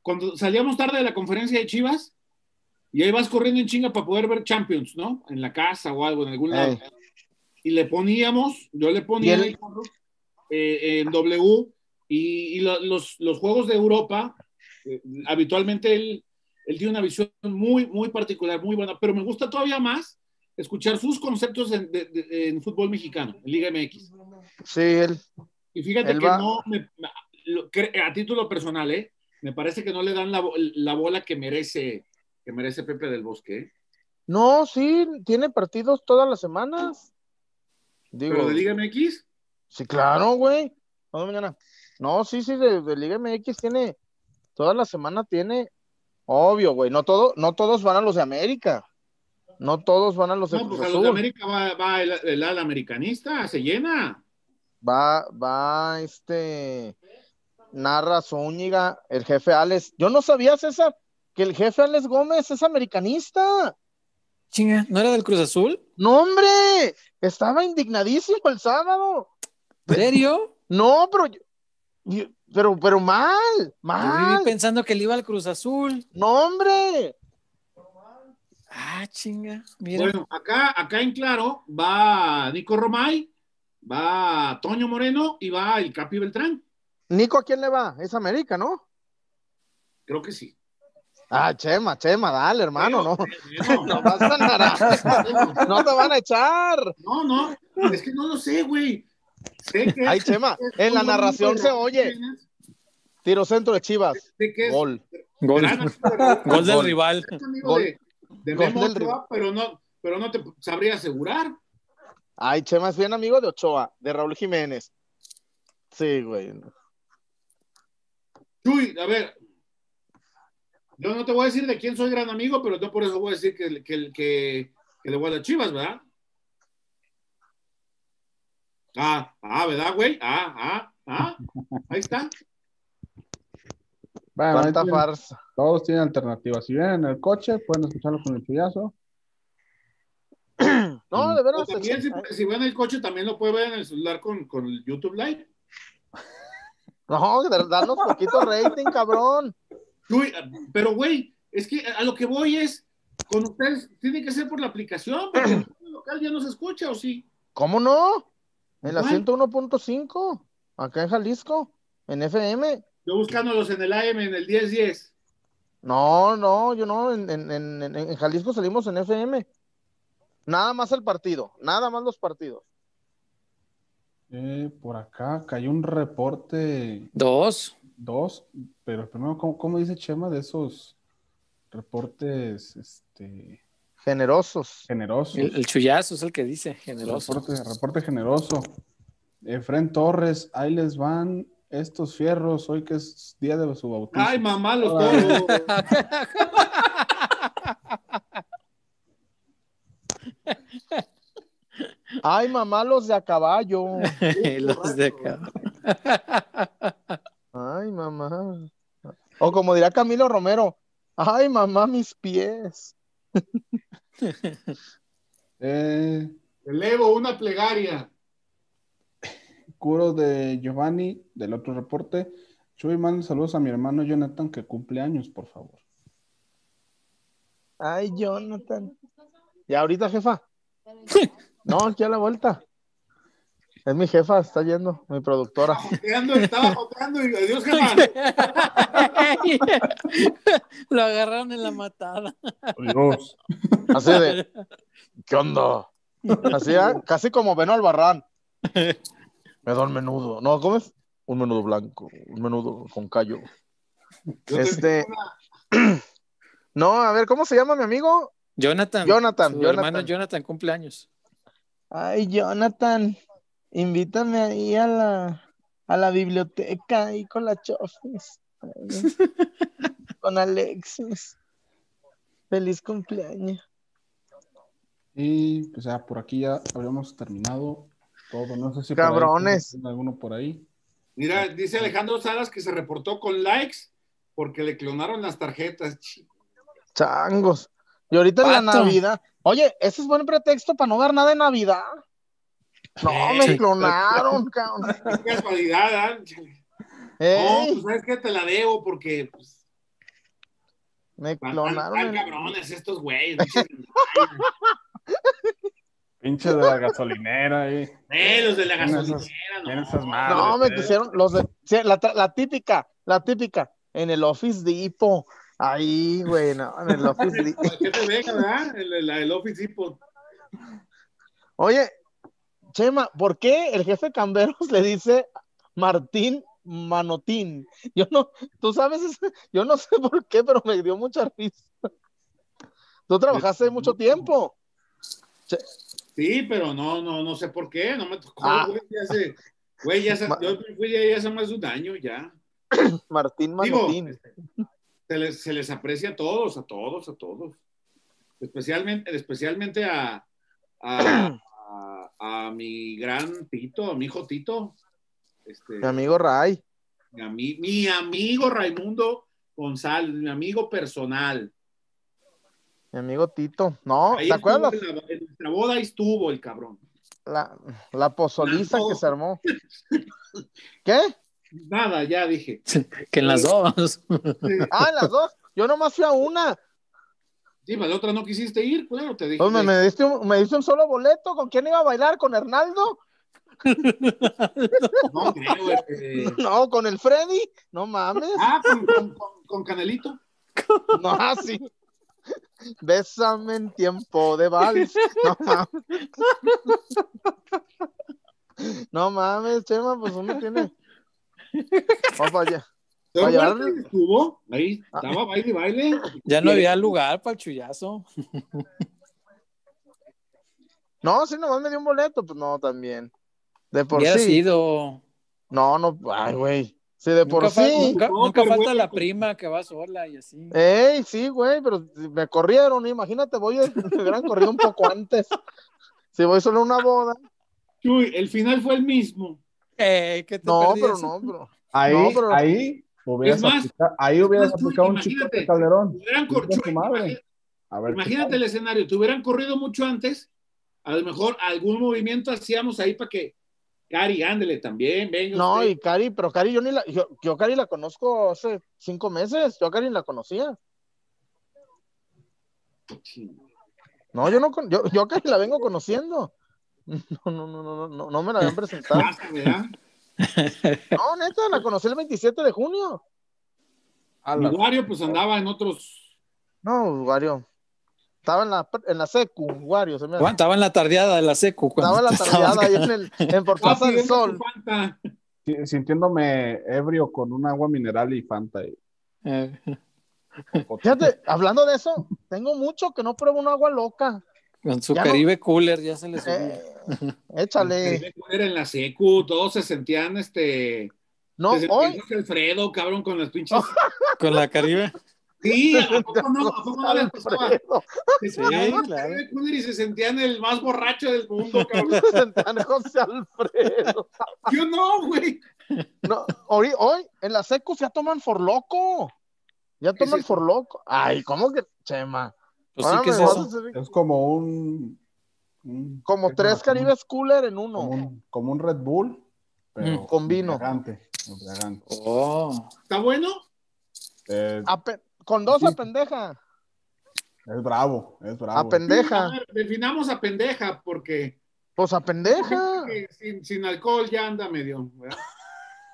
Cuando salíamos tarde de la conferencia de Chivas y ahí vas corriendo en chinga para poder ver Champions, ¿no? En la casa o algo, en algún lado. Y le poníamos, yo le ponía el eh, en W y, y lo- los, los juegos de Europa, eh, habitualmente él, él tiene una visión muy, muy particular, muy buena, pero me gusta todavía más escuchar sus conceptos en, de- de- en fútbol mexicano, en Liga MX. sí, él, Y fíjate Él que va- no, me- a título personal, ¿eh? me parece que no le dan la, la bola que merece, que merece Pepe del Bosque. ¿eh? No, sí, tiene partidos todas las semanas. Digo, Pero de Liga MX, sí, claro, güey. No, mañana. No, sí, sí, de, de Liga MX tiene, toda la semana tiene, obvio, güey. No todo, no todos van a los de América. No todos van a los de no, pues a los de. América va, va el, el ala americanista, se llena. Va, va, este, narra Zúñiga, el jefe Alex. Yo no sabía, César, que el jefe Alex Gómez es americanista. Chinga, ¿no era del Cruz Azul? No, hombre, estaba indignadísimo el sábado. ¿En serio? No, pero, yo- pero, pero mal, Yo viví mal. pensando que le iba al Cruz Azul. No, hombre. Ah, chinga. Mira. Bueno, acá, acá en claro va Nico Romay, va Toño Moreno y va el Capi Beltrán. Nico, ¿a quién le va? Es América, ¿no? Creo que sí. Ah, Chema, Chema, dale, hermano, no. Bueno, No vas a. No te van a echar. No, no, es que no lo sé, güey. Sé que Ay, Chema, en la narración se oye. Tiro centro de Chivas. Sé que es Gol. Gol, del Gol. rival. Gol. de, de Gol Memo del Ochoa, pero no, pero no te sabría asegurar. Ay, Chema es bien amigo de Ochoa, de Raúl Jiménez. Sí, güey. Chuy, a ver, yo no te voy a decir de quién soy gran amigo, pero no por eso voy a decir que, que, que, que le voy a las chivas, ¿verdad? Ah, ah, ¿verdad, güey? Ah, ah, ah. Ahí está. Bueno, tienen- farsa. todos tienen alternativas. Si vienen en el coche, pueden escucharlo con el chullazo. No, de veras. también, si, si va en el coche, también lo puede ver en el celular con, con el YouTube Live. No, de- danos poquito rating, cabrón. Chuy, pero, güey, es que a lo que voy es, con ustedes, tiene que ser por la aplicación, porque en el local ya no se escucha, ¿o sí? ¿Cómo no? En la ¿Cuál? 101.5, acá en Jalisco, en FM. Yo buscándolos en el AM, en el 1010. No, no, yo no, en, en, en, en- en Jalisco salimos en FM. Nada más el partido, nada más los partidos. Eh, por acá cayó un reporte Dos. dos, pero primero, ¿cómo, cómo dice Chema de esos reportes este, Generosos. generosos? El, el chullazo es el que dice, generoso. Reporte, reporte generoso. Efren Torres, ahí les van estos fierros, hoy que es día de su bautizo. Ay, mamá, los toros. Ay, mamá, los de a caballo. Los de acá. Ay, mamá. O como dirá Camilo Romero, ay, mamá, mis pies. Eh, Elevo una plegaria. Curo de Giovanni, del otro reporte. Chuy, manda saludos a mi hermano Jonathan, que cumple años, por favor. Ay, Jonathan. ¿Y ahorita, jefa? No, aquí a la vuelta. Es mi jefa, está yendo, mi productora. Joteando, estaba joteando y adiós, jefa. Lo agarraron en la matada. Adiós. Así de, ¿qué onda? Así, ah, casi como Beno Albarrán. Me da un menudo. No, ¿cómo es? Un menudo blanco, un menudo con callo. Este. No, a ver, ¿cómo se llama mi amigo? Jonathan. Jonathan, Su Jonathan. hermano Jonathan cumple años. Ay, Jonathan, invítame ahí a la, a la biblioteca, ahí con la Chofis. Con Alexis. Feliz cumpleaños. Y pues ya por aquí ya habíamos terminado todo. No sé si por ahí Cabrones. alguno por ahí. Mira, dice Alejandro Salas que se reportó con likes porque le clonaron las tarjetas. Changos. Y ahorita en la. Navidad. Oye, ese es buen pretexto para no dar nada de Navidad. No, me clonaron, cabrón. Qué casualidad, ¿ah? No, pues sabes que te la debo porque pues, me clonaron. están cabrones estos güeyes. dicen, Pinche de la gasolinera ahí. Eh, los de la gasolinera, no. esas madres, No, me eh. pusieron los de, sí, la, tra- la típica, la típica, en el Office Depot. Ahí, güey, no, en el Office Depot. ¿Qué te deja, verdad? El, el, el Office Depot. Oye, Chema, ¿por qué el jefe Camberos le dice Martín Manotín? Yo no, tú sabes, yo no sé por qué, pero me dio mucha risa. Tú trabajaste ahí mucho tiempo. Sí, pero no, no, no sé por qué, no me tocó, Ah. güey, ya hace, güey, ya yo fui ahí hace más de un año ya. Martín Digo, Manotín. se les, se les aprecia a todos, a todos, a todos. Especialmente, especialmente a, a, a- a mi gran Tito, a mi hijo Tito. Este, Mi amigo Ray. mi, ami- mi amigo Raimundo González, mi amigo personal. Mi amigo Tito. No, Ahí ¿te acuerdas en, la- en nuestra boda ahí estuvo el cabrón. la, la, pozoliza que se armó? ¿Qué? Nada, ya dije. Que en las dos. Ah, en las dos. Yo nomás fui a una. Sí, para la otra no quisiste ir, claro, te dije. Pues me, me diste un, me diste un solo boleto. ¿Con quién iba a bailar? ¿Con Hernaldo? No, creo, este, No, con el Freddy. No mames. Ah, con, con- con- con Canelito. No, así. Bésame en tiempo de vals. No mames. No mames, Chema, pues uno tiene. Vamos para allá. Estuvo, ahí estaba baile y baile. Ya no había lugar para el chullazo. No, sí, nomás me dio un boleto, pues no, también. De por sí. sido. No, no, ay, güey. Sí, de por sí. nunca- No, nunca pero falta la prima que va sola y así. Ey, sí, güey, pero me corrieron, imagínate, voy a, me hubieran corrido un poco antes. Si voy solo a una boda. Chuy, el final fue el mismo. Eh, ¿qué te No, pero no, bro. Ahí, No, pero- ahí hubieras, Es más, aplica- ahí hubieras tú aplicado un chico de Calderón. Chuy, madre. imagínate- A ver, Imagínate el escenario, te hubieran corrido mucho antes, a lo mejor algún movimiento hacíamos ahí para que Cari, ándele también, venga. No, usted. y Cari, pero Cari, yo ni la, yo, yo Cari la conozco hace cinco meses, yo a Cari la conocía. No, yo no, yo, yo a Cari la vengo conociendo. No, no, no, no, no, no me la habían presentado. No, neta, la conocí el 27 de junio. Wario pues andaba en otros. No, Wario. Estaba en la, en la secu, Wario. Se me Juan, Estaba en la tardeada de la secu. Estaba en la tardeada ahí en, el, en por Ah, Plaza del Sol. sintiéndome ebrio con un agua mineral y Fanta. y- Eh, Fíjate, hablando de eso, tengo mucho que no pruebo un agua loca. con su Ya no- Caribe Cooler ya se le subía. Eh, échale. Era en la secu, todos se sentían este. No, se hoy, Alfredo, cabrón, con las pinches. Con la Caribe. Sí, ¿a poco no? ¿A poco no les pasaba? Se Sí, sentían claro. Y se sentían el más borracho del mundo, cabrón. se sentían José Alfredo. Yo no, güey. No, hoy, hoy en la secus ya toman for loco. Ya ¿Qué es toman eso? for loco. Ay, ¿cómo que, Chema? Pues sí, Ahora ¿qué es eso? hacer- Es como un. un- Como ¿qué tres? Caribes Cooler en Como uno. un, como un Red Bull, pero Mm. Con vino. embriagante, embriagante. Oh, ¿Está bueno? Eh, con dos a pendeja. es bravo, es bravo. A pendeja. A ver, definamos a pendeja, porque Pues a pendeja. sin, sin alcohol ya anda medio.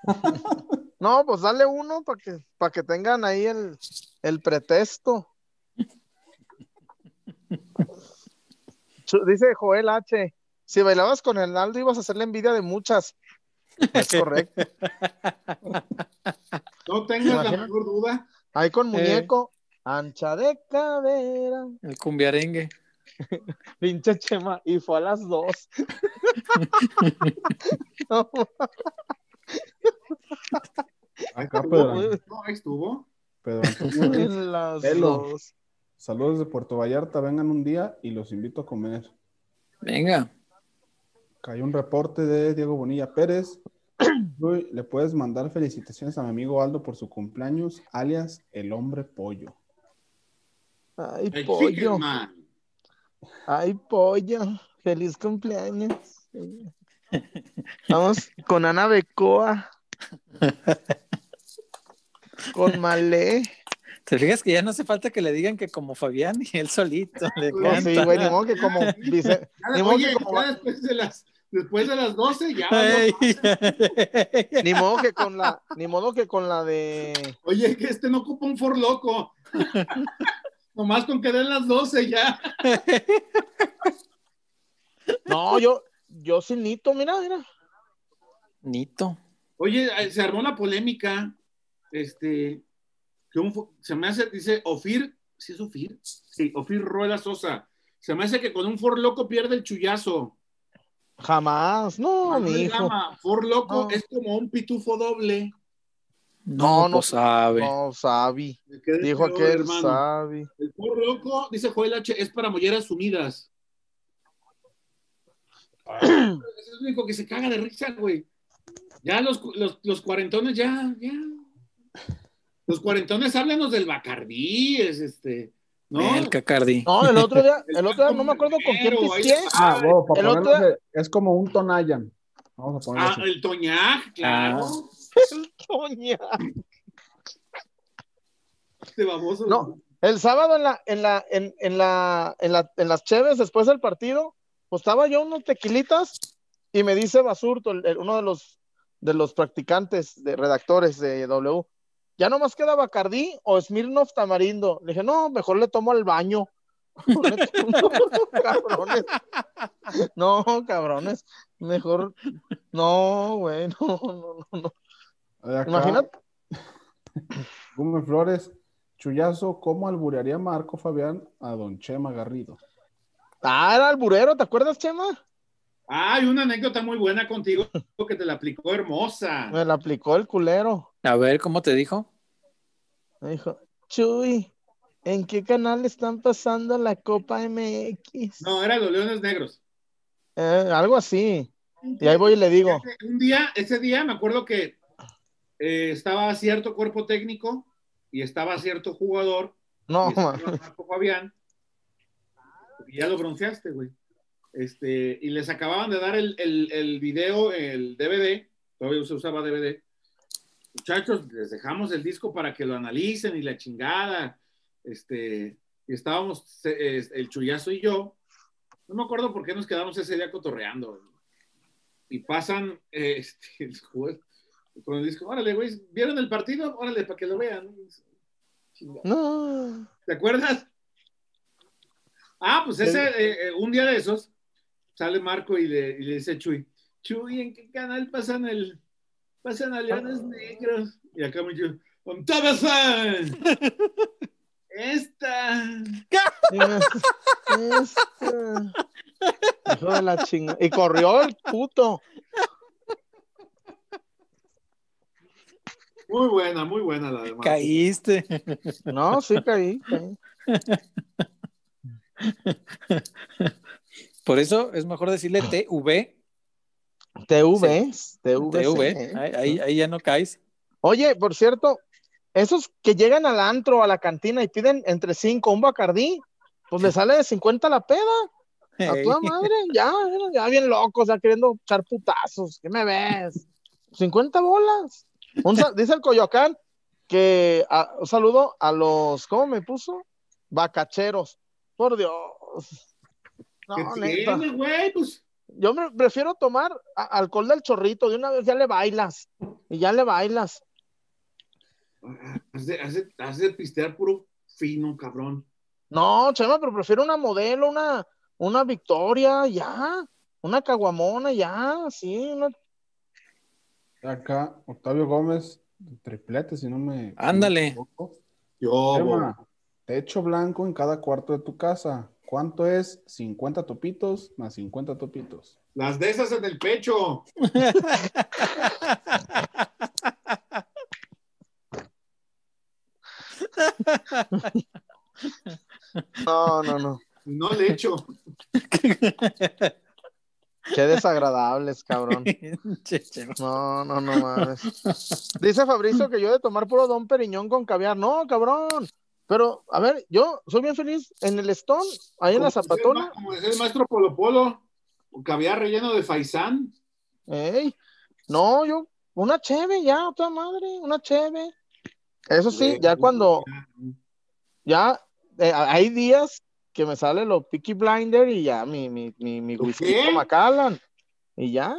No, pues dale uno para que, para que tengan ahí el, el pretexto. Dice Joel H. Si bailabas con el Naldo ibas a hacerle envidia de muchas. Es correcto. No tengas la menor duda. Ahí con Eh. muñeco, ancha de cadera, el cumbiarengue. pinche chema, y fue a las dos. No, Acá, Pedro, No, ahí estuvo. Pedro en las Pelo. dos. Saludos de Puerto Vallarta, vengan un día y los invito a comer. Venga. Cayó un reporte de Diego Bonilla Pérez. Le puedes mandar felicitaciones a mi amigo Aldo por su cumpleaños, alias el hombre pollo. Ay, El pollo. Ay, pollo. Feliz cumpleaños. Vamos con Ana Becoa. Con Malé. ¿Te fijas que ya no hace falta que le digan que como Fabián y él solito le No, canta? sí, güey, ni modo que como dice, Ni modo oye, que como ya va- después de las después de las 12 ya. Ni modo que con la, ni modo que con la de Oye, que este no ocupa un for loco. Nomás con que den las 12 ya. No, yo, yo sin Nito, mira, mira. Nito. Oye, se armó la polémica. Este, que un se me hace, dice Ofir, ¿sí es Ofir? Sí, Ofir Rueda Sosa. Se me hace que con un for loco pierde el chullazo. Jamás, no, Manuel mi hijo. For loco No. es como un pitufo doble. No, No, no pues sabe. No, quedé Dijo peor, aquel hermano. Sabi. El For loco, dice Joel H, es para molleras sumidas. es el único que se caga de risa, güey. Ya los, los, los cuarentones, ya, ya. Los cuarentones, háblanos del Bacardí, es este, ¿no? El Cacardi. No, el otro día, el otro día no me acuerdo con quién pisteé. Ah, bueno, para el otro es como un Tonayan. Vamos a ponerlo Ah, así. el Toñac, claro. Toña. Este baboso. No, el sábado en la, en la, en, en la, en la, en las Cheves, después del partido, pues estaba yo unos tequilitas y me dice Basurto, el- el- uno de los, de los practicantes, de redactores de W, ya nomás queda Bacardí o Smirnoff Tamarindo. Le dije, no, mejor le tomo al baño. cabrones. No, cabrones. Mejor, no, güey, no, no, no, no. Imagínate. Gume Flores, Chuyazo, ¿cómo alburearía Marco Fabián a don Chema Garrido? Ah, era alburero, ¿te acuerdas, Chema? Hay una anécdota muy buena contigo que te la aplicó hermosa. Me la aplicó el culero. A ver, ¿cómo te dijo? Me dijo, Chuy, ¿en qué canal están pasando la Copa MX? No, era los Leones Negros. Eh, algo así. Y ahí voy y le digo, Un día, ese día me acuerdo que eh, estaba cierto cuerpo técnico y estaba cierto jugador. no, y Fabián. Y ya lo bronceaste, güey. Este, y les acababan de dar el, el, el video, el DVD, todavía se usaba DVD. Muchachos, les dejamos el disco para que lo analicen y la chingada. Este, y estábamos el chullazo y yo. No me acuerdo por qué nos quedamos ese día cotorreando. Y pasan eh, este, el juez con el disco. Órale, güey, ¿vieron el partido? Órale, para que lo vean. Chingada. no. ¿Te acuerdas? Ah, pues ese, eh, eh, un día de esos, sale Marco y le, y le dice a Chuy, Chuy, ¿en qué canal pasan el, pasan a Leones Negros? Y acá me dijo, ¡Con! Esta. Este, Hijo de la chinga. Y corrió el puto. Muy buena, muy buena la de Marco. Caíste. No, sí caí. caí. Por eso es mejor decirle TV TV, TV. TV, ahí, ahí, ahí ya no caes. Oye, por cierto, esos que llegan al antro, a la cantina y piden entre cinco un bacardí, pues le sale de 50 la peda. A toda madre, ya, ya bien locos, ya queriendo echar putazos. ¿Qué me ves? 50 bolas. Un dice el Coyoacán que ah, un saludo a los, ¿cómo me puso? Bacacheros. Por Dios. No, ¿Qué neta. tiene, güey? Pues Yo me prefiero tomar alcohol del chorrito, de una vez ya le bailas. Y ya le bailas. de- has de pistear puro fino, cabrón. No, Chema, pero prefiero una modelo, una, una Victoria, ya. Una caguamona, ya, sí. una- Acá, Octavio Gómez, triplete, si no me. Ándale. me. Yo, Chema, techo blanco en cada cuarto de tu casa. ¿Cuánto es? 50 topitos más 50 topitos. las de esas en el pecho. No, no, no. No le echo. Qué desagradables, cabrón. No, no, no mames. Dice Fabricio que yo de tomar puro Don Periñón con caviar. No, cabrón. Pero, a ver, yo soy bien feliz en el Stone, ahí en la Zapatona. Como decía el maestro Polo Polo, un caviar relleno de faisán. Ey, no, yo, una cheve ya, otra madre, una cheve. Eso sí, ya cuando, ya, eh, hay días que me sale lo Peaky Blinder y ya mi, mi, mi, mi ¿Lo whisky? Macallan. Y ya,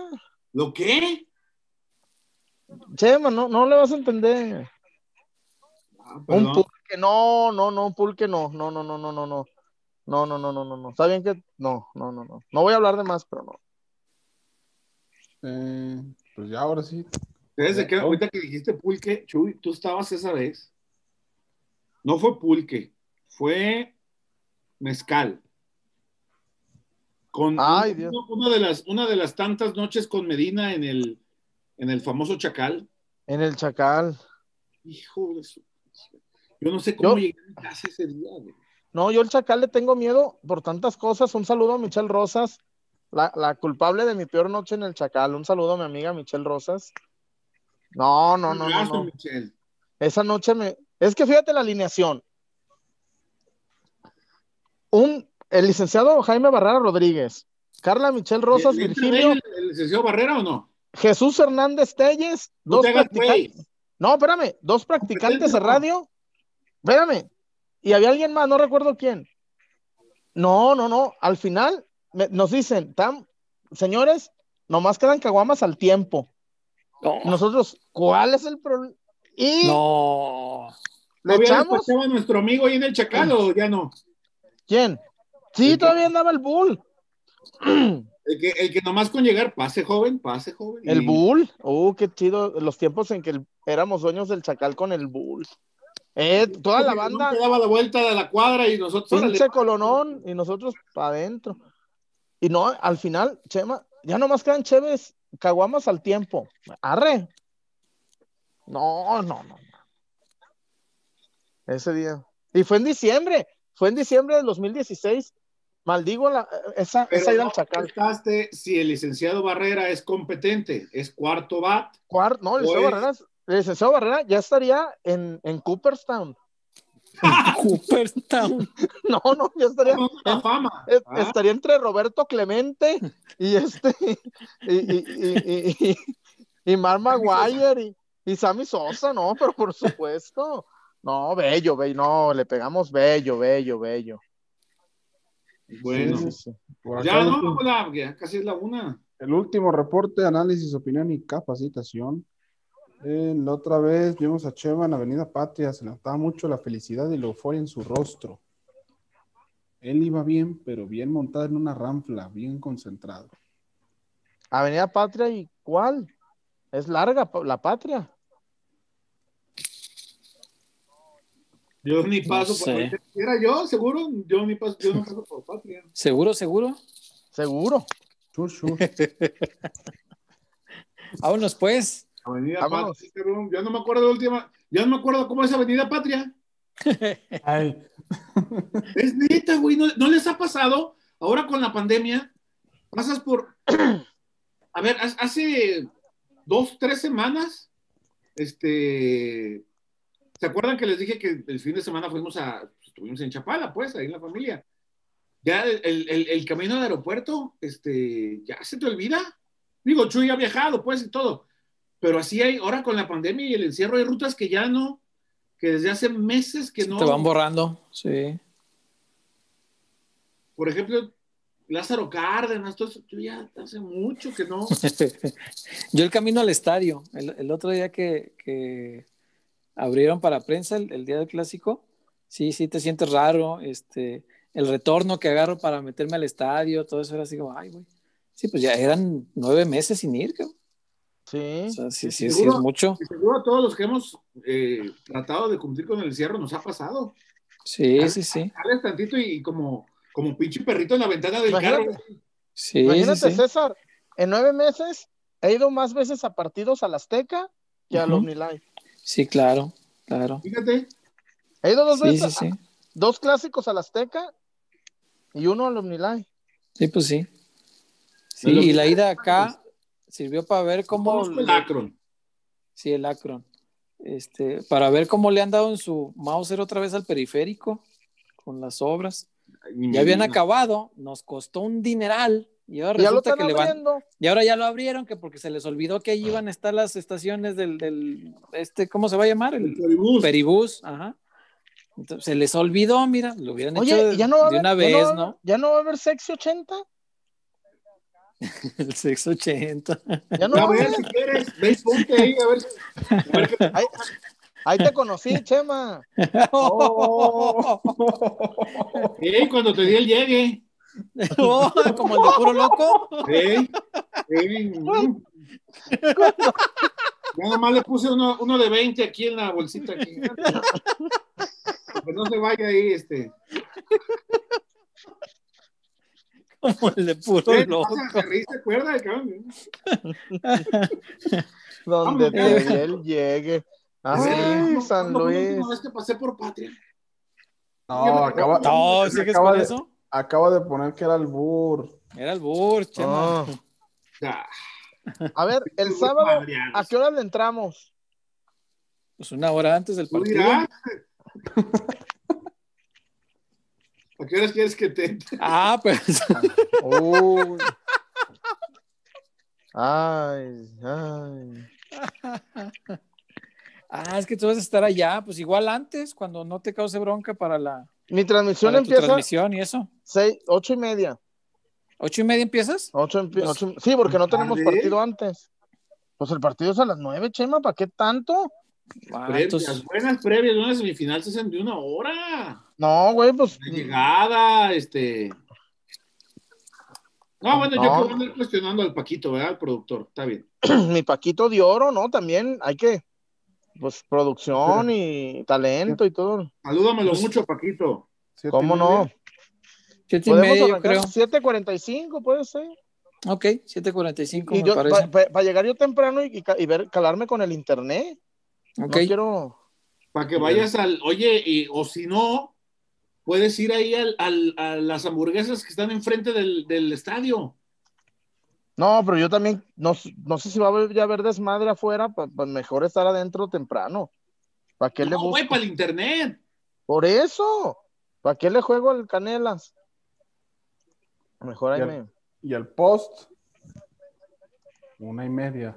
¿Lo qué? Chema, no, no le vas a entender. Ah, Un perdón. Pulque, no, no, no, pulque no, no, no, no, no, no, no. No, no, no, no, no, no. Está bien que no, no, no, no. No voy a hablar de más, pero no. Eh, pues ya ahora sí. Desde que ahorita que dijiste pulque, Chuy, tú estabas esa vez. No fue pulque, fue mezcal. Con Ay, un- Dios. una de las una de las tantas noches con Medina en el en el famoso Chacal. En el Chacal. Hijo de su Yo no sé cómo Yo- llegué a casa ese día, güey. No, yo el Chacal le tengo miedo por tantas cosas. Un saludo a Michelle Rosas, la, la culpable de mi peor noche en el Chacal. Un saludo a mi amiga Michelle Rosas. No, no, no, no, Gasto, no. Michelle. Esa noche me. Es que fíjate la alineación. Un, el licenciado Jaime Barrera Rodríguez, Carla Michelle Rosas, ¿Le entra Virgilio, el, el licenciado Barrera o no? Jesús Hernández Telles, No dos practicantes. No, espérame, dos practicantes de radio. Espérame. Y había alguien más, no recuerdo quién. No, no, no. Al final me- nos dicen, "Tam, señores, nomás quedan caguamas al tiempo. No, nosotros, ¿cuál es el problema? Y no. le ¿Todavía echamos. a nuestro amigo ahí en el Chacal o ya no? ¿Quién? Sí, El que- todavía andaba el Bull. El que, el que nomás con llegar, pase joven, pase joven. El Bull. Uh, qué chido. Los tiempos en que el- éramos dueños del Chacal con el Bull. Eh, toda la banda. daba la vuelta de la cuadra y nosotros. pinche colonón y nosotros para adentro. Y no, al final, Chema, ya nomás quedan chéves, caguamas al tiempo. Arre. No, no, no. Ese día. Y fue en diciembre, fue en diciembre del 2016. Maldigo la, esa, Pero esa ida no al Chacal. si el licenciado Barrera es competente, es cuarto bat. Cuar- no, el licenciado Barrera, el licenciado Barrera ya estaría en, en Cooperstown. Cooperstown. No, no, ya estaría. Una fama. Ah, Estaría entre Roberto Clemente y este y, y, y, y, y- y Mark Maguire y, y Sammy Sosa, no, pero por supuesto. No, bello, bello, no, le pegamos bello, bello, bello. Bueno, Sí, sí, sí. Ya no, ya casi es la una. el último reporte, análisis, opinión y capacitación. Eh, la otra vez vimos a Cheva en Avenida Patria, se notaba mucho la felicidad y la euforia en su rostro. Él iba bien, pero bien montado en una ranfla, bien concentrado. Avenida Patria y ¿cuál? Es larga la patria. Yo ni paso sé. por patria. ¿Era yo, seguro? Yo ni paso, yo no paso por patria. ¿Seguro, seguro? Seguro. Chur, chur. Vámonos pues. Avenida Vámonos. Patria, cabrón. Ya no me acuerdo de la última. Ya no me acuerdo cómo es Avenida Patria. Ay, Es neta, güey. ¿No, no les ha pasado? Ahora con la pandemia, pasas por. a ver, ha- hace dos, tres semanas, este, ¿se acuerdan que les dije que el fin de semana fuimos a, estuvimos en Chapala, pues, ahí en la familia? Ya el, el- el- el camino al aeropuerto, este, ya se te olvida. Digo, Chuy ha viajado, pues, y todo. Pero así hay, ahora con la pandemia y el encierro, hay rutas que ya no, que desde hace meses que no. Te van borrando, sí. Por ejemplo, Lázaro Cárdenas, todo eso, yo ya hace mucho que no. Yo el camino al estadio, el, el otro día que, que abrieron para prensa el, el día del clásico, sí, sí te sientes raro, este, el retorno que agarro para meterme al estadio, todo eso era así como, ay, güey. Sí, pues ya eran nueve meses sin ir, cabrón. Sí. O sea, sí, sí, sí es mucho. y seguro a todos los que hemos eh, tratado de cumplir con el encierro nos ha pasado. Sí, sí, sí. Sales tantito y como, como pinche perrito en la ventana del Imagínate. carro. Sí, Imagínate, sí. César, en nueve meses he ido más veces a partidos al Azteca que al Ujú. OmniLife. Sí, claro, claro. Fíjate, He ido dos Sí, veces, sí, sí. dos clásicos al Azteca y uno al OmniLife. Sí, pues sí. Sí, y la ida acá sirvió para ver cómo... el Akron. Sí, el Akron. Este, para ver cómo le han dado en su Mauser otra vez al periférico con las obras. Ya habían acabado, nos costó un dineral. Y ahora Ya lo resulta están que le van. abriendo. Y ahora ya lo abrieron, que porque se les olvidó que ahí iban a estar las estaciones del, del este, ¿cómo se va a llamar? El El. Peribús, ajá. Entonces, se les olvidó, mira, lo hubieran hecho Oye, de, ya no va a de haber, una ya no vez, va ¿no? haber- ¿Ya no va a haber Sexy 80? El 680. Ya no A ver, si quieres, ponte ahí, a ver. a ver qué- Ahí, ahí te conocí, Chema. Ey, cuando te di el llegue. Oh, como el de puro loco. Mm. Ya nomás le puse uno, uno de 20 aquí en la bolsita. Aquí. Que no se vaya ahí, este. Como el de puro Eh, loco. pasa, se ríe, ¿se acuerda, cabrón? Donde Vámonos, te el llegue. Ay, ¿Cuándo- San fue la Luis. última vez que pasé por Patria? No, acaba, No, ¿sigues acaba con de- eso? acaba de poner que era el Bur. Era el Bur, Chema. Ah. Ya. A ver, el sábado, ¿a qué hora le entramos? Pues una hora antes del partido. ¿A qué horas quieres que te Ah, pues. Uy. Ay, ay. Ah, es que tú vas a estar allá, pues igual antes, cuando no te cause bronca para la Mi transmisión para tu empieza transmisión y eso. seis, ocho y media. ¿Ocho y media empiezas? Ocho, empi- Pues, ocho- sí, porque no tenemos partido antes. Pues el partido es a las nueve, Chema, ¿para qué tanto? Ah, previas, entonces- buenas previas, una semifinal se hacen de una hora. No, güey, pues. De llegada, este. No, bueno, yo No. a andar cuestionando al Paquito, ¿verdad? Al productor, está bien. Mi Paquito de oro, ¿no? También hay que. Pues producción y talento y todo. Salúdamelo Pues- mucho, Paquito. ¿Siete ¿Cómo no? Siete y yo arrancar creo. 7.45, puede ser. Ok, 7.45 Y me yo, parece. para llegar yo temprano y, y ver, calarme con el internet. ok. No quiero. Para que vayas al. Oye, y, o si no, puedes ir ahí al, al- a las hamburguesas que están enfrente del, del estadio. No, pero yo también, no, no sé si va a haber, ya haber desmadre afuera, pues mejor estar adentro temprano. ¿Para qué le No, busco? güey, para el internet. Por eso. ¿Para qué le juego al Canelas? Mejor ahí Ya. me. Y el post, una y media.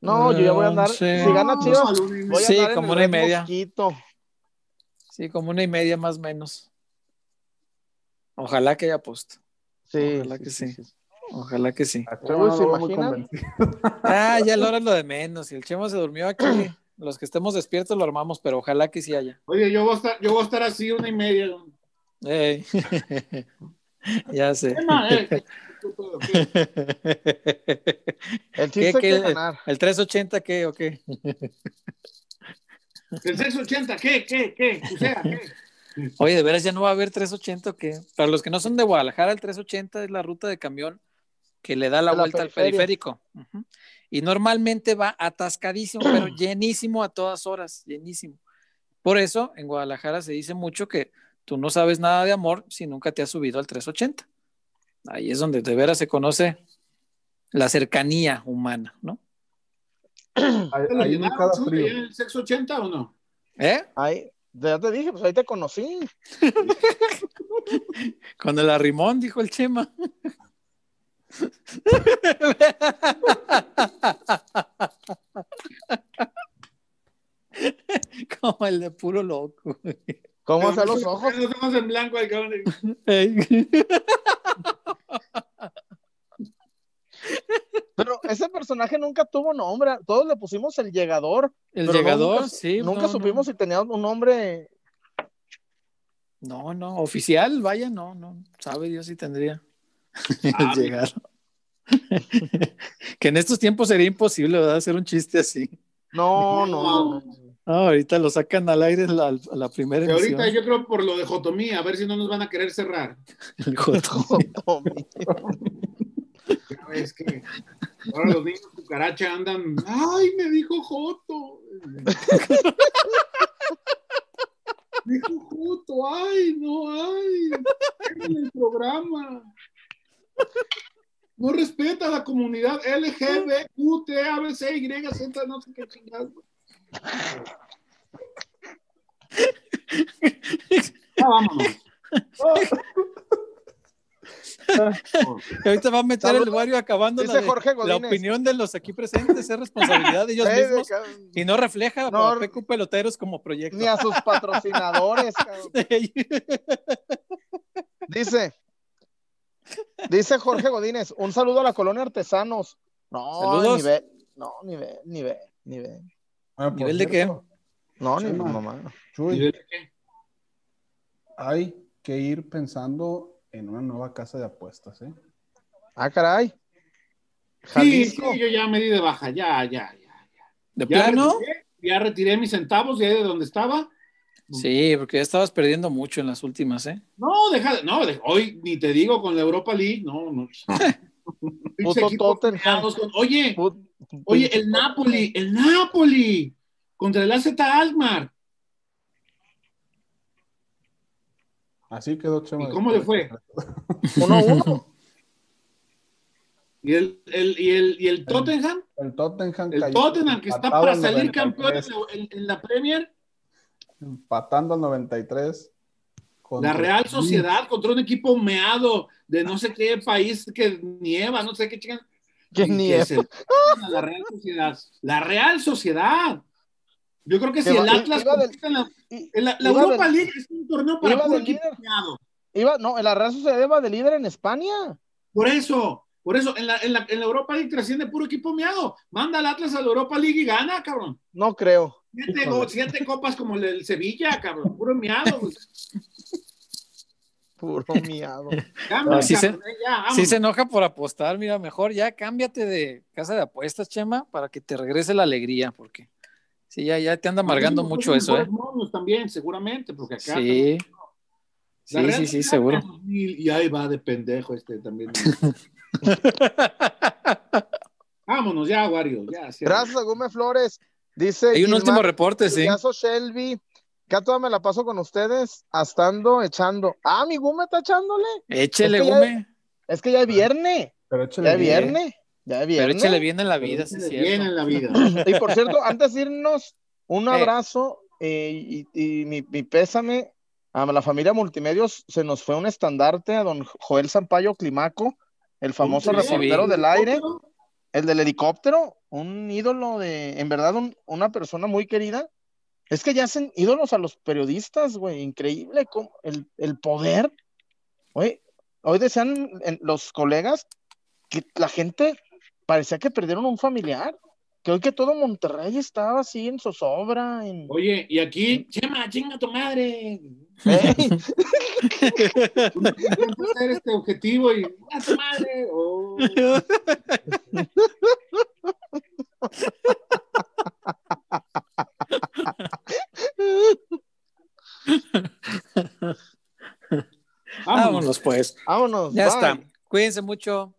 No, yo ya voy a andar. Sí. Si gana Chivas, y voy a Sí, andar en como el una y media. Mosquito. Sí, como una y media más o menos. Ojalá que haya post. Sí. Ojalá que sí. Ojalá que sí. No ¿se lo imaginan? Ah, ya hora es lo de menos. Si el Chemo se durmió aquí, los que estemos despiertos lo armamos, pero ojalá que sí haya. Oye, yo voy a estar, yo voy a estar así una y media. Ey. ya sé. Eh, ¿qué- El ¿Qué, chiste qué? es que ganar. ¿El 380 qué o qué? El 680, ¿qué? ¿Qué? ¿Qué? O sea, ¿qué? Oye, ¿de veras ya no va a haber 380 o qué? Para los que no son de Guadalajara, el 380 es la ruta de camión que le da la vuelta al periférico. Y normalmente va atascadísimo, pero llenísimo a todas horas, llenísimo. Por eso en Guadalajara se dice mucho que tú no sabes nada de amor si nunca te has subido al 380. Ahí es donde de veras se conoce la cercanía humana, ¿no? Ahí, ¿Te lo ahí llenaron, cada frío. en el sexo 80 o no? ¿Eh? Ahí, ya te dije, pues ahí te conocí. Con el arrimón, dijo el Chema. Como el de puro loco. ¿Cómo hacer los ojos? Los ojos en blanco, el cabrón. Pero ese personaje nunca tuvo nombre. Todos le pusimos el llegador. El llegador, nunca- sí. Nunca no, supimos no. si tenía un nombre. No, no, oficial, vaya, no, no. Sabe Dios si tendría el llegar. que en estos tiempos sería imposible, ¿verdad? Hacer un chiste así. No, no, no. no. Ah, ahorita lo sacan al aire la, a la primera Que ahorita yo creo por lo de Jotomía, a ver si no nos van a querer cerrar. El joto. Ya ves que ahora los niños cucaracha andan. ¡Ay, me dijo Joto! Dijo Joto, ¡ay, no, ay! En el programa. No respeta a la comunidad LGBTQ, T, A, B, C, Y, Z, no sé qué chingados. Ya vámonos. Y ahorita va a meter el Saludos. Wario acabando la, de- Jorge la opinión de los aquí presentes, es responsabilidad de ellos mismos y no refleja No, a PQ Peloteros como proyecto. Ni a sus patrocinadores. Dice, dice Jorge Godínez, un saludo a la colonia Artesanos. No, Saludos. ni ve, no, ni ve, ni ve, ni ve. Ah, ¿Nivel de cierto, No, ni Chema. mamá. Chuy, ¿Y de qué? hay que ir pensando en una nueva casa de apuestas, ¿eh? Ah, caray. Sí, Jalisco. sí, yo ya me di de baja, ya, ya, ya. ¿De Ya plano? retiré, ya retiré mis centavos de ahí de donde estaba. Sí, porque ya estabas perdiendo mucho en las últimas, ¿eh? No, deja, de- no, de- hoy ni te digo con la Europa League, no, no. Con- oye, oye, el Napoli, el Napoli contra el AZ Alkmaar. Así quedó Chema. ¿Y cómo le fue? Uno a uno. Y el, el- y el, y el Tottenham, El Tottenham el cayó Tottenham que está para al salir campeón 93, en la, en- en la Premier, Empatando al 93. la Real Sociedad contra un equipo meado de no sé qué país que nieva, no sé qué chingan. Que y nieva. la Real Sociedad. La Real Sociedad. Yo creo que si va- el Atlas iba del- compite en la, I- en la- la iba Europa del- League es un torneo para iba puro equipo. Iba, no, la Real Sociedad iba de líder en España. Por eso, por eso, en la, en, la, en la Europa League trasciende puro equipo meado. Manda al Atlas a la Europa League y gana, cabrón. No creo. Siete, Híjole. go- siete copas como el, el Sevilla, cabrón. Puro güey. Puro miado. Cambia, se- cabrón, eh, ya, se enoja por apostar, mira, mejor ya cámbiate de casa de apuestas, Chema, para que te regrese la alegría, porque sí, ya, ya te anda amargando mucho eso, ¿eh? mejores momios también, seguramente, porque acá. Sí, sí, sí, sí, seguro. en 2000, Y ahí va de pendejo este también. Vámonos ya, Wario. Ya. Gracias a Gómez Flores. Dice. Hay un Gilmar, último reporte, sí. Chuyazo Shelby. Que a toda me la paso con ustedes, hasta ando echando. Ah, mi Gume está echándole. Échele, Es que ya- Gume, Es que ya es viernes. Pero Ya échale es bien. viernes. Ya pero échele bien en la vida, sí, Bien cierto. en la vida. Y por cierto, antes de irnos, un Eh. abrazo eh, y, y mi, mi pésame a la familia Multimedios. Se nos fue un estandarte a don Joel Sampaio Climaco, el famoso reportero del aire, el del helicóptero, un ídolo de, en verdad, un- una persona muy querida. Es que ya hacen ídolos a los periodistas, güey, increíble cómo- el, el poder. Hoy, hoy decían en- los colegas que la gente parecía que perdieron un familiar, que hoy que todo Monterrey estaba así en zozobra, en... Oye, y aquí, Chema, chinga tu madre. Intento hacer este objetivo y a tu madre. Oh. Vámonos. Vámonos, pues. vámonos. Ya bye. está. Cuídense mucho.